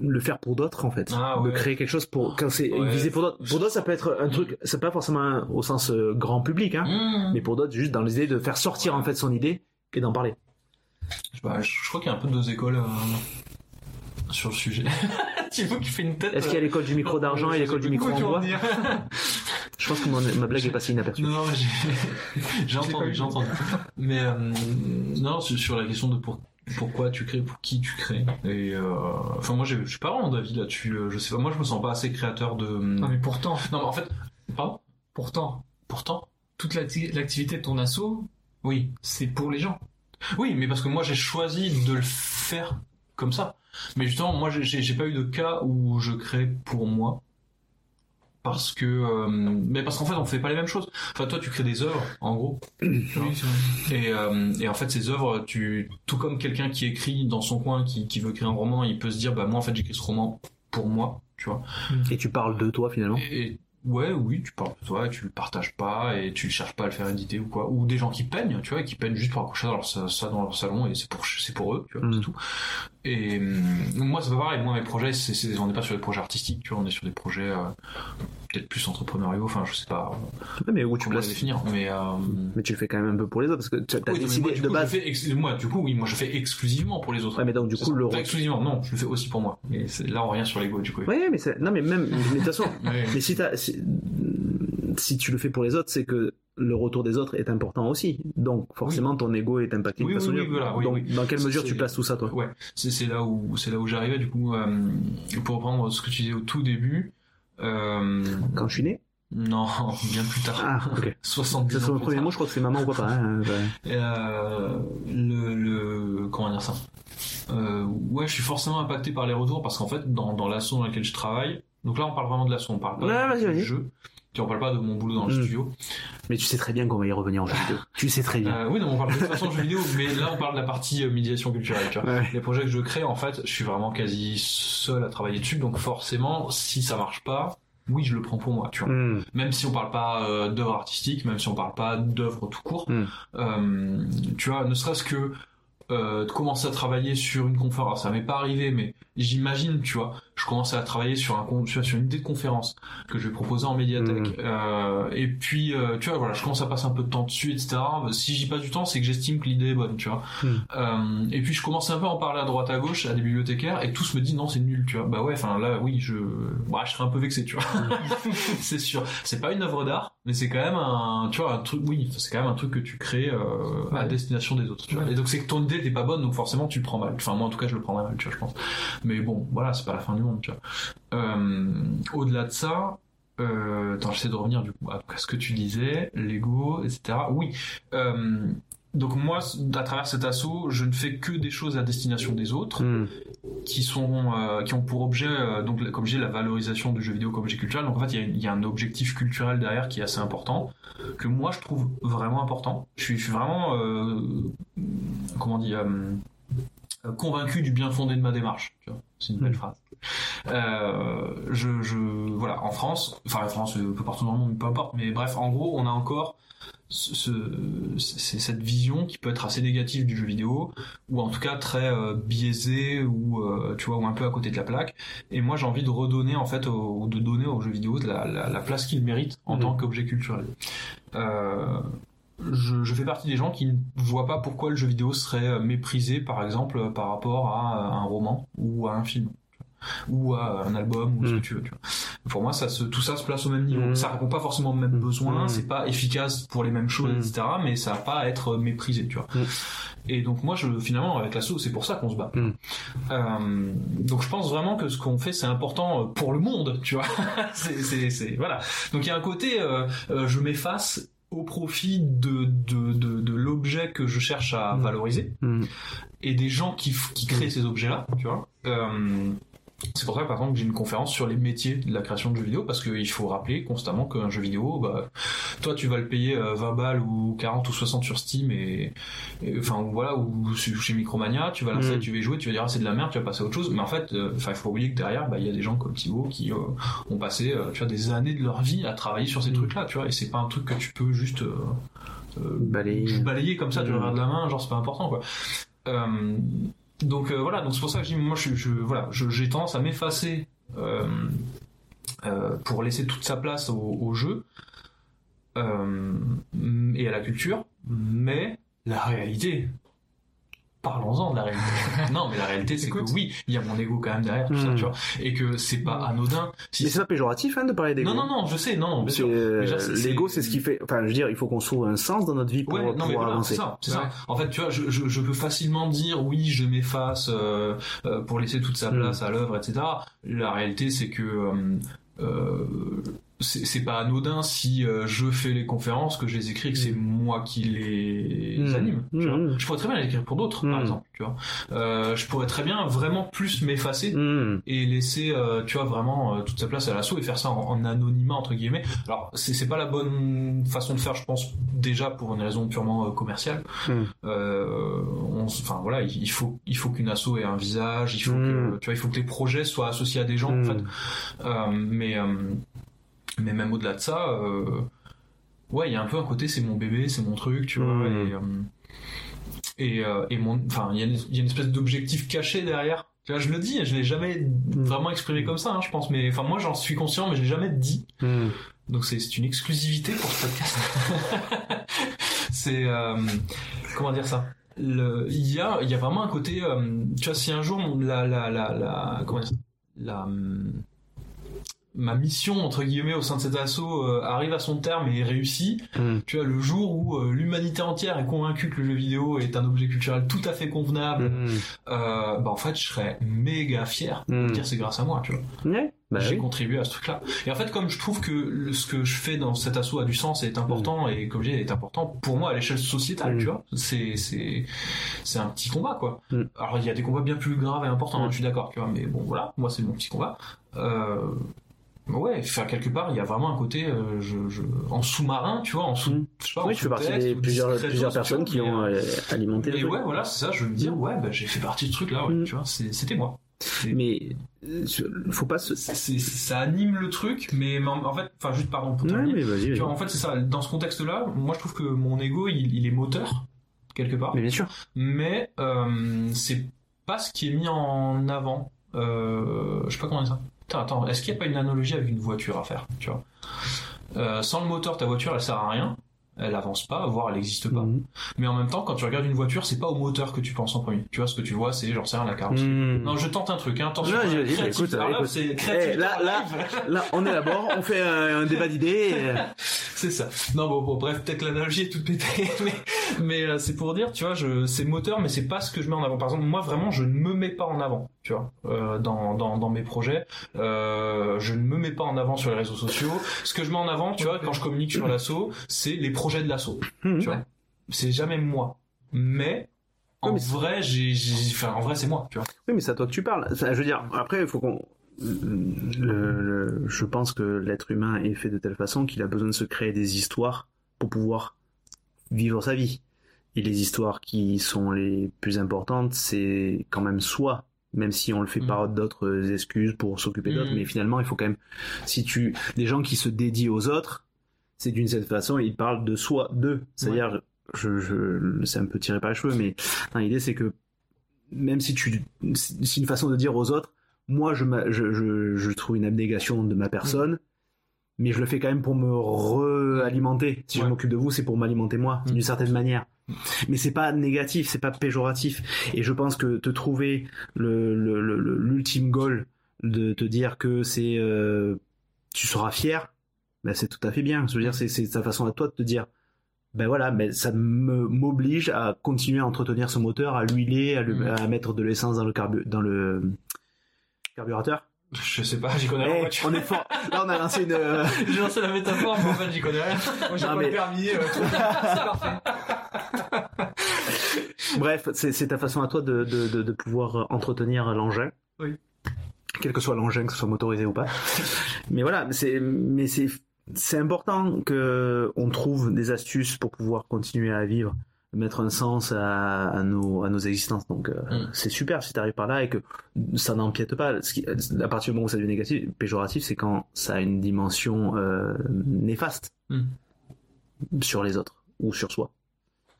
le faire pour d'autres en fait, Ah, de ouais. créer quelque chose pour quand c'est Ouais. visé pour d'autres. Pour d'autres, ça peut être un truc, c'est pas forcément un- au sens euh, grand public, hein, Mmh. mais pour d'autres, juste dans l'idée de faire sortir en fait son idée et d'en parler. Je, sais pas, je, je crois qu'il y a un peu deux écoles euh, sur le sujet. Thibaut qui fait une tête. Est-ce qu'il y a l'école du micro d'argent et l'école du micro en bois. Je pense que mon- ma blague est passée inaperçue. Non, j'ai <laughs> entendu, j'ai entendu. Mais euh, non, sur la question de pour, pourquoi tu crées, pour qui tu crées. Et euh, enfin, moi, je suis pas vraiment d'avis là-dessus. euh, Je sais pas, moi, je me sens pas assez créateur de. Non, mais pourtant, Non, mais en fait, pardon? pourtant, Pourtant, toute l'acti- l'activité de ton assaut, oui, c'est pour les gens. oui, mais parce que moi, j'ai choisi de le faire comme ça. Mais justement, moi, j'ai pas eu de cas où je crée pour moi. Parce que, euh, mais parce qu'en fait, on fait pas les mêmes choses. Enfin, toi, tu crées des œuvres, en gros. <clears throat> Oui. Et, euh, et en fait, ces œuvres, tu, tout comme quelqu'un qui écrit dans son coin, qui, qui veut écrire un roman, il peut se dire, bah moi en fait j'écris ce roman pour moi, tu vois. Et tu parles de toi finalement. Et, et- ouais, oui, tu parles de toi, tu le partages pas et tu cherches pas à le faire éditer ou quoi. Ou des gens qui peignent, tu vois, et qui peignent juste pour accrocher dans leur, ça, dans leur salon et c'est pour c'est pour eux, tu vois, Mm. c'est tout. Et hum, moi c'est pas pareil. Moi mes projets, c'est, c'est- on n'est pas sur des projets artistiques, tu vois, on est sur des projets euh, peut-être plus entrepreneuriaux. Enfin, je sais pas Ouais, mais où tu places. définir, mais euh, Mais tu le fais quand même un peu pour les autres parce que tu as oui, décidé moi, de coup, base. ex- moi, du coup, oui, moi, je fais exclusivement pour les autres. Ouais, mais donc du coup ça. le exclusivement, non, je le fais aussi pour moi. Et là, on revient sur l'ego, du coup. Ouais, mais c'est... non, mais même, mais de toute façon, <laughs> mais si t'as, si, si tu le fais pour les autres, c'est que le retour des autres est important aussi. Donc, forcément, ton ego est impacté Oui, de oui, façon oui, directe. voilà, oui, Donc, dans quelle mesure tu places tout ça, toi? Ouais, c'est c'est là où c'est là où j'arrivais du coup euh, pour reprendre ce que tu disais au tout début. Euh, Quand je suis né? Non, <laughs> bien plus tard. Ah, ok. <laughs> 70 Ça, c'est ans plus premier mot, je crois que c'est maman ou papa. Hein, ouais. Et, euh, le, le comment dire ça? Euh, Ouais, je suis forcément impacté par les retours parce qu'en fait, dans dans l'assaut dans lequel je travaille, donc là on parle vraiment de l'assaut, on parle pas Ouais, du vas-y, vas-y. jeu. Puis on parle pas de mon boulot dans le Mm. studio. Mais tu sais très bien qu'on va y revenir en jeu vidéo. Tu sais très bien. Euh, oui, non, on parle de toute façon de jeux vidéo, <laughs> mais là on parle de la partie euh, médiation culturelle. Tu vois. Ouais. Les projets que je crée, en fait, je suis vraiment quasi seul à travailler dessus, donc forcément, si ça marche pas, oui, je le prends pour moi, tu vois. Hmm. Même si on parle pas euh, d'œuvre artistique, même si on parle pas d'œuvre tout court, Mm. euh, tu vois, ne serait-ce que euh, de commencer à travailler sur une conférence, ça m'est pas arrivé, mais j'imagine, tu vois, je commence à travailler sur un sur sur une idée de conférence que je vais proposer en médiathèque, euh, et puis euh, tu vois, voilà, je commence à passer un peu de temps dessus, etc. Si j'y passe du temps, c'est que j'estime que l'idée est bonne, tu vois. Mm. Euh, et puis je commence un peu à en parler à droite à gauche à des bibliothécaires, et tous me disent non, c'est nul, tu vois. Bah ouais, enfin là, oui, je, bah, je serais un peu vexé, tu vois. <laughs> c'est sûr. C'est pas une œuvre d'art, mais c'est quand même un, tu vois, un truc, oui, c'est quand même un truc que tu crées euh, à Ouais. destination des autres. Tu vois. Et donc c'est que ton idée n'était pas bonne, donc forcément tu le prends mal. Enfin moi en tout cas je le prendrais mal, tu vois, je pense. Mais bon, voilà, c'est pas la fin du monde, tu vois. Euh, Au-delà de ça. Euh, attends, j'essaie de revenir du coup à ce que tu disais, Lego, etc. Oui, euh, donc moi, à travers cet assaut, je ne fais que des choses à destination des autres Hmm. qui sont euh, qui ont pour objet euh, donc comme j'ai la valorisation du jeu vidéo comme objet culturel donc en fait il y a, il y a un objectif culturel derrière qui est assez important que moi je trouve vraiment important je suis, je suis vraiment euh, comment dire euh, convaincu du bien fondé de ma démarche tu vois. c'est une belle Mm. phrase euh, je, je voilà en France enfin en France un peu partout dans le monde peu importe mais bref en gros on a encore ce, ce- cette vision qui peut être assez négative du jeu vidéo ou en tout cas très euh, biaisée ou euh, tu vois ou un peu à côté de la plaque et moi j'ai envie de redonner en fait au, de donner aux jeux vidéo de la, la, la place qu'il mérite en Mhm. tant qu'objet culturel euh, je, je fais partie des gens qui ne voient pas pourquoi le jeu vidéo serait euh, méprisé par exemple euh, par rapport à euh, un roman ou à un film ou à un album ou ce Mhm. que tu veux tu vois. pour moi ça se, tout ça se place au même niveau Mhm. ça répond pas forcément aux mêmes Mhm. besoins Mhm. c'est pas efficace pour les mêmes choses etc mais ça va pas à être méprisé tu vois et donc moi je finalement avec l'assaut c'est pour ça qu'on se bat euh, donc je pense vraiment que ce qu'on fait c'est important pour le monde tu vois <laughs> c'est c'est c'est voilà donc il y a un côté euh, je m'efface au profit de de de, de l'objet que je cherche à Mhm. valoriser Hmm. et des gens qui qui créent ces objets là tu vois euh, c'est pour ça, par exemple, que j'ai une conférence sur les métiers de la création de jeux vidéo, parce qu'il faut rappeler constamment qu'un jeu vidéo, bah, toi, tu vas le payer euh, 20 balles ou 40 ou 60 sur Steam, et, et- enfin, voilà, ou chez Micromania, tu vas l'installer, Mm. tu vas jouer, tu vas dire, ah, c'est de la merde, tu vas passer à autre chose. Mais en fait, euh, enfin, il faut oublier que derrière, bah, il y a des gens comme Thibaut qui euh, ont passé, euh, tu vois, des années de leur vie à travailler sur ces Mm. trucs-là, tu vois, et c'est pas un truc que tu peux juste euh, euh, Balayer. balayer comme ça du Mm. revers de la main, genre c'est pas important, quoi. Euh, donc euh, voilà, donc c'est pour ça que je dis, moi, je, j'ai tendance à m'effacer euh, euh, pour laisser toute sa place au, jeu et à la culture, mais la réalité. Parlons-en de la réalité. <laughs> non, mais la réalité, c'est que oui, il y a mon ego quand même derrière tout ça, Mm. tu vois, et que c'est pas anodin. Si Mais c'est pas péjoratif hein, de parler d'ego. non, non, non, je sais, non, non, bien sûr. euh, L'ego, c'est- ce qui fait. Enfin, je veux dire, il faut qu'on trouve un sens dans notre vie pour Ouais, non mais voilà, avancer. c'est ça, c'est Ouais. ça. En fait, tu vois, je, je, je peux facilement dire oui, je m'efface euh, euh, pour laisser toute sa Mm. place à l'œuvre, etc. La réalité, c'est que euh, euh, c'est c'est pas anodin si euh, je fais les conférences, que je les écris, que c'est moi qui les Mm. anime. tu vois. Mm. Je pourrais très bien les écrire pour d'autres, Mm. par exemple. Tu vois. Euh, je pourrais très bien vraiment plus m'effacer et laisser euh, tu vois vraiment euh, toute sa place à l'assaut et faire ça en, en anonymat entre guillemets alors c'est c'est pas la bonne façon de faire je pense déjà pour une raison purement euh, commerciale Mm. euh, enfin voilà il il faut il faut qu'une asso ait un visage il faut Mm. que tu vois il faut que les projets soient associés à des gens en Mm. fait Euh, mais euh, mais même au-delà de ça euh, ouais il y a un peu un côté c'est mon bébé c'est mon truc tu vois Mm. et euh, et, euh, et mon enfin il y, a une- il y a une espèce d'objectif caché derrière. Tu vois je le dis je l'ai jamais vraiment exprimé comme ça hein, je pense mais enfin moi j'en suis conscient mais je l'ai jamais dit. Mmh. donc c'est une exclusivité pour ce podcast. <laughs> C'est euh, comment dire ça? Il y a il y a vraiment un côté euh, tu vois si un jour la la la la comment dire ça? La ma mission entre guillemets au sein de cet assaut euh, arrive à son terme et réussit Mmh. tu vois le jour où euh, l'humanité entière est convaincue que le jeu vidéo est un objet culturel tout à fait convenable Mmh. euh, bah en fait je serais méga fier de Mmh. dire c'est grâce à moi tu vois bah j'ai oui. contribué à ce truc-là. Et en fait, comme je trouve que le- ce que je fais dans cet assaut a du sens et est important, et comme je dis, est important pour moi à l'échelle sociétale, tu vois, c'est c'est c'est un petit combat, quoi. Alors il y a des combats bien plus graves et importants, hein, je suis d'accord, tu vois, mais bon, voilà, moi c'est mon petit combat. Euh, ouais, enfin quelque part, il y a vraiment un côté, euh, je, je, en sous-marin, tu vois, en sous, Mm. je Oui, tu fais partie des plusieurs, plusieurs personnes qui mais, ont euh, euh, alimenté le et ouais, voilà, c'est ça. Je veux me dire, ouais, bah, j'ai fait partie de ce truc-là, ouais, Mm. tu vois, c'était moi. Mais euh, faut pas se. Ça anime le truc, mais mais en fait, enfin juste pardon pour Ouais, terminer. mais vas-y. Tu vas-y. vois, en fait, c'est ça. Dans ce contexte-là, moi, je trouve que mon ego, il, il est moteur quelque part, Mais bien sûr. mais euh, c'est pas ce qui est mis en avant. Je sais pas comment dire ça. Attends, est-ce qu'il n'y a pas une analogie avec une voiture à faire, tu vois Euh, Sans le moteur, ta voiture, elle sert à rien. Elle avance pas, voire elle n'existe pas. Mmh. Mais en même temps, quand tu regardes une voiture, c'est pas au moteur que tu penses en premier. Tu vois, ce que tu vois, c'est, j'en sais rien, la carrosserie. Mmh. Non, je tente un truc, hein, attention. Non, écoute, là, écoute. créatif. Eh, là, là, <laughs> là, on élabore, on fait un, un débat d'idées. et- <laughs> C'est ça. Non, bon, bon bref, peut-être l'analogie est toute pétée, <laughs> mais, mais euh, c'est pour dire, tu vois, c'est moteur, mais c'est pas ce que je mets en avant. Par exemple, moi, vraiment, je ne me mets pas en avant, tu vois, euh, dans, dans, dans mes projets. Euh, je ne me mets pas en avant sur les réseaux sociaux. Ce que je mets en avant, tu vois, quand je communique sur l'assaut, c'est les projets de l'assaut, Mmh. tu vois. C'est jamais moi. Mais, en mais vrai, j'ai, enfin, en vrai, c'est moi, tu vois. Oui, mais c'est à toi que tu parles. Je veux dire, après, il faut qu'on. Le, le- je pense que l'être humain est fait de telle façon qu'il a besoin de se créer des histoires pour pouvoir vivre sa vie. Et les histoires qui sont les plus importantes, c'est quand même soi. Même si on le fait Mm. par d'autres excuses pour s'occuper d'autres, Mm. mais finalement, il faut quand même, si tu, les gens qui se dédient aux autres, c'est d'une certaine façon, ils parlent de soi, d'eux. C'est-à-dire, je, je, c'est un peu tiré par les cheveux, mais l'idée c'est que même si tu, c'est une façon de dire aux autres, moi je, je, je, je trouve une abnégation de ma personne, mais je le fais quand même pour me réalimenter. Si je m'occupe de vous, c'est pour m'alimenter moi, Mm. d'une certaine manière. Mais c'est pas négatif, c'est pas péjoratif. Et je pense que te trouver le le- le- le- l'ultime goal de te dire que c'est euh, tu seras fier, ben c'est tout à fait bien. Je veux dire, c'est ta façon à toi de te dire ben voilà, mais ça me m'oblige à continuer à entretenir ce moteur, à l'huiler, à, Mm. à mettre de l'essence dans le carbu dans le carburateur. Je sais pas, j'y connais rien en Eh, on est fort. Là, on a lancé une. euh, J'ai lancé la métaphore, mais en fait, j'y connais rien. Moi, j'ai pas mais- le permis. euh, <laughs> c'est parfait. Bref, c'est ta façon à toi de, de, de, de pouvoir entretenir l'engin. Oui. quel que soit l'engin, que ce soit motorisé ou pas. mais voilà, c'est mais c'est c'est important que on trouve des astuces pour pouvoir continuer à vivre, mettre un sens à, à nos à nos existences. Donc euh, Mm. c'est super si t'arrives par là et que ça n'empiète pas. Ce qui, à partir du moment où ça devient négatif, péjoratif, c'est quand ça a une dimension euh, néfaste Mm. sur les autres ou sur soi.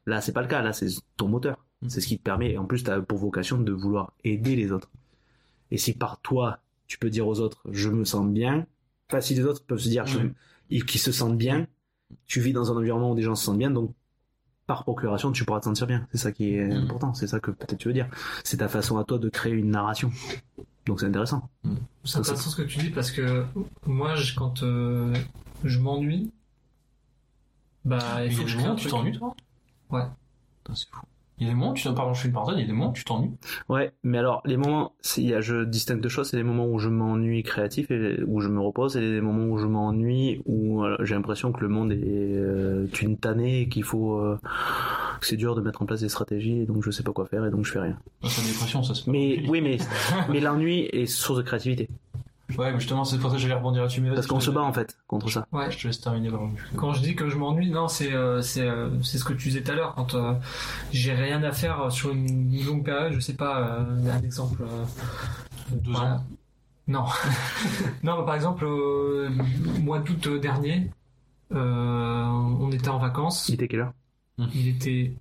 Là, c'est pas le cas. Là, c'est ton moteur. Mm. C'est ce qui te permet. Et en plus, t'as pour vocation de vouloir aider les autres. Et si par toi, tu peux dire aux autres, je me sens bien. Enfin, si les autres peuvent se dire, je- ils- qu'ils se sentent bien, tu vis dans un environnement où des gens se sentent bien, donc par procuration, tu pourras te sentir bien. C'est ça qui est Mm. important. C'est ça que peut-être tu veux dire. C'est ta façon à toi de créer une narration. Donc c'est intéressant. C'est intéressant ce que tu dis parce que moi, je- quand euh, je m'ennuie, bah, il faut a que je crée un où tu truc. t'ennuies, toi? Ouais. C'est fou. Il y a des moments où tu pardon, je fais une parenthèse, il y a des moments où tu t'ennuies. Ouais, mais alors les moments, il y a, je distingue deux choses. C'est les moments où je m'ennuie créatif et où je me repose, et les moments où je m'ennuie où euh, j'ai l'impression que le monde est euh, une tannée et qu'il faut, euh, que c'est dur de mettre en place des stratégies et donc je sais pas quoi faire et donc je fais rien. C'est la dépression, ça se Mais oui, mais <laughs> mais l'ennui est source de créativité Ouais, mais justement, c'est pour ça que j'allais rebondir là-dessus. parce qu'on se bat en fait contre ça. Ouais. Je te laisse terminer avant. Quand je dis que je m'ennuie, non, c'est euh, c'est euh, c'est ce que tu disais tout à l'heure. Quand euh, j'ai rien à faire sur une longue période, je sais pas, euh, un exemple. euh, Deux voilà. ans. Non, <laughs> non. mais Par exemple, euh, le mois d'août dernier, euh, on était en vacances. Il était quelle heure? Il était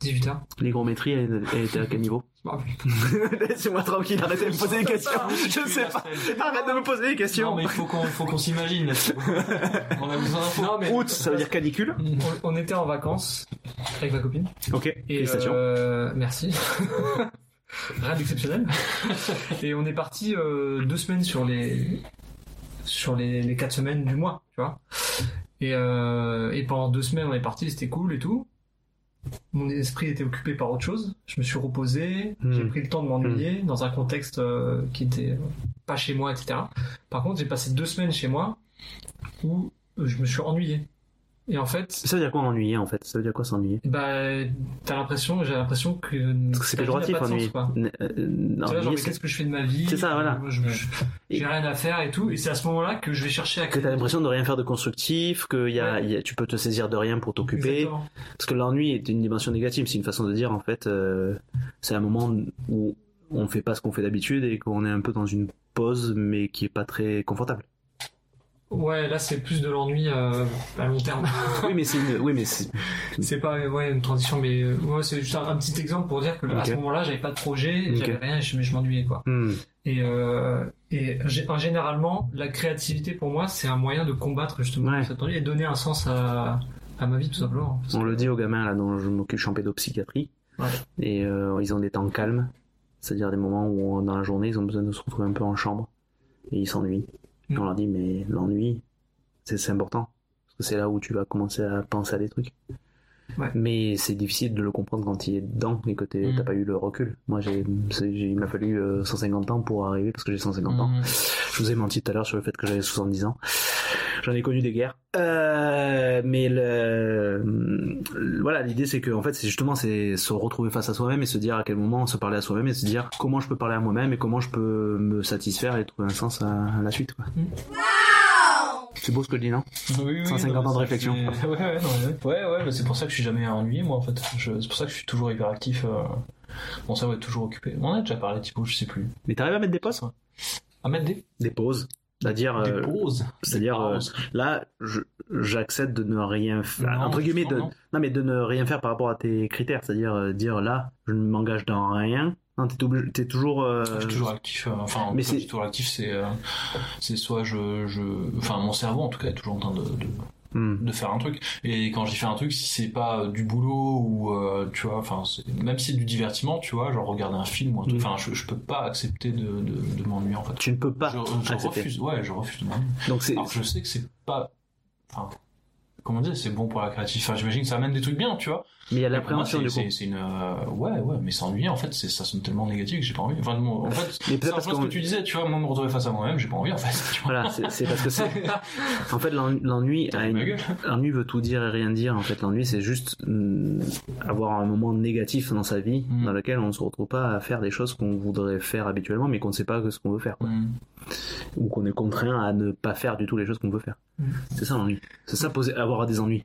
18h. L'hygrométrie, elle, elle était à quel niveau? <laughs> Laissez-moi tranquille, arrêtez de me poser des questions. Je sais pas. Arrête de me poser des Non, questions. mais il faut qu'on faut qu'on s'imagine. <laughs> On a besoin d'infos. Non, mais Août, ça veut dire canicule. on, on était en vacances avec ma copine. Ok. Et euh, merci. <laughs> Rien d'exceptionnel. Et on est parti euh, deux semaines sur les sur les, les quatre semaines du mois, tu vois. Et, euh, et pendant deux semaines, on est parti, c'était cool et tout. Mon esprit était occupé par autre chose. Je me suis reposé, Hmm. j'ai pris le temps de m'ennuyer dans un contexte euh, qui était pas chez moi, etc. Par contre, j'ai passé deux semaines chez moi où je me suis ennuyé. Et en fait, Ça veut dire quoi ennuyer en fait? Ça veut dire quoi s'ennuyer? bah, t'as l'impression, j'ai l'impression que Parce que c'est péjoratif c'est qu'est-ce que je fais de ma vie? C'est ça, voilà. <laughs> J'ai Et- rien à faire et tout. Et c'est à ce moment-là que je vais chercher à que t'as l'impression de rien faire de constructif, que y a, Ouais. y a- tu peux te saisir de rien pour t'occuper. Parce que l'ennui est une dimension négative. C'est une façon de dire en fait, euh, c'est un moment où on fait pas ce qu'on fait d'habitude et qu'on est un peu dans une pause, mais qui est pas très confortable. Ouais, là, c'est plus de l'ennui euh, à long terme. <laughs> oui, mais c'est une, oui, mais c'est, <laughs> c'est pas ouais, une transition, mais euh, ouais, c'est juste un, petit exemple pour dire que à Ok. ce moment-là, j'avais pas de projet, j'avais rien, je, je m'ennuyais quoi. Hmm. Et, euh, et gé- en généralement, la créativité pour moi, c'est un moyen de combattre justement Ouais. cet ennui et donner un sens à, à ma vie tout simplement. On que- le dit aux gamins là dont je m'occupe, je suis en pédopsychiatrie. Ouais. Et euh, ils ont des temps calmes, c'est-à-dire des moments où dans la journée ils ont besoin de se retrouver un peu en chambre et ils s'ennuient. Mm. on leur dit mais l'ennui, c'est important parce que c'est là où tu vas commencer à penser à des trucs. Ouais. Mais c'est difficile de le comprendre quand il est dedans et que t'es- Mm. t'as pas eu le recul. Moi j'ai, il m'a fallu euh, 150 ans pour arriver parce que j'ai 150 ans. Mmh. Je vous ai menti tout à l'heure sur le fait que j'avais 70 ans. J'en ai connu des guerres. Euh, mais le, le- voilà, l'idée c'est que en fait c'est justement c'est se retrouver face à soi-même et se dire à quel moment se parler à soi-même et se dire comment je peux parler à moi-même et comment je peux me satisfaire et trouver un sens à, à la suite. Quoi. C'est beau ce que je dis, non? Oui, oui, 150 non, mais ans de réflexion. <laughs> Ouais, ouais, non, mais- ouais, ouais, mais c'est pour ça que je suis jamais ennuyé, moi, en fait. Je- C'est pour ça que je suis toujours hyper actif. Euh... Mon cerveau est toujours occupé. On en a déjà parlé, Thibaut, je sais plus. Mais t'arrives à mettre des pauses? À mettre des, Des pauses. C'est-à-dire, euh, c'est-à-dire, euh, là, j'accepte de ne rien faire, entre guillemets, de, non. non mais de ne rien faire par rapport à tes critères, c'est-à-dire euh, dire là, je ne m'engage dans rien. Non, t'es toujours. euh, Je suis toujours actif. euh, enfin, mais c'est toujours actif. C'est, euh, c'est soit je, je, enfin, mon cerveau en tout cas est toujours en train de, de, hmm. de faire un truc. Et quand j'y fais un truc, si c'est pas euh, du boulot ou euh, tu vois, enfin, même si c'est du divertissement, tu vois, genre regarder un film ou un truc. Mm. Enfin, je, je peux pas accepter de, de, de m'ennuyer en fait. Tu ne peux pas je, je refuse. Ouais, je refuse de m'ennuyer. Donc c'est Alors je sais que c'est pas, enfin, comment dire, c'est bon pour la créativité. Enfin, j'imagine que ça amène des trucs bien, tu vois. Mais il y a moi, l'appréhension du coup. c'est- une, euh, ouais, ouais, mais s'ennuyer, en fait, c'est, ça sonne tellement négatif que j'ai pas envie. Enfin, bon, en fait, c'est parce qu'on que tu disais, tu vois, moi, me retrouver face à moi-même, j'ai pas envie, en fait. Voilà, c'est parce que c'est. <laughs> En fait, l'en- l'ennui a une... <laughs> l'ennui veut tout dire et rien dire. En fait, l'ennui, c'est juste hum, avoir un moment négatif dans sa vie, Mm. dans lequel on se retrouve pas à faire des choses qu'on voudrait faire habituellement, mais qu'on ne sait pas ce qu'on veut faire, quoi. Mm. ou qu'on est contraint à ne pas faire du tout les choses qu'on veut faire. Mm. C'est ça l'ennui. C'est ça poser, avoir des ennuis.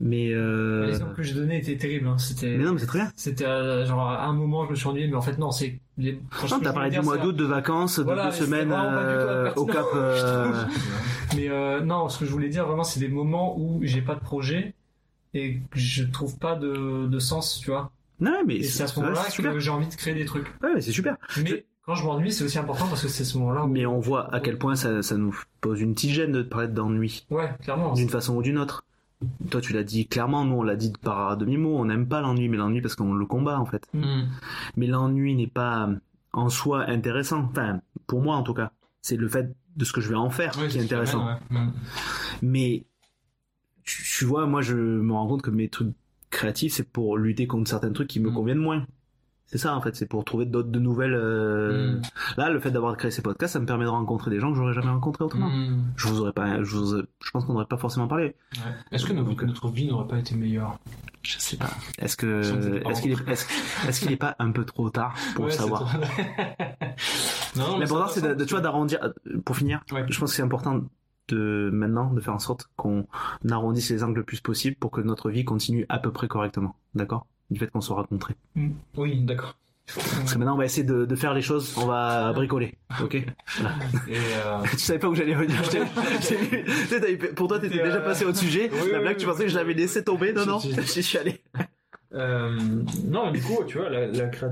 Mais euh... L'exemple que j'ai donné était terrible. Hein. C'était. mais non, mais c'est très bien. C'était euh, genre à un moment je me suis ennuyé, mais en fait non, c'est les. Non, t'as parlé du mois d'août, de vacances, de deux semaines euh, au. Cap. <laughs> Mais non, ce que je voulais dire vraiment, c'est des moments où j'ai pas de projet et que je trouve pas de, de sens, tu vois. Non, mais Et c'est à ce moment-là super. que j'ai envie de créer des trucs. Ouais, mais c'est super. Mais quand je m'ennuie, c'est aussi important parce que c'est ce moment-là. Où... Mais on voit à quel point ça, ça nous pose une petite gêne de parler d'ennui, Ouais, clairement. d'une façon ou d'une autre. Toi, tu l'as dit clairement, nous on l'a dit par demi-mot, on n'aime pas l'ennui, mais l'ennui parce qu'on le combat en fait. Mm. Mais l'ennui n'est pas en soi intéressant. Enfin, pour moi en tout cas. C'est le fait de ce que je vais en faire qui est intéressant. amène, ouais. Mm. Mais tu, tu vois, moi je me rends compte que mes trucs créatifs, c'est pour lutter contre certains trucs qui me Mm. conviennent moins. C'est ça en fait, c'est pour trouver d'autres de nouvelles. euh, Mm. Là, le fait d'avoir créé ces podcasts, ça me permet de rencontrer des gens que j'aurais jamais rencontrés autrement. Mm. Je vous aurais pas, je, vous aurais- je pense qu'on n'aurait pas forcément parlé. Ouais. Est-ce que notre, euh, notre vie n'aurait pas été meilleure? Je sais pas. Est-ce que, est-ce qu'il est, est-ce, est-ce qu'il est pas un peu trop tard pour <laughs> Ouais, le savoir? trop- <laughs> non, mais L'important c'est de, tu vois, d'arrondir. euh, Pour finir, Ouais. je pense que c'est important de maintenant de faire en sorte qu'on arrondisse les angles le plus possible pour que notre vie continue à peu près correctement. D'accord? Du fait qu'on soit rencontrés. Oui, d'accord. Parce que maintenant on va essayer de, de faire les choses, on va bricoler. Ok Et euh, <laughs> Tu savais pas où j'allais venir. <laughs> Pour toi, t'étais déjà euh, passé au sujet. oui, la blague, oui, tu pensais que je l'avais laissé tomber. Non, non. <laughs> J'y suis allé. Euh, non, du coup, tu vois, la,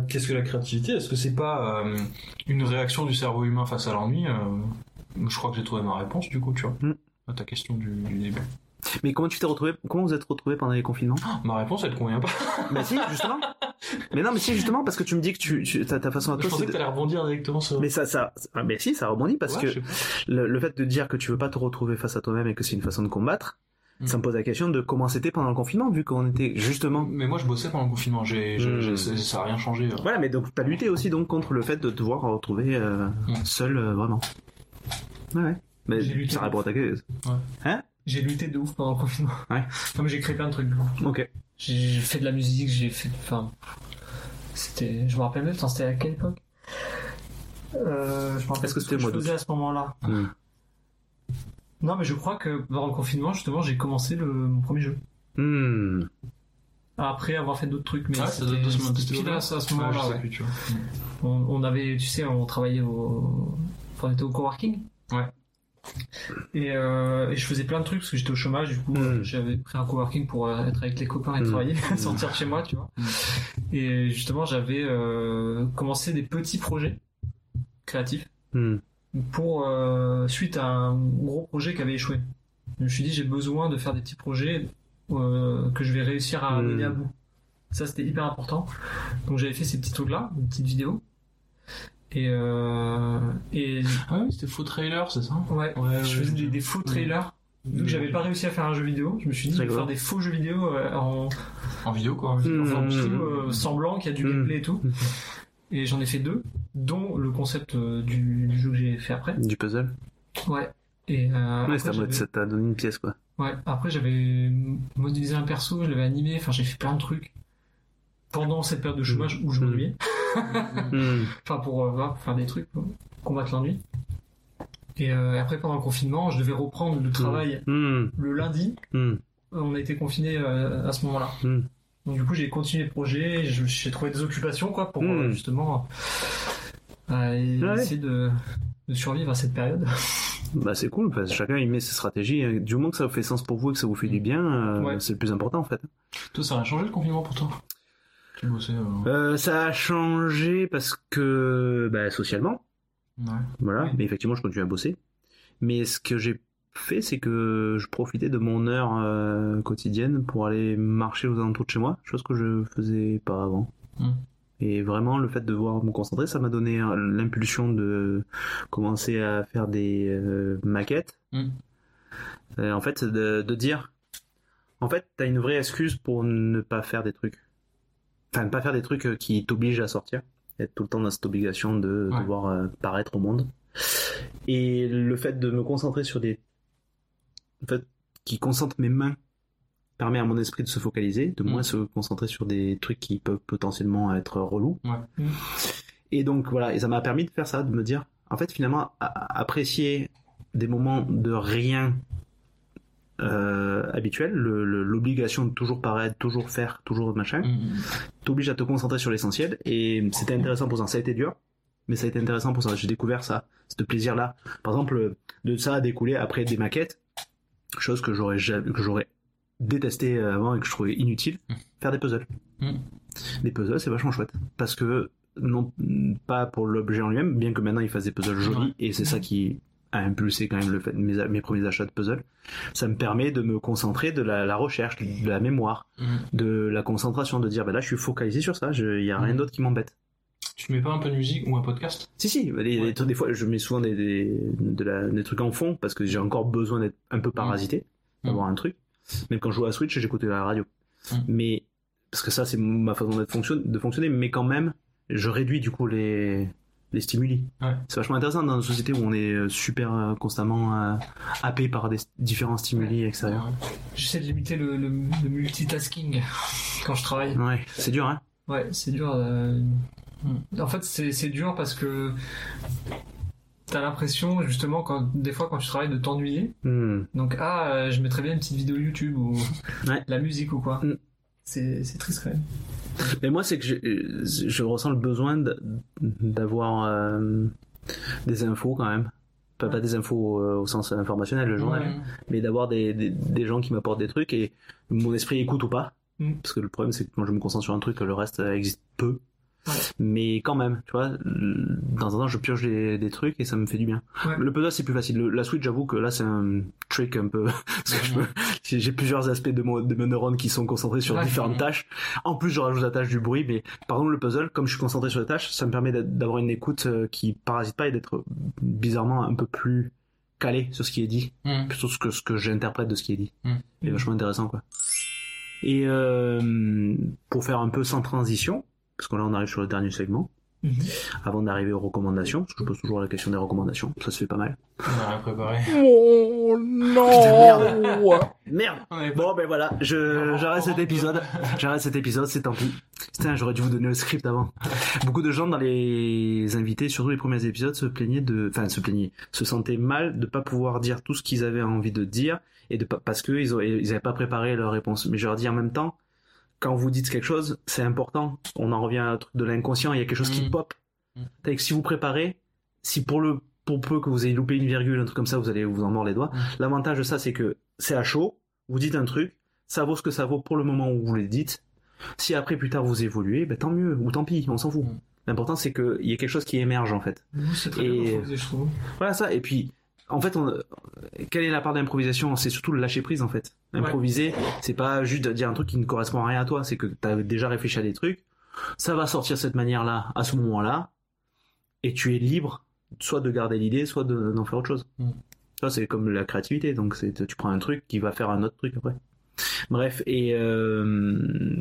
qu'est-ce que la créativité? Est-ce que c'est pas euh, une réaction du cerveau humain face à l'ennui? Je crois que j'ai trouvé ma réponse, du coup, tu vois, Mm. à ta question du, du début. Mais comment tu t'es retrouvé Comment vous êtes retrouvé pendant les confinements? Ma réponse, elle te convient pas. Mais si, justement. mais non, mais si, justement, parce que tu me dis que tu, tu ta, ta façon à Je toi, pensais c'est que t'allais rebondir directement sur. Mais ça, ça, ah, mais si, ça rebondit parce Ouais, je que le, le fait de dire que tu veux pas te retrouver face à toi-même et que c'est une façon de combattre, Mm. ça me pose la question de comment c'était pendant le confinement, vu qu'on était justement. Mais moi, je bossais pendant le confinement. J'ai, Mm. c'est- ça a rien changé. euh. Voilà, mais donc t'as lutté aussi donc contre le fait de te voir retrouver euh, Mm. seul euh, vraiment. Ouais, ouais. Mais ça répond à ta question. J'ai lutté de ouf pendant le confinement. Ouais. <laughs> Mais j'ai créé plein de trucs. Ok. J'ai j'ai fait de la musique, j'ai fait. Enfin. C'était. Je me rappelle même, c'était à quelle époque? Euh, Je me rappelle Est-ce que c'était d'août faisais à ce moment-là. Mm. Non, mais je crois que pendant le confinement, justement, j'ai commencé le, mon premier jeu. Hmm. Après avoir fait d'autres trucs, mais Ah, ça doit c'était pile à ce à ce moment-là. ouais. vois. On, on avait, tu sais, on travaillait au, enfin, on était au coworking. Ouais. Et, euh, et je faisais plein de trucs parce que j'étais au chômage. Du coup, Mm. j'avais pris un coworking pour euh, être avec les copains et Mm. travailler, Mm. <laughs> sortir de chez moi, tu vois. Et justement, j'avais euh, commencé des petits projets créatifs pour euh, suite à un gros projet qui avait échoué. Je me suis dit, j'ai besoin de faire des petits projets euh, que je vais réussir à mener à bout. Ça, c'était hyper important. Donc, j'avais fait ces petits trucs-là, des petites vidéos. Et, euh, et Ah oui, c'était faux trailer, c'est ça ouais, Ouais, je faisais des, faux trailers. Vu que j'avais pas réussi à faire un jeu vidéo, je me suis dit, je vais Rigolo. faire des faux jeux vidéo euh, en, En vidéo, quoi. Enfin, en vidéo, euh, semblant qu'il y a du Mm. gameplay et tout. <laughs> Et j'en ai fait deux, dont le concept euh, du, du jeu que j'ai fait après. Du puzzle. Ouais. Et euh, Ouais, après, ça t'a donné une pièce, quoi. Ouais, après j'avais modélisé un perso, je l'avais animé, enfin j'ai fait plein de trucs pendant cette période de chômage où je Mm. m'ennuyais, Hmm. <laughs> enfin pour, euh, voilà, faire des trucs, pour combattre l'ennui. Et euh, après pendant le confinement, je devais reprendre le travail Hmm. le lundi, Hmm. on a été confinés euh, à ce moment-là. Donc du coup j'ai continué le projet, je- j'ai trouvé des occupations quoi pour euh, Mm. justement euh, Ouais. essayer de, de survivre à cette période. <laughs> Bah c'est cool, parce que chacun il met ses stratégies. Du moment que ça fait sens pour vous et que ça vous fait du bien, euh, Ouais. c'est le plus important en fait. Toi, ça a changé le confinement pour toi? Euh... Euh, ça a changé parce que bah, socialement, Ouais. voilà. Mais effectivement, je continue à bosser. Mais ce que j'ai fait, c'est que je profitais de mon heure euh, quotidienne pour aller marcher aux alentours de chez moi, chose que je faisais pas avant. Mm. Et vraiment, le fait de devoir me concentrer, ça m'a donné l'impulsion de commencer à faire des euh, maquettes. Mm. Euh, en fait, de, de dire, en fait, t'as une vraie excuse pour ne pas faire des trucs. Enfin, ne pas faire des trucs euh, qui t'obligent à sortir. Être tout le temps dans cette obligation de Ouais. devoir euh, paraître au monde. Et le fait de me concentrer sur des. En fait, qui concentre mes mains permet à mon esprit de se focaliser, de moins Mm. se concentrer sur des trucs qui peuvent potentiellement être relous. Ouais. Mm. Et donc voilà, et ça m'a permis de faire ça, de me dire, en fait, finalement, apprécier des moments de rien euh, habituel, l'obligation de toujours paraître, toujours faire, toujours machin, Mm. t'oblige à te concentrer sur l'essentiel. Et c'était intéressant pour ça. Ça a été dur, mais ça a été intéressant pour ça. J'ai découvert ça, ce plaisir-là. Par exemple, de ça a découlé après des maquettes, chose que j'aurais que j'aurais détesté avant et que je trouvais inutile, Mm. faire des puzzles. Mm. Des puzzles, c'est vachement chouette. Parce que, non pas pour l'objet en lui-même, bien que maintenant il fasse des puzzles jolis, Ouais. et c'est ça qui a impulsé quand même le fait, mes, mes premiers achats de puzzles. Ça me permet de me concentrer de la, la recherche, de la mémoire, Mm. de la concentration, de dire, bah là je suis focalisé sur ça, il y a rien Mhm. d'autre qui m'embête. Tu mets pas un peu de musique ou un podcast? Si, si, les- les Ouais. trucs, des fois je mets souvent des, des, de la- des trucs en fond parce que j'ai encore besoin d'être un peu parasité, Mhm. d'avoir un truc. Même quand je joue à Switch, j'écoutais la radio. Mais, parce que ça c'est ma façon de fonctionner, mais quand même, je réduis du coup les, les stimuli. Ouais. C'est vachement intéressant dans une société où on est euh, super euh, constamment euh, happé par des différents stimuli extérieurs. J'essaie de limiter le, le, le multitasking <laughs> quand je travaille. Ouais, c'est dur, hein Ouais, c'est dur. euh, En fait, c'est dur parce que t'as l'impression, justement, quand, des fois, quand tu travailles, de t'ennuyer. Hmm. Donc, ah, je mettrais bien une petite vidéo YouTube ou Ouais. la musique ou quoi. Mm. C'est c'est triste quand même. Mais moi, c'est que je, je ressens le besoin d'avoir euh, des infos quand même. Pas, pas des infos euh, au sens informationnel, le journal, Ouais. mais d'avoir des, des, des gens qui m'apportent des trucs et mon esprit écoute ou pas. Mm. Parce que le problème, c'est que quand je me concentre sur un truc, le reste euh, existe peu. Ouais. Mais quand même, tu vois, dans un temps, je pioche des, des trucs et ça me fait du bien. Ouais. Le puzzle, c'est plus facile. Le- la Switch, j'avoue que là, c'est un trick un peu. <laughs> parce que j'ai plusieurs aspects de, mon, de mes neurones qui sont concentrés sur différentes tâches. En plus, je rajoute la tâche du bruit, mais par exemple, le puzzle, comme je suis concentré sur les tâches, ça me permet d'avoir une écoute euh, qui parasite pas et d'être bizarrement un peu plus calé sur ce qui est dit, Mm. plutôt que ce que j'interprète de ce qui est dit. C'est vachement intéressant, quoi. Et euh, pour faire un peu sans transition, parce que là on arrive sur le dernier segment, Mhm. avant d'arriver aux recommandations, parce que je pose toujours la question des recommandations, ça se fait pas mal. On a rien préparé. Oh non <laughs> Merde pas- Bon ben voilà, je j'arrête cet épisode. J'arrête cet épisode, c'est tant pis. Putain, j'aurais dû vous donner le script avant. Beaucoup de gens dans les invités, surtout les premiers épisodes, se plaignaient de, enfin se plaignaient, se sentaient mal de pas pouvoir dire tout ce qu'ils avaient envie de dire et de pas parce que ils, ont- ils avaient pas préparé leur réponse. Mais je leur dis en même temps, quand vous dites quelque chose, c'est important. On en revient à un truc de l'inconscient. Il y a quelque chose qui Mm. pop. Mm. Que si vous préparez, si pour le pour peu que vous ayez loupé une virgule, un truc comme ça, vous allez vous en mordre les doigts. Mm. L'avantage de ça, c'est que c'est à chaud. Vous dites un truc, ça vaut ce que ça vaut pour le moment où vous le dites. Si après plus tard vous évoluez, ben tant mieux ou tant pis, on s'en fout. Mm. L'important c'est qu'il y ait quelque chose qui émerge en fait. C'est très Et- bien organisé, je trouve. Voilà ça. Et puis, en fait, on, euh, quelle est la part d'improvisation? C'est surtout le lâcher prise en fait. Improviser, c'est pas juste dire un truc qui ne correspond à rien à toi. C'est que tu as déjà réfléchi à des trucs. Ça va sortir de cette manière-là, à ce moment-là, et tu es libre, soit de garder l'idée, soit de- d'en faire autre chose. Mm. Ça, c'est comme la créativité. Donc, c'est tu prends un truc qui va faire un autre truc après. Bref, et euh,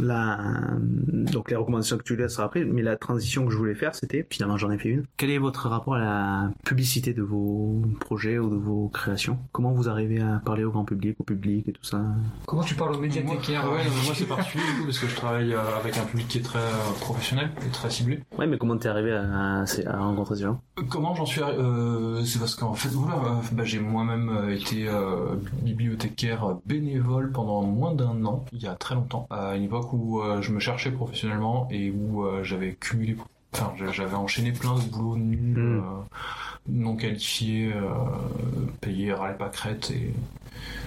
la, donc les recommandations que tu laisseras après, mais la transition que je voulais faire, c'était, finalement j'en ai fait une. Quel est votre rapport à la publicité de vos projets ou de vos créations? Comment vous arrivez à parler au grand public, au public et tout ça? Comment tu parles aux Moi, médiathécaires ouais, mais moi c'est particulier du coup parce que je travaille euh, avec un public qui est très euh, professionnel et très ciblé. Ouais, mais comment t'es arrivé à, à, à rencontrer ces gens? Comment j'en suis arrivé euh, C'est parce qu'en fait, voilà, bah, j'ai moi-même été euh, bibliothécaire bénévole pendant moins d'un an, il y a très longtemps, à une époque où euh, je me cherchais professionnellement et où euh, j'avais cumulé, enfin, j'a- j'avais enchaîné plein de boulots nuls, Mm. euh, non qualifiés, euh, payés à la pâquerette et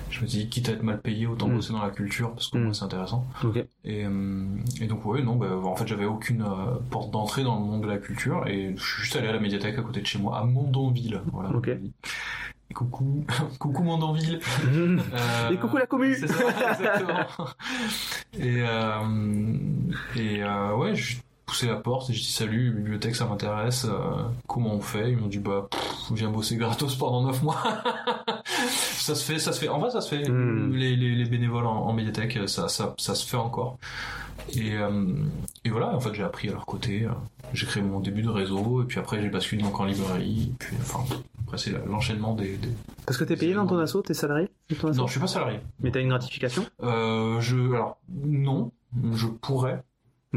je me dis quitte à être mal payé, autant Mm. bosser dans la culture parce que Mm. moi c'est intéressant. Et, et donc ouais non bah, en fait j'avais aucune euh, porte d'entrée dans le monde de la culture et je suis juste allé à la médiathèque à côté de chez moi à Mondonville voilà. Coucou. <laughs> Coucou Mondonville <laughs> Euh, Et coucou la commu. c'est ça <laughs> exactement. Et euh, et euh, ouais je- poussé la porte et j'ai dit salut, bibliothèque ça m'intéresse, euh, comment on fait? Ils m'ont dit bah pff, viens bosser gratos pendant 9 mois. <laughs> ça se fait, ça se fait. En vrai ça se fait. Hmm. Les, les, les bénévoles en, en médiathèque, ça, ça, ça se fait encore. Et, euh, et voilà, en fait j'ai appris à leur côté. euh, J'ai créé mon début de réseau et puis après j'ai basculé donc en librairie. Et puis enfin après c'est l'enchaînement des, des... Parce que t'es payé dans ton asso, t'es salarié ton Non, je suis pas salarié. Mais t'as une gratification? Euh, je alors non, je pourrais.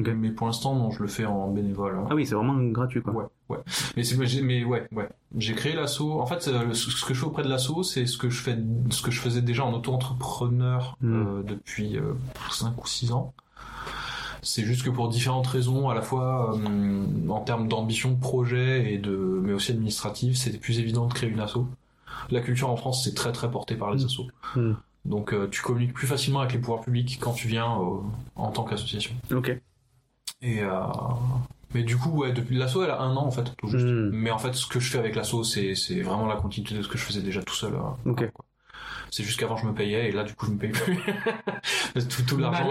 Mais pour l'instant non, je le fais en bénévole. hein. Ah oui, c'est vraiment gratuit quoi. Ouais, ouais. Mais c'est, mais ouais, ouais. J'ai créé l'asso. En fait, euh, ce que je fais auprès de l'asso, c'est ce que je fais, ce que je faisais déjà en auto-entrepreneur Mm. euh, depuis 5 ou 6 ans. C'est juste que pour différentes raisons, à la fois euh, en termes d'ambition de projet et de, mais aussi administrative, c'était plus évident de créer une asso. La culture en France, c'est très très porté par les Mm. assos. Mm. Donc, euh, tu communiques plus facilement avec les pouvoirs publics quand tu viens euh, en tant qu'association. Ok. Et euh, mais du coup, ouais, depuis l'asso, elle a un an en fait, tout juste. Hmm. Mais en fait, ce que je fais avec l'asso, c'est c'est vraiment la continuité de ce que je faisais déjà tout seul. euh, Ok. quoi. C'est juste qu'avant je me payais et là du coup je me paye plus. <laughs> tout, tout l'argent.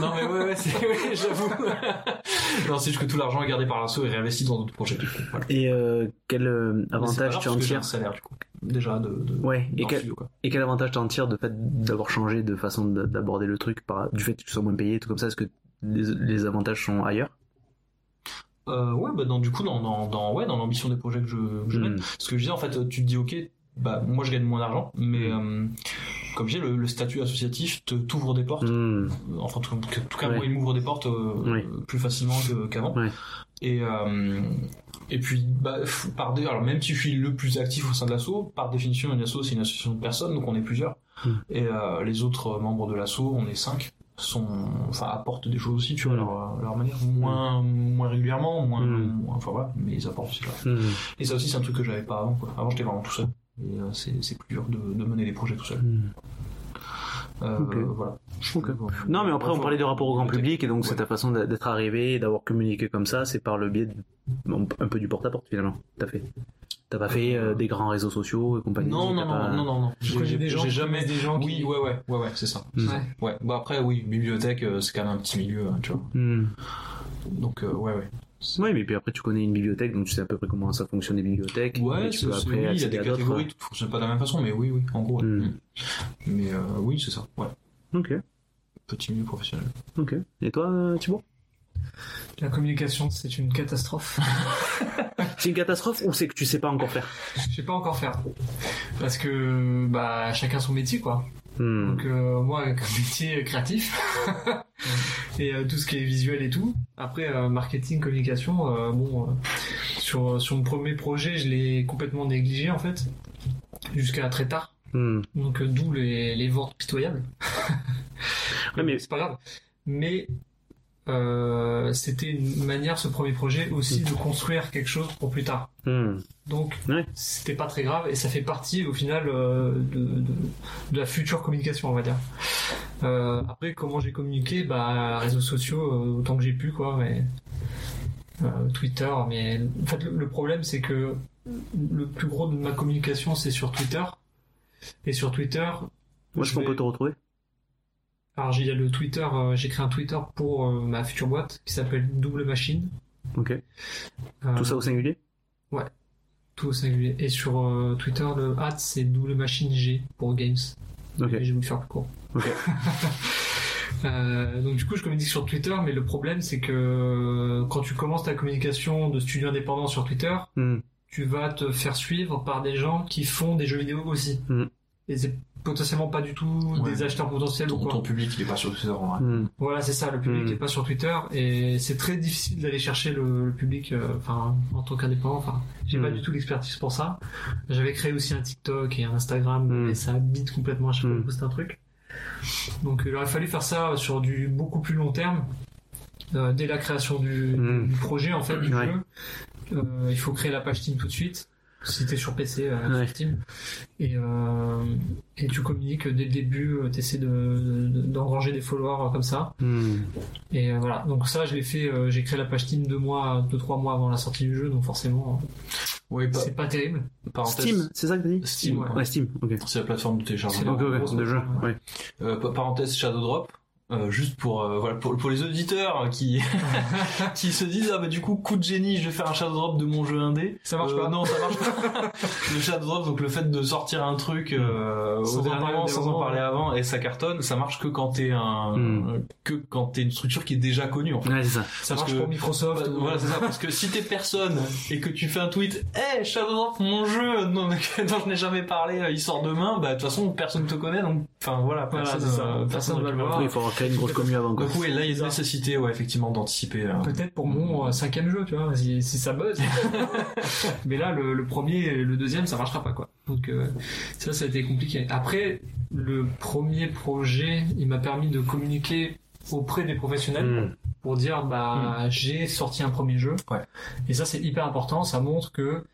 Non mais ouais ouais, c'est <laughs> oui, j'avoue. <laughs> non c'est juste que tout l'argent est gardé par l'asso et réinvesti dans d'autres projets. Du coup, voilà. Et euh, quel euh, avantage grave tu en tires salaire du coup. Déjà de. de Ouais. Et quel, studio, quoi. et quel avantage t'en tires de fait d'avoir changé de façon de- d'aborder le truc par du fait que tu sois moins payé, tout comme ça Est-ce que les, les avantages sont ailleurs Euh, ouais bah dans du coup dans dans, dans ouais dans l'ambition des projets que je, que je mène. Hmm. Ce que je disais, en fait, tu te dis, ok, bah, moi je gagne moins d'argent, mais euh, comme je dis, le, le statut associatif t'ouvre des portes. Hmm. Enfin, en tout, cas- Ouais. moi, il m'ouvre des portes euh, Oui. plus facilement qu'avant. Ouais. Et, euh, et puis, bah, par dé... alors même si je suis le plus actif au sein de l'asso, par définition, une asso, c'est une association de personnes, donc on est plusieurs. Et les autres membres de l'asso, on est cinq, sont, enfin, apportent des choses aussi, tu vois, Mm. leur, leur manière. Moins, moins régulièrement, moins, Mm. moins- enfin voilà, mais ils apportent aussi. leur- Hmm. et ça aussi, c'est un truc que j'avais pas avant. Quoi. Avant, j'étais vraiment tout seul. Et euh, c'est plus dur de, de mener des projets tout seul. Euh. Voilà. Non, mais après, on parlait de rapport au grand public, et donc c'est ta façon d'être arrivé et d'avoir communiqué comme ça, c'est par le biais de, un peu du porte-à-porte finalement. T'as fait. T'as pas fait euh, des grands réseaux sociaux et compagnie. Non, non, non, pas- non, non, J'ai- j'ai- des gens qui jamais. connaissent des gens Oui, qui- ouais, ouais, ouais, ouais, c'est ça. Ouais. Ouais. Bah après, oui, bibliothèque, euh, c'est quand même un petit milieu, hein, tu vois. Hmm. Donc, euh, ouais, ouais. Oui, mais puis après tu connais une bibliothèque, donc tu sais à peu près comment ça fonctionne les bibliothèques. Ouais, tu peux après oui, il y a des catégories, tout fonctionne pas de la même façon, mais oui, oui, en gros. Hmm. Hmm. Mais euh, oui, c'est ça. Ouais. Ok, Petit milieu professionnel. ok. Et toi, euh, Thibaut? La communication, c'est une catastrophe. <laughs> C'est une catastrophe ou c'est que tu sais pas encore faire? Je sais pas encore faire. Parce que, bah, chacun son métier, quoi. Hmm. Donc, euh, moi, un métier créatif. <laughs> et euh, tout ce qui est visuel et tout. Après, euh, marketing, communication, euh, bon, sur, sur mon premier projet, je l'ai complètement négligé, en fait. Jusqu'à très tard. Hmm. Donc, d'où les, les ventes pitoyables. <laughs> Ouais, mais- C'est pas grave. Mais, euh, c'était une manière, ce premier projet, aussi de construire quelque chose pour plus tard. Hmm. Donc, Ouais. c'était pas très grave et ça fait partie au final euh, de, de, de la future communication, on va dire. Euh, après, comment j'ai communiqué? Bah, réseaux sociaux, euh, autant que j'ai pu, quoi. Mais euh, Twitter, mais en fait, le, problème, c'est que le plus gros de ma communication, c'est sur Twitter. Et sur Twitter, est-ce je qu'on vais- peut te retrouver alors j'ai le Twitter, euh, j'ai créé un Twitter pour euh, ma future boîte qui s'appelle Double Machine. Ok. Euh, Tout ça au singulier? Tout au singulier. Et sur Twitter, le hat c'est Double Machine G pour Games. Ok. Et je vais vous le faire plus court. Ok. <laughs> Euh, donc du coup, je communique sur Twitter, mais le problème c'est que quand tu commences ta communication de studio indépendant sur Twitter, Hmm. tu vas te faire suivre par des gens qui font des jeux vidéo aussi. Mm. Et c'est potentiellement pas du tout Ouais. des acheteurs potentiels ou Ton, quoi. ton public, il est pas sur Twitter, en vrai. Hmm. Voilà, c'est ça, le public Mm. n'est pas sur Twitter et c'est très difficile d'aller chercher le, le public, euh, enfin, en tant qu'indépendant, enfin, j'ai pas Mm. du tout l'expertise pour ça. J'avais créé aussi un TikTok et un Instagram, Mm. mais ça bite complètement à chaque fois que je poste un truc. Donc, il aurait fallu faire ça sur du beaucoup plus long terme, euh, dès la création du, Mm. du projet, en fait, du Ouais. jeu. Euh, il faut créer la page Steam tout de suite. Si t'es sur PC, euh, Ouais. sur Steam. Et, euh, et tu communiques dès le début, tu essaies de, de- d'engranger des followers euh, comme ça. Hmm. Et euh, voilà, donc ça je l'ai fait, euh, j'ai créé la page Steam deux mois, deux trois mois avant la sortie du jeu, donc forcément Oui, pa- c'est pas terrible. parenthèse. Steam, c'est ça que t'as dit Steam, ouais. ouais. Ouais, Steam, ok. C'est la plateforme de C'est téléchargement. Ok, la ok, grosse de jeu, ouais. Euh, pa- parenthèse Shadow Drop. Euh, juste pour euh, voilà pour, pour les auditeurs qui <laughs> qui se disent ah bah du coup coup de génie je vais faire un shadow drop de mon jeu indé Ça marche Euh, pas. non ça marche pas <laughs> le shadow drop donc le fait de sortir un truc euh, Sans au en dernier parler moment, sans en parler avant et ça cartonne ça marche que quand t'es un Mm. que quand t'es une structure qui est déjà connue en fait Ouais, c'est ça. Ça Parce marche que- pour Microsoft. Bah, ou- voilà, c'est ça, parce que si t'es personne et que tu fais un tweet, hey, Shadow Drop, mon jeu, dont, dont je n'ai jamais parlé, euh, il sort demain, bah, de toute façon, personne te connaît, donc, enfin, voilà, Voilà, personne, c'est ça. euh, Personne va le voir. Il faut avoir créé une grosse commu avant. Quoi. Donc, oui, là, il y a une nécessité, ouais, effectivement, d'anticiper. euh. Peut-être pour mon euh, cinquième jeu, tu vois, si, si ça buzz. <laughs> Mais là, le, le premier et le deuxième, ça marchera pas, quoi. Donc euh, ça, ça a été compliqué. Après, le premier projet, il m'a permis de communiquer auprès des professionnels Mm. pour dire, bah, j'ai sorti un premier jeu. Ouais. Et ça, c'est hyper important. Ça montre que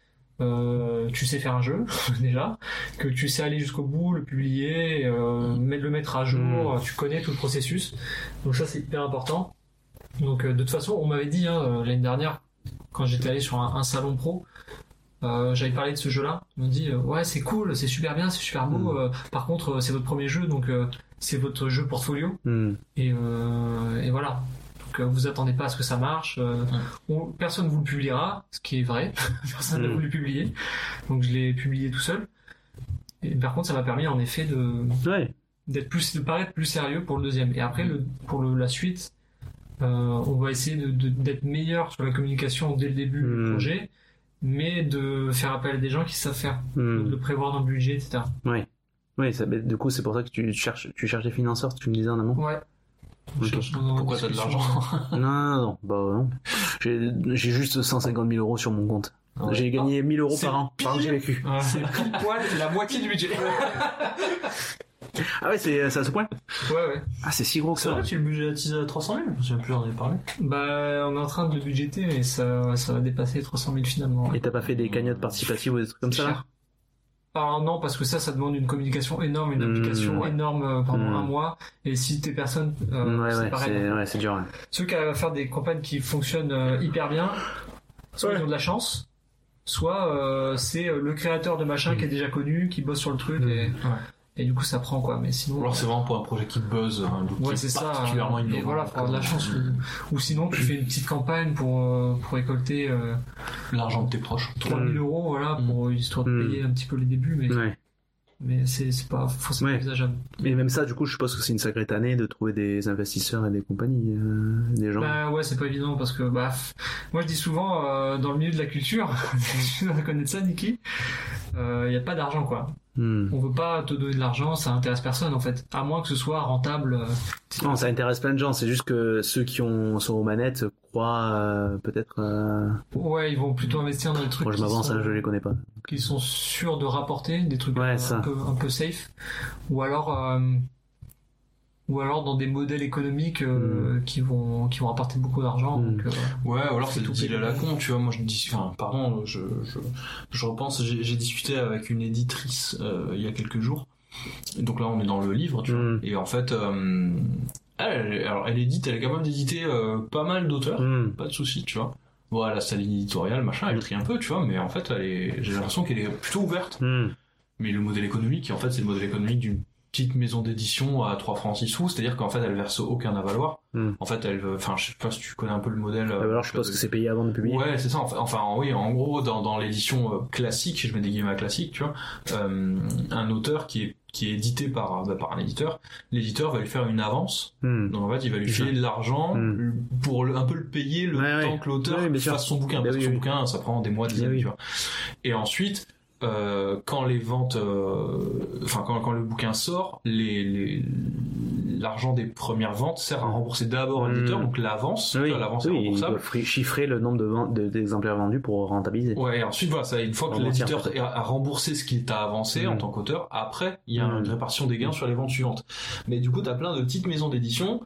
euh, tu sais faire un jeu <laughs> déjà, que tu sais aller jusqu'au bout, le publier, euh, le mettre à jour, tu connais tout le processus. Donc ça c'est hyper important. Donc euh, de toute façon, on m'avait dit hein, euh, l'année dernière quand j'étais allé sur un, un salon pro, euh, j'avais parlé de ce jeu-là. Ils m'ont dit euh, ouais c'est cool, c'est super bien, c'est super beau. Mm. euh, par contre, c'est votre premier jeu, donc c'est votre jeu portfolio. Mm. Et, euh, et voilà. Donc euh, vous attendez pas à ce que ça marche. euh, on- personne vous le publiera, ce qui est vrai. <laughs> personne n'a Mm. voulu le publier. Donc je l'ai publié tout seul. Et par contre, ça m'a permis en effet de Ouais. d'être plus de paraître plus sérieux pour le deuxième. Et après le pour le, la suite, euh, on va essayer de- de- d'être meilleur sur la communication dès le début du Mm. projet, mais de faire appel à des gens qui savent faire, de Mm. le prévoir dans le budget, etc. Oui, ça, du coup, c'est pour ça que tu cherches, tu cherches des financeurs, tu me disais en amont. Ouais. Pourquoi t'as de l'argent <laughs> non, non, non, bah non. J'ai juste 150 000 euros sur mon compte. Ouais. J'ai gagné 1000 euros c'est par an, par an que j'ai vécu. Ouais. <laughs> C'est pile poil la moitié du budget. Ah ouais, c'est à ce point ouais, ouais. Ah, c'est si gros que C'est ça. vrai, tu le budgétises à 300 000 Je souviens plus, on en avait parlé. Bah, on est en train de le budgéter, mais ça, ça va dépasser 300 000 finalement. Et t'as pas fait des cagnottes participatives ou des trucs comme ça Cher. Alors non, parce que ça, ça demande une communication énorme, une Mmh, application ouais. énorme euh, pendant Mmh. un mois. Et si t'es personne, euh, Ouais, c'est ouais, pareil. c'est ouais, c'est dur. ouais. Ceux qui arrivent à faire des campagnes qui fonctionnent euh, hyper bien, soit Ouais. ils ont de la chance, soit euh, c'est le créateur de machin qui est déjà connu, qui bosse sur le truc, et, et du coup ça prend quoi. Mais sinon, Alors, c'est vraiment pour un projet qui buzz, hein, donc Ouais, qui c'est est ça. particulièrement Et innovant. voilà, faut avoir de la chance. Ou, ou sinon, tu fais une petite campagne pour, euh, pour récolter euh, L'argent de tes proches. 3000 euros, voilà, pour histoire de Mm. payer un petit peu les débuts, mais, Ouais. mais c'est c'est pas forcément Ouais. envisageable. Et même ça, du coup, je suppose que c'est une sacrée année de trouver des investisseurs et des compagnies, euh, des gens. Bah ouais, c'est pas évident parce que bah moi je dis souvent euh, dans le milieu de la culture, <laughs> tu dois connaître ça, Niki. Il y a pas d'argent quoi. Hmm. On veut pas te donner de l'argent, ça intéresse personne en fait, à moins que ce soit rentable. euh, Non, ça intéresse plein de gens. C'est juste que ceux qui ont sont aux manettes croient euh, peut-être. euh, Ouais, ils vont plutôt investir dans des trucs Moi, je m'avance, sont, hein, je les connais pas. qui sont sûrs de rapporter, des trucs Ouais, un peu un peu safe, ou alors euh, ou alors dans des modèles économiques euh, qui vont qui vont rapporter beaucoup d'argent. Mm. Donc, euh, Ouais, ou alors C'est tout deal à la con, tu vois. Moi, je dis, enfin, pardon, je, je, je repense, j'ai discuté avec une éditrice euh, il y a quelques jours. Et donc là, on est dans le livre, tu vois. Et en fait, euh, elle, alors elle édite, elle est capable d'éditer euh, pas mal d'auteurs, Hmm. pas de souci, tu vois. A sa ligne éditoriale, machin, elle trie un peu, tu vois, mais en fait, elle est, j'ai l'impression qu'elle est plutôt ouverte. Hmm. Mais le modèle économique, en fait, c'est le modèle économique d'une petite maison d'édition à 3 francs 6 sous, c'est-à-dire qu'en fait, elle verse aucun avaloir. Mm. En fait, elle, enfin, je sais pas si tu connais un peu le modèle. Ah, euh, bah alors, je suppose que c'est payé avant de publier. Ouais, c'est ça. Enfin, oui, en gros, dans, dans l'édition euh, classique, je mets des guillemets à classique, tu vois, euh, un auteur qui est qui est édité par bah, par un éditeur, l'éditeur va lui faire une avance. Hmm. Donc en fait, il va lui filer de l'argent Mm. pour le- un peu le payer le Ouais, temps ouais. que l'auteur Ouais, fasse son bouquin. Bah parce oui, que son oui. bouquin, ça prend des mois, des Bah années, tu vois. Et ensuite, euh, quand les ventes, euh, enfin quand, quand le bouquin sort, les les- l'argent des premières ventes sert à rembourser d'abord l'éditeur, donc l'avance, Oui, vois, l'avance est oui, il doit fri- chiffrer le nombre de ventes- de- d'exemplaires vendus pour rentabiliser. Ouais, et ensuite, voilà, ça, une fois que l'éditeur a a remboursé ce qu'il t'a avancé en tant qu'auteur, après, il y a une répartition des gains sur les ventes suivantes. Mais du coup, t'as plein de petites maisons d'édition,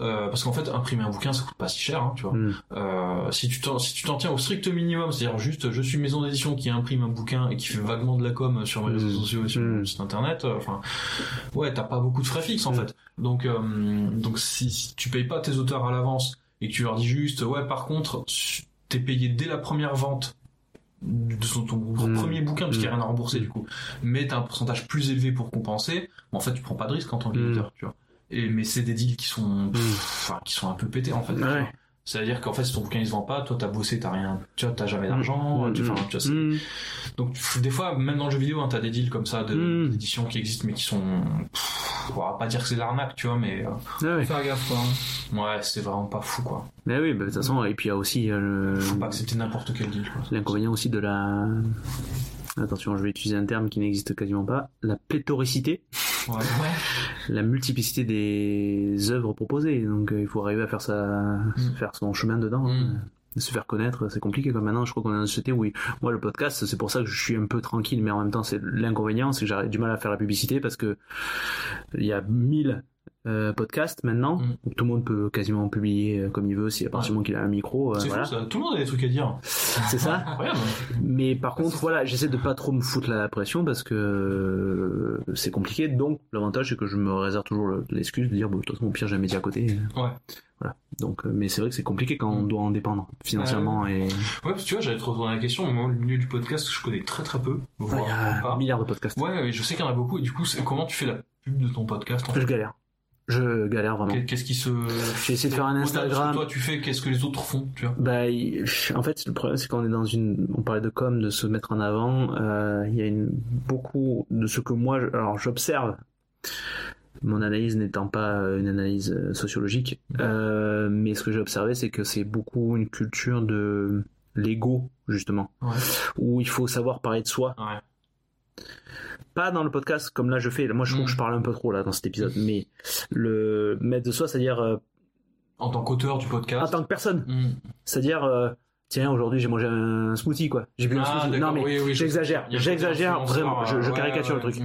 euh, parce qu'en fait, imprimer un bouquin, ça coûte pas si cher, hein, tu vois. Hmm. Euh, si tu t'en, si tu t'en tiens au strict minimum, c'est-à-dire juste, je suis maison d'édition qui imprime un bouquin et qui fait vaguement de la com sur mes Mm. réseaux sociaux et sur Mm. mon site internet, euh, enfin, ouais, t'as pas beaucoup de frais fixes, en fait. Donc, euh, donc si, si tu payes pas tes auteurs à l'avance et que tu leur dis juste, ouais, par contre, t'es payé dès la première vente de son, ton premier bouquin, parce qu'il n'y a rien à rembourser, du coup. Mais t'as un pourcentage plus élevé pour compenser, en fait, tu prends pas de risque en tant qu'éditeur, tu vois. Et mais c'est des deals qui sont, pff, qui sont un peu pétés en fait. Ouais. C'est-à-dire qu'en fait, si ton bouquin il se vend pas, toi t'as bossé, t'as rien, tu vois, t'as jamais d'argent, Mm. tu, enfin, tu vois, c'est- Mm. donc des fois, même dans le jeu vidéo, hein, t'as des deals comme ça de- Mm. d'éditions qui existent, mais qui sont, pff, on va pas dire que c'est l'arnaque, tu vois, mais euh. Faut faire gaffe, quoi. hein. ouais, c'est vraiment pas fou quoi. Mais oui, bah, de toute façon, et puis il y a aussi euh, le- Faut pas accepter n'importe quel deal. Quoi. l'inconvénient aussi de la. Attention, je vais utiliser un terme qui n'existe quasiment pas. La pléthoricité, Ouais. la multiplicité des œuvres proposées. Donc euh, il faut arriver à faire sa, faire son chemin dedans. Mm. hein. Se faire connaître, c'est compliqué comme maintenant. Je crois qu'on est dans une société où moi le podcast, c'est pour ça que je suis un peu tranquille, mais en même temps c'est l'inconvénient, c'est que j'ai du mal à faire la publicité parce que il y a 1000 euh, podcasts maintenant. Mm. Donc, tout le monde peut quasiment publier euh, comme il veut, si à partir du moment qu'il a un micro. euh, C'est voilà. fou ça, tout le monde a des trucs à dire. <laughs> C'est ça. Mais par contre, voilà, j'essaie de pas trop me foutre la pression parce que c'est compliqué. Donc, l'avantage, c'est que je me réserve toujours le- l'excuse de dire, bon, de toute façon, au pire, j'ai un média à côté. Ouais. Voilà. Donc, mais c'est vrai que c'est compliqué quand on doit en dépendre financièrement et Ouais, parce que tu vois, j'allais te retourner la question, moi, le milieu du podcast, je connais très très peu. voire il y a pas. un milliard de podcasts. Ouais, je sais qu'il y en a beaucoup, et du coup, comment tu fais la pub de ton podcast en fait? Je galère. Je galère vraiment. Qu'est- Qu'est-ce qui se. J'ai essayé de faire un ce que Instagram. toi, tu fais, qu'est-ce que les autres font, tu vois Bah, en fait, le problème, c'est qu'on est dans une, on parlait de com, de se mettre en avant. euh, Il y a une, beaucoup de ce que moi, alors j'observe. Mon analyse n'étant pas euh, une analyse euh, sociologique, euh, mais ce que j'ai observé, c'est que c'est beaucoup une culture de l'ego justement, Ouais. où il faut savoir parler de soi. Ouais. Pas dans le podcast comme là je fais. Moi, je trouve Mm. que je parle un peu trop là dans cet épisode, mais le mettre de soi, c'est-à-dire euh, En tant qu'auteur du en podcast. tant que personne. Hmm. C'est-à-dire, euh, tiens, aujourd'hui j'ai mangé un smoothie, quoi. J'ai bu un Ah, smoothie. d'accord, Non, mais oui, oui, je- j'exagère, j'exagère vraiment, je, je ouais, caricature ouais, le truc.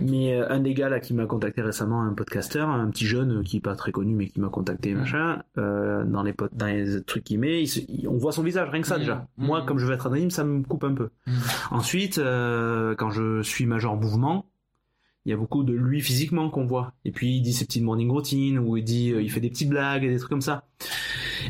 Mais euh, un des gars là qui m'a contacté récemment, un podcasteur, un petit jeune euh, qui est pas très connu mais qui m'a contacté, Mm. machin, euh, dans les dans les trucs qu'il met, il se- il- on voit son visage, rien que ça Mm. déjà. Mm. Moi, comme je veux être anonyme, ça me coupe un peu. Ensuite, euh, quand je suis major mouvement, il y a beaucoup de lui physiquement qu'on voit. Et puis il dit ses petites morning routines, ou il dit, euh, il fait des petites blagues et des trucs comme ça.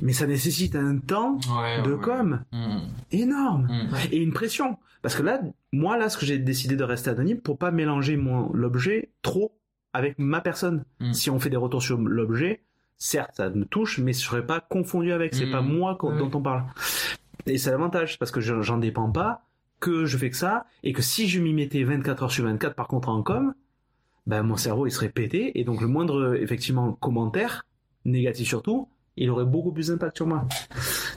Mais ça nécessite un temps Ouais, de ouais, com Hmm. énorme Hmm. et une pression. Parce que là, moi là, ce que j'ai décidé de rester anonyme pour pas mélanger mon l'objet trop avec ma personne. Mm. Si on fait des retours sur l'objet, certes, ça me touche, mais je serais pas confondu avec. C'est pas moi dont on parle. Et c'est l'avantage parce que je- j'en dépends pas, que je fais que ça, et que si je m'y mettais 24 heures sur 24, par contre en com, ben mon cerveau il serait pété, et donc le moindre effectivement commentaire négatif surtout, il aurait beaucoup plus d'impact sur moi.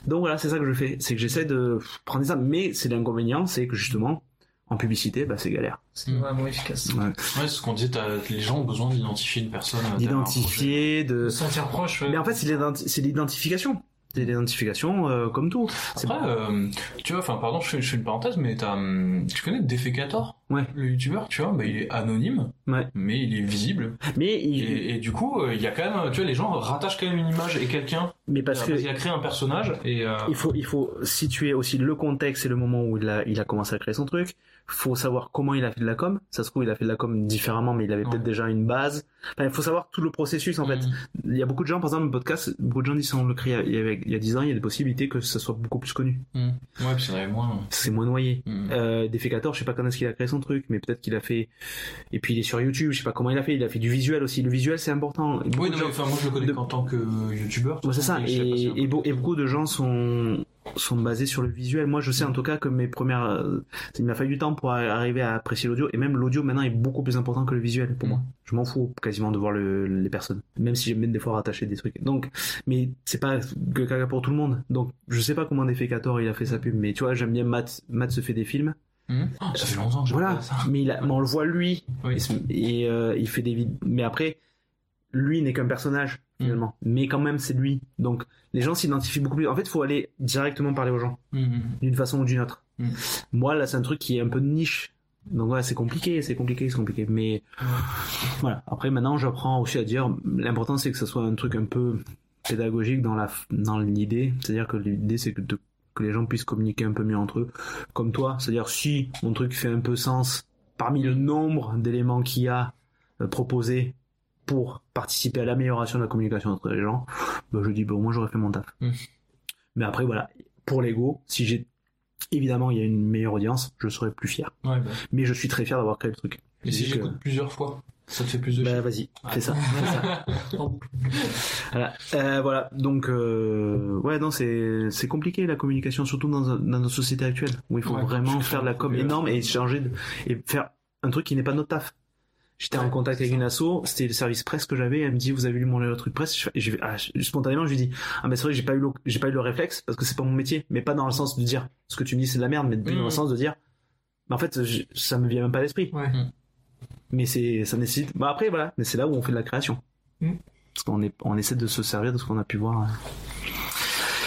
Donc voilà, c'est ça que je fais, c'est que j'essaie de prendre ça, mais c'est l'inconvénient, c'est que justement en publicité, bah, c'est galère. C'est vraiment efficace. Ouais, c'est ce qu'on t'as- les gens ont besoin d'identifier une personne. euh. D'identifier, de. Se sentir proche, ouais. Mais en fait, c'est l'identification. C'est l'identification euh, comme tout. C'est Après, euh, tu vois, enfin, pardon, je fais, je fais une parenthèse, mais t'as, hum, tu connais Defecator? Ouais. Le youtubeur, tu vois, bah, il est anonyme, Ouais. mais il est visible. Mais il- Et, et du coup, euh, il y a quand même, tu vois, les gens rattachent quand même une image et quelqu'un. mais parce que il a créé un personnage et. il faut il faut situer aussi le contexte et le moment où il a il a commencé à créer son truc. Faut savoir comment il a fait de la com. Ça se trouve il a fait de la com différemment, mais il avait Ouais. peut-être déjà une base. Enfin, il faut savoir tout le processus en fait. hum, Il y a beaucoup de gens, par exemple, le podcast, beaucoup de gens disent on le crée il y a, il y a 10 ans, il y a des possibilités que ça soit beaucoup plus connu. hum. Ouais, puis en avait moins. C'est moins noyé. hum. Euh, Defecator, je sais pas quand est-ce qu'il a créé son truc, mais peut-être qu'il a fait. Et puis il est sur YouTube, je sais pas comment il a fait. Il a fait du visuel aussi. Le visuel c'est important. Oui, non, gens- mais enfin, moi je le connais de- qu'en tant que youtubeur. Ouais, c'est ça. Et, beaucoup de gens sont sont basés sur le visuel. Moi, je sais en tout cas que mes premières, euh, il m'a fallu du temps pour arriver à apprécier l'audio. Et même l'audio maintenant est beaucoup plus important que le visuel pour Mm. moi. Je m'en fous quasiment de voir le, les personnes, même si j'aime bien des fois rattacher des trucs. Donc, mais c'est pas que caca pour tout le monde. Donc, je sais pas comment Defecator il a fait sa pub, mais tu vois, j'aime bien Matt. Matt se fait des films. Hum. Oh, ça fait longtemps que j'ai Voilà. ça. Mais, il a- mais on le voit lui Oui. et, euh, il fait des. Mais après, lui n'est qu'un personnage finalement. Mais quand même, c'est lui. Donc, les gens s'identifient beaucoup plus. En fait, il faut aller directement parler aux gens Hum, d'une façon ou d'une autre. Mm. Moi, là, c'est un truc qui est un peu de niche. Donc ouais, c'est compliqué, c'est compliqué, c'est compliqué. Mais voilà. Après, maintenant, j'apprends aussi à dire. L'important, c'est que ce soit un truc un peu pédagogique dans la dans l'idée. C'est-à-dire que l'idée, c'est que de- que les gens puissent communiquer un peu mieux entre eux, comme toi. C'est-à-dire si mon truc fait un peu sens parmi le nombre d'éléments qu'il y a euh, proposés pour participer à l'amélioration de la communication entre les gens, bah, je dis bon, moi j'aurais fait mon taf. Mm. Mais après voilà, pour l'ego, si j'ai évidemment il y a une meilleure audience, je serais plus fier. Ouais, bah. Mais je suis très fier d'avoir créé le truc. Et si que- j'écoute plusieurs fois Ça te fait plus de Bah vas-y, fais ça. fais ça. <laughs> voilà. Euh, voilà. Donc euh, ouais, non, c'est c'est compliqué la communication, surtout dans, notre société actuelle où il faut Ouais, vraiment faire de la com énorme et changer de, et faire un truc qui n'est pas notre taf. J'étais en contact avec ça. une asso, c'était le service presse que j'avais. Elle me dit, vous avez lu mon truc presse Je je ah, je- spontanément, je lui dis, ah mais c'est vrai, que j'ai pas eu le, j'ai pas eu le réflexe parce que c'est pas mon métier, mais pas dans le sens de dire ce que tu me dis c'est de la merde, mais dans le sens de dire, mais en fait, je- ça me vient même pas à l'esprit Ouais. mais c'est ça nécessite bah après voilà mais c'est là où on fait de la création Mm. parce qu'on est on essaie de se servir de ce qu'on a pu voir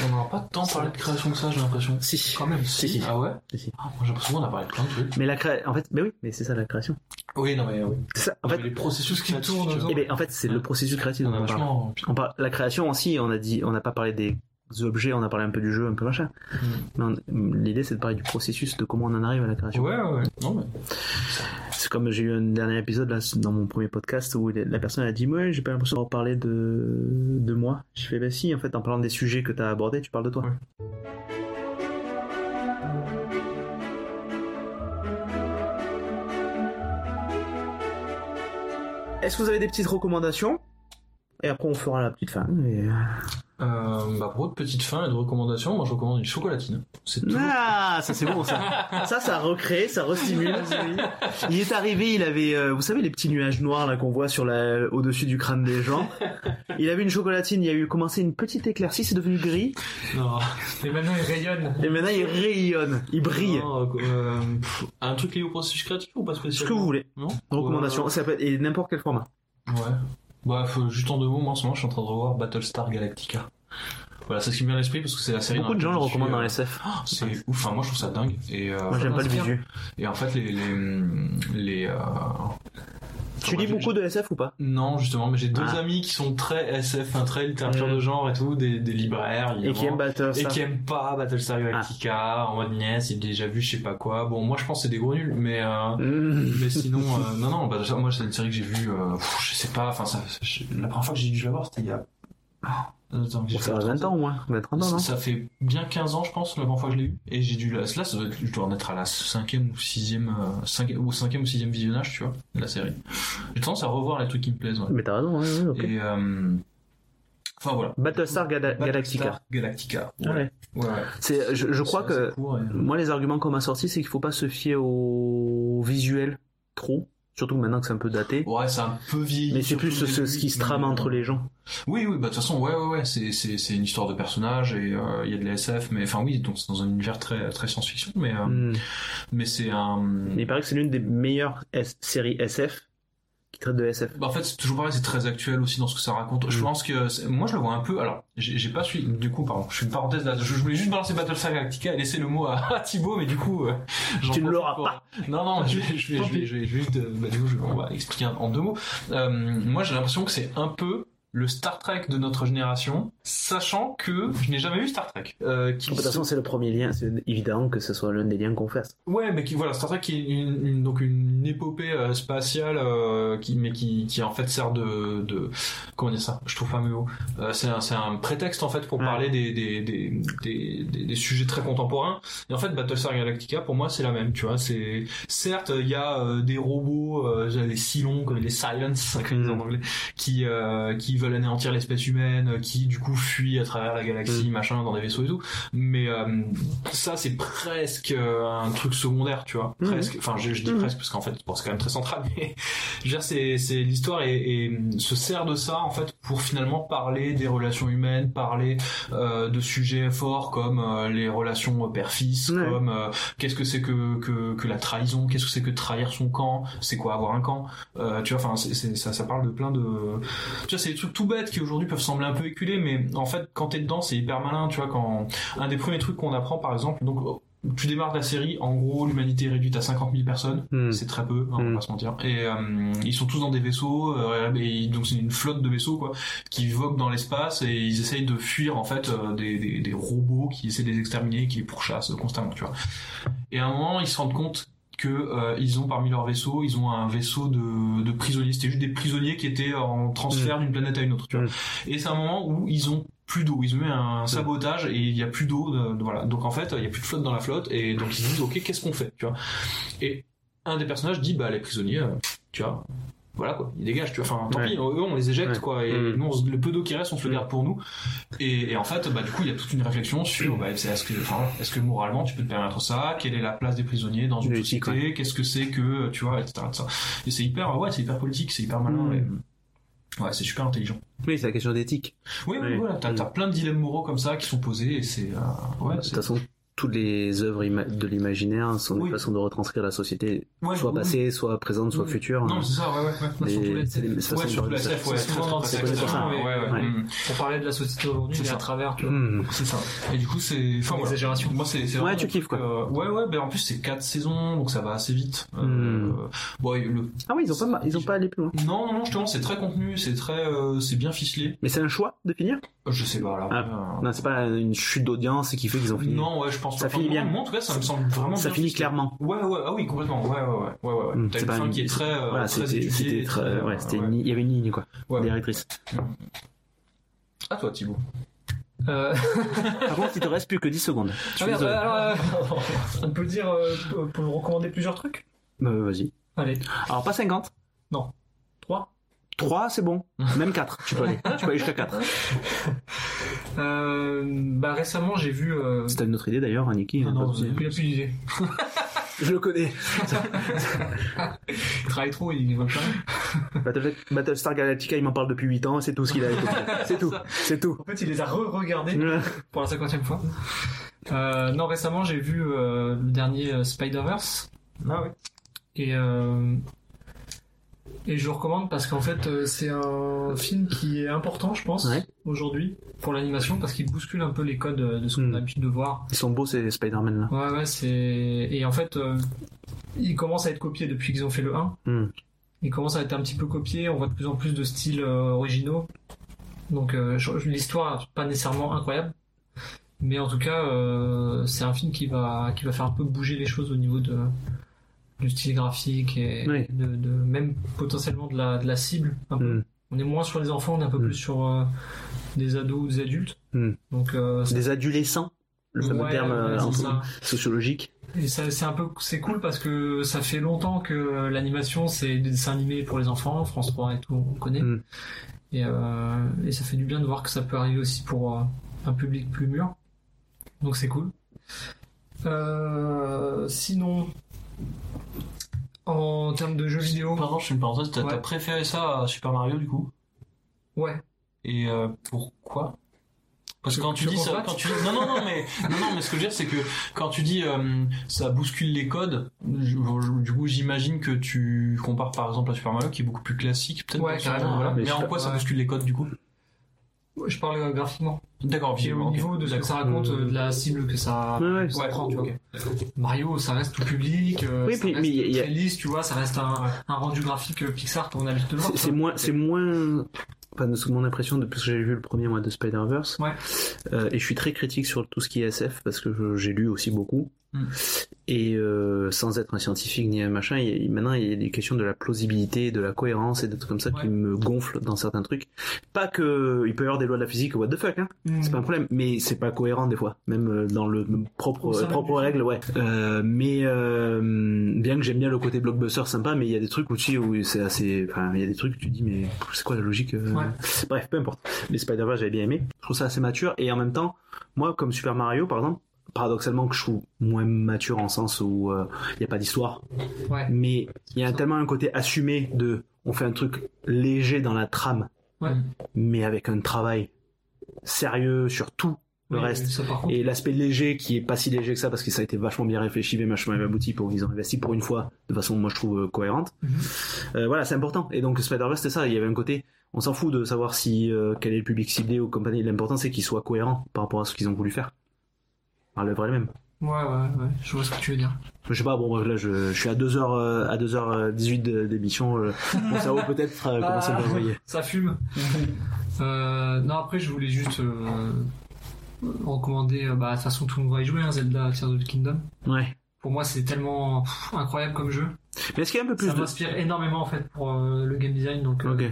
On n'aura pas tant parlé de création que ça, j'ai l'impression. si Quand même, Si, si. Ah ouais Si, si. Ah, Moi j'ai l'impression qu'on a parlé de plein de trucs. mais la cré... en fait mais oui mais c'est ça la création Oui, non mais oui. c'est ça en fait les processus qui tournent eh ben, en fait c'est le processus créatif On dont a on parle. vachement. on parle la création aussi on a dit on n'a pas parlé des objets on a parlé un peu du jeu un peu machin mais on- l'idée c'est de parler du processus de comment on en arrive à la création Ouais, ouais, ouais. Non mais. C'est comme j'ai eu un dernier épisode là dans mon premier podcast où la personne a dit ouais j'ai pas l'impression d'avoir parlé de de moi. J'ai fait bah si en fait en parlant des sujets que t'as abordés tu parles de toi. Ouais. Est-ce que vous avez des petites recommandations? Et après on fera la petite fin. et- Euh, bah, pour votre petite fin et de recommandations, moi je recommande une chocolatine. C'est tout. Ah, ça c'est bon ça. <laughs> ça, ça recrée, ça restimule. <laughs> Il est arrivé, il avait, euh, vous savez les petits nuages noirs là qu'on voit sur la, au-dessus du crâne des gens. Il avait une chocolatine, il y a eu commencé une petite éclaircie, c'est devenu gris, Non. Et maintenant, il rayonne. et maintenant il rayonne, il brille. Non, euh, pff, un truc lié au processus créatif ou pas Ce que vous voulez. Non? Recommandation, ça peut être et n'importe quel format. Ouais. Bah, faut- juste en deux mots, moi en ce moment je suis en train de revoir Battlestar Galactica. Voilà, c'est ce qui me vient à l'esprit parce que c'est la série. Beaucoup de gens le recommandent dans euh, SF. ah, c'est ouf, enfin moi je trouve ça dingue. Et, euh, Moi j'aime pas le visu. et en fait les. les, les euh, Tu lis beaucoup de SF ou pas? Non, justement, mais j'ai deux Ah. amis qui sont très SF, très littérature de genre et tout, des, des libraires, Et qui aiment évidemment. Et Battlestar qui aiment pas Battlestar Galactica, en mode nièce, il a déjà vu je sais pas quoi. Bon, moi je pense que c'est des gros nuls, mais euh, Mmh. <laughs> mais sinon, euh, non, non, Battlestar, moi c'est une série que j'ai vue, euh, je sais pas, enfin, la première fois que j'ai dû la voir, c'était il y a. Attends, ça fait va 20 ans au moins, 20 30 ans ça, non ça fait bien 15 ans, je pense, la première fois que je l'ai eu. Et j'ai dû là, ça doit être, je dois en être à la cinquième ou sixième, euh, cinquième, ou cinquième ou sixième visionnage, tu vois, de la série. J'ai tendance à revoir les trucs qui me plaisent, ouais. Mais t'as raison, ouais, ouais, ok. Et, euh, enfin voilà. Battlestar Gala- Galactica. Galactica. Ouais. Ouais. ouais. C'est, je, je crois que court et- Moi, les arguments qu'on m'a sortis, c'est qu'il faut pas se fier au visuel trop. Surtout maintenant que c'est un peu daté. Ouais, c'est un peu vieilli. Mais c'est plus ce, qui se trame entre les gens. Oui, oui, bah de toute façon, ouais, ouais, ouais, c'est c'est c'est une histoire de personnage et euh, il y a de la SF, mais enfin oui, donc c'est dans un univers très très science-fiction, mais euh, Hmm. mais c'est un. Mais il paraît que c'est l'une des meilleures S- séries SF qui traite de SF. Bah, en fait, c'est toujours pareil, c'est très actuel aussi dans ce que ça raconte. Je Mm. pense que moi, je le vois un peu. Alors, j'ai pas suivi. Du coup, pardon, je fais une parenthèse là. Je, je voulais juste balancer Battlestar Galactica et laisser le mot à, <laughs> à Thibaut, mais du coup, euh, Tu ne l'auras pas. Non, non, je vais, je vais, je vais, je vais, juste, euh, bah, du coup, je- on va expliquer en- en deux mots. Euh, moi, j'ai l'impression que c'est un peu le Star Trek de notre génération, sachant que je n'ai jamais vu Star Trek. Euh, qui De toute façon, c'est le premier lien. C'est évident que ce soit l'un des liens qu'on fasse. Ouais, mais qui voilà, Star Trek qui est une, une- donc une épopée euh, spatiale euh, qui mais qui qui en fait sert de de comment dire ça? Je trouve pas mes mots. Euh, c'est un prétexte en fait pour Ouais. parler des des, des des des des sujets très contemporains. Et en fait, Battlestar Galactica pour moi c'est la même, tu vois. C'est certes il y a des robots, les Cylons comme les Silence <laughs> comme ils disent en Mhm. anglais, qui qui veulent anéantir l'espèce humaine, qui du coup fuient à travers la galaxie, machin, dans des vaisseaux et tout. Mais euh, ça, c'est presque euh, un truc secondaire, tu vois. Mhm. Presque. Enfin, je, je dis Mhm. presque parce qu'en fait, bon, c'est quand même très central. <laughs> Mais je veux dire, c'est c'est l'histoire et, et se sert de ça en fait pour finalement parler des relations humaines, parler euh, de sujets forts comme euh, les relations père-fils, Ouais. comme euh, qu'est-ce que c'est que, que que la trahison, qu'est-ce que c'est que trahir son camp, c'est quoi avoir un camp. Euh, tu vois, enfin, ça ça parle de plein de tu vois, c'est des trucs tout bêtes qui aujourd'hui peuvent sembler un peu éculés, mais en fait, quand t'es dedans, c'est hyper malin, tu vois, quand, un des premiers trucs qu'on apprend, par exemple, donc, tu démarres la série, en gros, l'humanité est réduite à 50 000 personnes. Hmm. C'est très peu, hein, on va Mm. pas se mentir. Et euh, ils sont tous dans des vaisseaux, euh, et donc c'est une flotte de vaisseaux quoi, qui voguent dans l'espace et ils essayent de fuir en fait euh, des, des, des robots qui essaient de les exterminer, qui les pourchassent constamment, tu vois. Et à un moment, ils se rendent compte que euh, ils ont parmi leurs vaisseaux, ils ont un vaisseau de, de prisonniers. C'était juste des prisonniers qui étaient en transfert d'une planète à une autre, tu vois. Mm. Et c'est un moment où ils ont plus d'eau. Ils ont eu un sabotage et il y a plus d'eau. de- de- voilà. Donc en fait, il y a plus de flotte dans la flotte et donc ils se disent ok, qu'est-ce qu'on fait, tu vois? Et un des personnages dit bah les prisonniers, euh, tu vois, voilà quoi, ils dégagent, tu vois. Enfin, tant Ouais. pis, eux, on les éjecte Ouais. quoi, et Mm. nous, on le peu d'eau qui reste, on se le Mm. garde pour nous. Et, et en fait, bah du coup, il y a toute une réflexion sur, bah, est-ce que, enfin, est-ce que moralement tu peux te permettre ça? Quelle est la place des prisonniers dans une société? Qu'est-ce que c'est que, tu vois, etc. etc. Et c'est hyper, ouais, c'est hyper politique, c'est hyper malin. Mm. et- ouais, c'est super intelligent. Oui, c'est la question d'éthique. Oui, oui, Oui. voilà, t'as t'as plein de dilemmes moraux comme ça qui sont posés et c'est, euh, ouais, De toute façon, toutes les œuvres de l'imaginaire sont Oui. une façon de retranscrire la société, Ouais, soit oui. passée, soit présente, soit Oui. future. Non, mais c'est ça, ouais, ouais, c'est des- SF. c'est Ouais, façon surtout de- la ça- SF, ouais, pour parlait de la société aujourd'hui, C'est à travers, tu vois. Hmm. C'est ça. Et du coup, c'est. Enfin, voilà. Exagération. Moi, c'est. Ouais, vraiment tu kiffes, euh, ouais, ouais. Ben en plus, c'est quatre saisons, donc ça va assez vite. Euh, bon, le. Ah oui, ils ont pas, ma- ils ont pas allé plus loin. Non, non, justement, c'est très contenu, c'est très, euh, c'est bien ficelé. Mais c'est un choix de finir? Je sais pas là. Ah, euh, Non, c'est pas une chute d'audience qui fait qu'ils ont fini. Non, ouais, je pense Ça finit bien. Moi, en tout cas, ça me semble vraiment ça finit clairement. Ouais, ouais, ah oui, complètement. Ouais, ouais, ouais, ouais, ouais. T'as c'est une pas fin qui est très, euh, Voilà, c'était, très, ouais, c'était ouais. une ligne- il y avait une ligne, quoi. Directrice. À toi, Thibaut. Euh, Par contre, il te reste plus que 10 secondes. Je suis ah, merde, alors, euh, on peut dire, euh, pour me recommander plusieurs trucs? Bah, vas-y. Allez, Alors, pas 50. 3. 3, c'est bon. <laughs> Même 4. Tu peux aller. Tu peux aller jusqu'à 4. Euh, bah récemment j'ai vu. Euh... T'as une autre idée d'ailleurs, Niki. Non, hein, non, il a plus d'idée. <laughs> Je le connais. Il travaille trop, il voit pas. Battle- Battlestar Galactica, il m'en parle depuis 8 ans, c'est tout ce qu'il a écouté. C'est tout. <laughs> C'est tout. En fait, il les a re-regardés pour la cinquantième fois. Euh, non, récemment j'ai vu le dernier Spider-Verse Ah oui. et euh, et je le recommande parce qu'en fait euh, c'est un film qui est important, je pense, Ouais. aujourd'hui pour l'animation parce qu'il bouscule un peu les codes euh, de ce qu'on Hmm. a l'habitude de voir. Ils sont beaux ces Spider-Man là. Ouais, ouais, c'est et en fait euh, il commence à être copié depuis qu'ils ont fait le 1. Hmm. Il commence à être un petit peu copié, on voit de plus en plus de styles euh, originaux. Donc euh, l'histoire pas nécessairement incroyable, mais en tout cas c'est un film qui va qui va faire un peu bouger les choses au niveau de du style graphique et Oui. de, de même potentiellement de la de la cible. Un peu. Hmm. On est moins sur les enfants, on est un peu Mm. plus sur euh, des ados ou des adultes. Mm. Donc euh, Des adolescents, le fameux Ouais, terme ouais, euh, sociologique. Et ça, c'est un peu, c'est cool parce que ça fait longtemps que l'animation c'est des dessins animés pour les enfants, France 3 et tout, on connaît. Et, euh, et ça fait du bien de voir que ça peut arriver aussi pour euh, un public plus mûr. Donc c'est cool. Euh, sinon, en termes de jeux vidéo, Pardon, je fais une parenthèse. T'as Ouais. préféré ça à Super Mario du coup? Ouais. Et euh, pourquoi? Parce que quand tu dis ça, quand tu non non non mais non non mais ce que je veux dire c'est que quand tu dis euh, ça bouscule les codes, je- je- du coup j'imagine que tu compares par exemple à Super Mario qui est beaucoup plus classique peut-être. Ouais, carrément, voilà. Mais, Mais en quoi ça bouscule les codes du coup? Je parle euh, graphiquement. D'accord, Et au niveau de ce que ça raconte, euh, de la cible que ça, Ouais, ouais. ça Ouais, prend, tu vois. Mario, ça reste tout public, euh, Oui, ça puis- reste mais il y a- très lisse, tu vois, ça reste un, un rendu graphique euh, Pixar qu'on a l'habitude de voir. C'est- moins, c'est moins, enfin, de mon impression depuis que j'ai vu le premier mois de Spider-Verse. Ouais. Euh, et je suis très critique sur tout ce qui est SF parce que j'ai lu aussi beaucoup. Mm. Et euh, sans être un scientifique ni un machin, il y a- maintenant il y a des questions de la plausibilité, de la cohérence et des trucs comme ça qui me gonflent dans certains trucs. Pas que il peut y avoir des lois de la physique, what the fuck, hein. Mm. C'est pas un problème, mais c'est pas cohérent des fois, même euh, dans le propre euh, propre règle, ouais. Euh, mais bien que j'aime bien le côté blockbuster sympa, mais il y a des trucs aussi où c'est assez, enfin il y a des trucs où tu dis mais c'est quoi la logique Ouais. Bref, peu importe. Mais Spider-Verse j'avais bien aimé. Je trouve ça assez mature et en même temps, moi comme Super Mario par exemple, paradoxalement que je trouve moins mature en sens où euh, il y a pas d'histoire, Ouais. mais il y a tellement un côté assumé de on fait un truc léger dans la trame, Ouais. mais avec un travail sérieux sur tout le Oui, reste. ça. Et l'aspect léger qui est pas si léger que ça parce que ça a été vachement bien réfléchi, vachement bien abouti pour ils ont investi pour une fois de façon moi je trouve euh, cohérente. Mhm. Euh, voilà, c'est important. Et donc Spider-Verse c'était ça, il y avait un côté on s'en fout de savoir si euh, quel est le public ciblé ou compagnie, l'important c'est qu'il soit cohérent par rapport à ce qu'ils ont voulu faire. Alors, l'œuvre elle-même. Ouais, ouais, ouais, je vois ce que tu veux dire. Je sais pas, bon là je, je suis à 2h à 2h18 de- d'émission, euh, <laughs> mon cerveau peut-être euh, commence à me. Ça fume. <laughs> euh, non, après, je voulais juste euh, recommander, euh, bah, de toute façon, tout le monde va y jouer, hein, Zelda Tears of the Kingdom. Ouais. Pour moi, c'est tellement pff, incroyable comme jeu. Mais est-ce qu'il y a un peu plus Ça de... m'inspire énormément, en fait, pour euh, le game design. Donc, euh, Ok.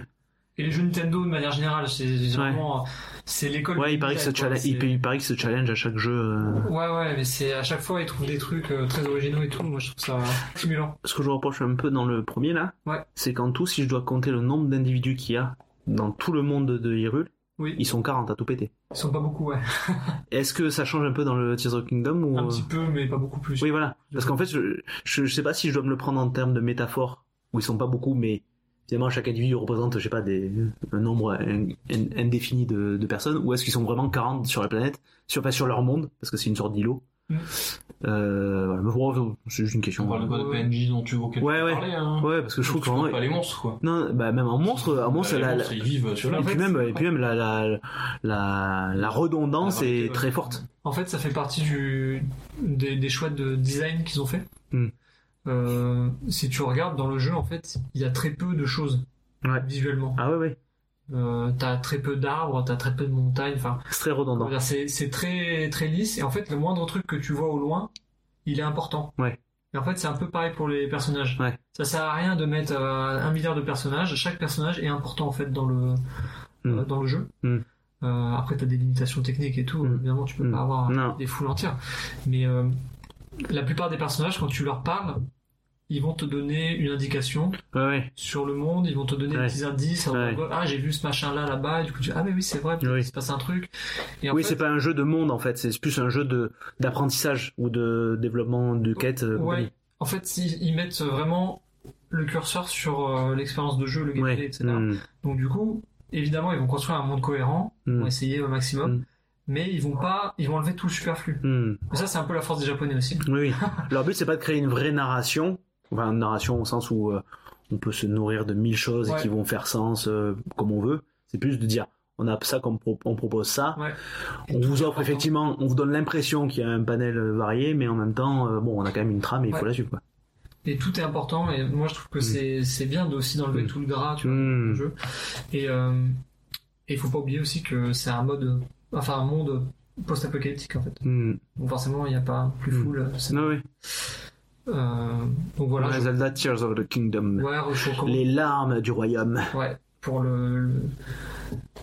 Et les jeux Nintendo de manière générale, c'est vraiment, c'est l'école. Ouais, il paraît, que quoi. challenge, il, paraît que ce challenge à chaque jeu. euh, Ouais, ouais, mais c'est à chaque fois ils trouvent des trucs euh, très originaux et tout. Moi, je trouve ça stimulant. Ce que je reproche un peu dans le premier là, Ouais. c'est qu'en tout, si je dois compter le nombre d'individus qu'il y a dans tout le monde de Hyrule, Oui, ils sont 40 à tout péter. ils sont pas beaucoup, ouais. <laughs> Est-ce que ça change un peu dans le Tears of Kingdom ou Un euh, petit peu, mais pas beaucoup plus. Oui, voilà. Parce qu'en fait, je, je, je sais pas si je dois me le prendre en termes de métaphore, où ils sont pas beaucoup, mais finalement chaque individu représente, je sais pas, des, un nombre in- in- indéfini de, de personnes, ou est-ce qu'ils sont vraiment 40 sur la planète, sur, pas sur leur monde, parce que c'est une sorte d'îlot. Mm. Euh, voilà. Mais bon, c'est juste une question. On parle de quoi de. PNJ dont tu veux Ouais, ouais. parler, hein. Ouais, parce que je trouve que vraiment, pas les monstres, quoi. non, bah, même en monstre, en monstre, Bah, la, la- monstres, ils vivent sur et la En puis même, et puis même la, la, la, la redondance La est très forte. En fait, ça fait partie du, des, des choix de design qu'ils ont fait. Hmm. Euh, si tu regardes dans le jeu, en fait, il y a très peu de choses Ouais. visuellement. Ah ouais, ouais. Euh, t'as très peu d'arbres, t'as très peu de montagnes. Enfin, C'est très redondant. c'est très très lisse. Et en fait, le moindre truc que tu vois au loin, il est important. Ouais. Et en fait, c'est un peu pareil pour les personnages. Ouais. Ça sert à rien de mettre euh, un milliard de personnages. Chaque personnage est important en fait dans le euh, dans le jeu. Euh, après, t'as des limitations techniques et tout. Hmm. Évidemment, tu peux pas avoir Non. des foules entières. Mais la plupart des personnages, quand tu leur parles, ils vont te donner une indication Ouais, sur le monde. Ils vont te donner Ouais. des petits indices. Ouais. Ah, j'ai vu ce machin là là-bas. Du coup, tu dis, ah mais oui, c'est vrai. Oui. qu'il se passe un truc. Et en oui, fait, c'est pas un jeu de monde en fait, c'est plus un jeu de d'apprentissage ou de développement de quête. euh, Ouais. En fait, ils, ils mettent vraiment le curseur sur euh, l'expérience de jeu, le gameplay, etc. Hmm. Donc du coup, évidemment, ils vont construire un monde cohérent, ils Hmm. vont essayer au maximum, Mm. mais ils vont pas, ils vont enlever tout le superflu. Hmm. Et ça, c'est un peu la force des Japonais aussi. Oui. <laughs> Leur but c'est pas de créer une vraie narration, enfin une narration au sens où euh, on peut se nourrir de mille choses Ouais. et qui vont faire sens euh, comme on veut. C'est plus de dire on a ça comme pro- on propose ça. Ouais. On vous offre effectivement, on vous donne l'impression qu'il y a un panel euh, varié, mais en même temps, euh, bon, on a quand même une trame et il faut la suivre. Quoi. Et tout est important. Et moi, je trouve que Mm. c'est bien de aussi d'enlever Mm. tout le gras, tu vois, Mm. le jeu. Et il faut pas oublier aussi que c'est un mode, enfin un monde post-apocalyptique en fait. Hmm. Donc forcément, il n'y a pas plus Mm. full. c'est- Ah oui. Euh, donc voilà. Ouais, je- Zelda Tears of the Kingdom. Ouais. Les larmes du royaume. Ouais, pour le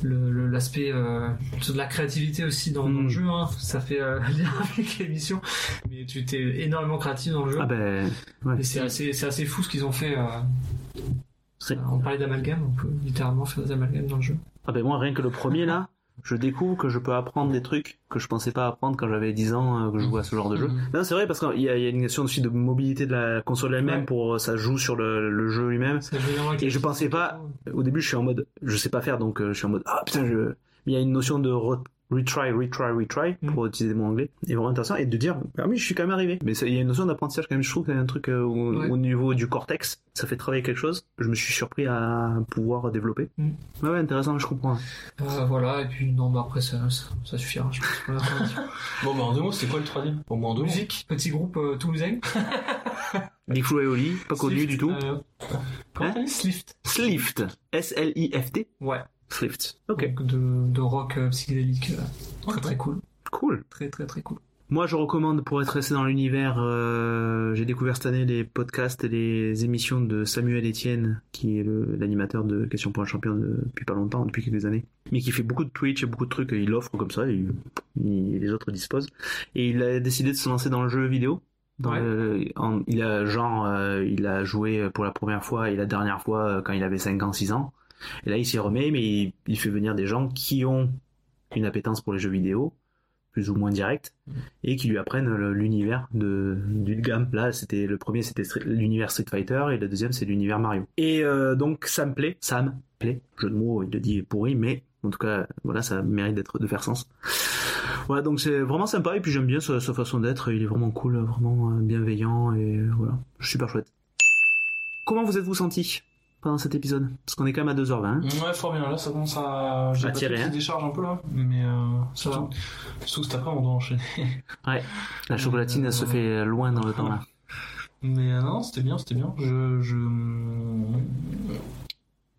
l'aspect euh, de la créativité aussi dans, dans Mm. le jeu. Hein. Ça fait euh, <laughs> lien avec l'émission, mais tu étais énormément créatif dans le jeu. Ah ben, ouais. C'est assez, c'est assez fou ce qu'ils ont fait. euh, on parlait d'amalgame, on peut littéralement faire des amalgames dans le jeu. Ah ben moi, rien que le premier là, je découvre que je peux apprendre des trucs que je pensais pas apprendre quand j'avais 10 ans, euh, que je jouais à ce genre de jeu. Mhm. Non, c'est vrai parce qu'il y, a il y a une question aussi de mobilité de la console elle-même Ouais. pour ça joue sur le, le jeu lui-même. Et je pensais pas- Au début, je suis en mode, je sais pas faire, donc euh, je suis en mode, ah putain, je. Il y a une notion de re- retry, retry, retry Mm. pour utiliser mon anglais, et vraiment intéressant, et de dire, ah oui, je suis quand même arrivé. Mais il y a une notion d'apprentissage quand même. Je trouve qu'il y a un truc euh, au, Ouais. au niveau du cortex, ça fait travailler quelque chose. Je me suis surpris à pouvoir développer. Mm. Ouais, ouais, intéressant, je comprends. Euh, voilà, et puis non, bah après ça, ça, ça suffira. Je pense. <laughs> Bon, bah, en deux mots, c'était quoi le troisième? Au moins en deux mots. Musique, petit groupe euh, toulousain. Big Flo et Oli, pas connu Slift, du tout. euh, comment Hein? Slift. Slift, S-L-I-F-T, Ouais. Slift. Ok, Donc de, de rock euh, psychédélique. euh, très très cool. cool. Très très très cool. Moi, je recommande pour être resté dans l'univers. euh, J'ai découvert cette année les podcasts et les émissions de Samuel Etienne, qui est le- l'animateur de Question pour un champion de- depuis pas longtemps, depuis quelques années, mais qui fait beaucoup de Twitch et beaucoup de trucs. Il offre comme ça, et il- les autres disposent. Et il a décidé de se lancer dans le jeu vidéo. Dans Ouais. le- en- il a genre, euh, il a joué pour la première fois et la dernière fois euh, quand il avait 5 ans, 6 ans. Et là, il s'y remet, mais il, il fait venir des gens qui ont une appétence pour les jeux vidéo, plus ou moins direct, et qui lui apprennent l'univers de du gamme. Là, c'était le premier, c'était l'univers Street Fighter, et le deuxième, c'est l'univers Mario. Et euh, donc, ça me plaît, ça me plaît. Jeu de mots, il le dit pourri, mais en tout cas, voilà, ça mérite d'être de faire sens. Voilà, donc c'est vraiment sympa, et puis j'aime bien sa, sa façon d'être. Il est vraiment cool, vraiment euh, bienveillant, et voilà, super chouette. Comment vous êtes-vous senti? Pendant cet épisode Parce qu'on est quand même à 2h20. Ouais, fort bien. Là, ça commence à. À tirer, hein. décharge un peu là, mais euh, ça va. Surtout après, on doit enchaîner. <laughs> La chocolatine, elle se fait loin dans le temps là. Mais euh, non, c'était bien, c'était bien. Je, je.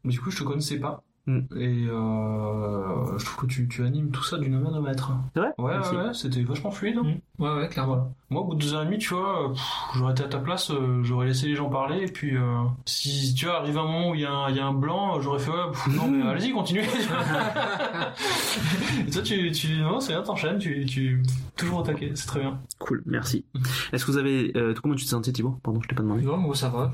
Mais du coup, je te connaissais pas. Mm. Et euh, je trouve que tu, tu animes tout ça d'une main de maître. C'est vrai Ouais, Merci. ouais, c'était vachement fluide. hein. Mm. Ouais, ouais, clairement. Moi, au bout de deux heures et demie, tu vois, euh, j'aurais été à ta place, euh, j'aurais laissé les gens parler, et puis euh, si tu vois, arrive un moment où il y, a un- il y a un blanc, j'aurais fait ouais, pff, non mais <laughs> allez-y, continuez. <laughs> et toi, tu, tu, non, c'est bien, t'enchaînes, tu, tu, toujours attaqué, c'est très bien. Cool, merci. Est-ce que vous avez... euh, comment tu t'es senti Thibaut? Pardon, je t'ai pas demandé. Non, moi ça va.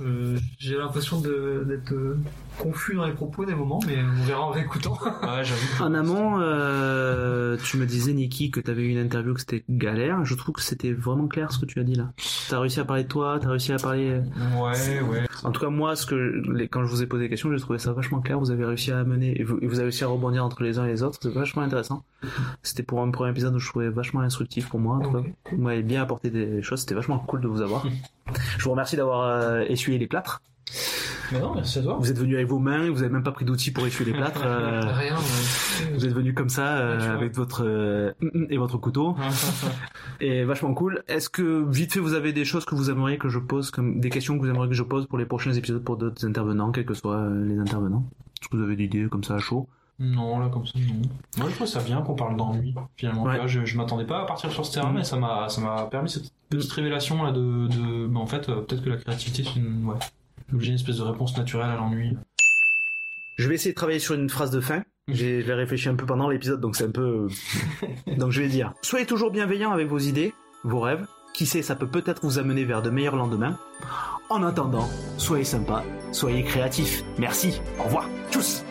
J'ai l'impression d'être euh, confus dans les propos des moments, mais on verra en réécoutant. <laughs> Ouais. En amont, euh, tu me disais, Niki, que tu avais eu une interview que c'était galère. Je trouve que c'était vraiment clair ce que tu as dit là. T'as réussi à parler de toi, t'as réussi à parler... euh, Ouais, ouais. En tout cas, moi, ce que quand je vous ai posé des questions, j'ai trouvé ça vachement clair. Vous avez réussi à amener, et vous, et vous avez réussi à rebondir entre les uns et les autres. C'est vachement intéressant. C'était pour un premier épisode où je trouvais vachement instructif pour moi. En tout cas. Vous m'avez bien apporté des choses. C'était vachement cool de vous avoir. <laughs> je vous remercie d'avoir euh, essuyé les plâtres. Mais non, merci à toi. Vous êtes venu avec vos mains. Vous avez même pas pris d'outils pour essuyer les plâtres. euh, <laughs> Rien. ouais. vous êtes venu comme ça euh, Ouais, avec votre euh, et votre couteau. Et vachement cool. Est-ce que vite fait vous avez des choses que vous aimeriez que je pose comme des questions que vous aimeriez que je pose pour les prochains épisodes pour d'autres intervenants, quels que soient les intervenants? Est-ce que vous avez des idées comme ça à chaud? Non, là, comme ça, non. Moi, je trouve ça bien qu'on parle d'ennui, finalement. Ouais. Je, je m'attendais pas à partir sur ce terrain, Mhm. mais ça m'a, ça m'a permis cette petite révélation, là, de, de, bah, en fait, peut-être que la créativité, c'est une, ouais, l'objet d'une espèce de réponse naturelle à l'ennui. Je vais essayer de travailler sur une phrase de fin. J'ai je l'ai réfléchi un peu pendant l'épisode, donc c'est un peu. euh, donc je vais dire soyez toujours bienveillants avec vos idées, vos rêves. Qui sait, ça peut peut-être vous amener vers de meilleurs lendemains. En attendant, soyez sympas, soyez créatifs. Merci. Au revoir. Tchuss.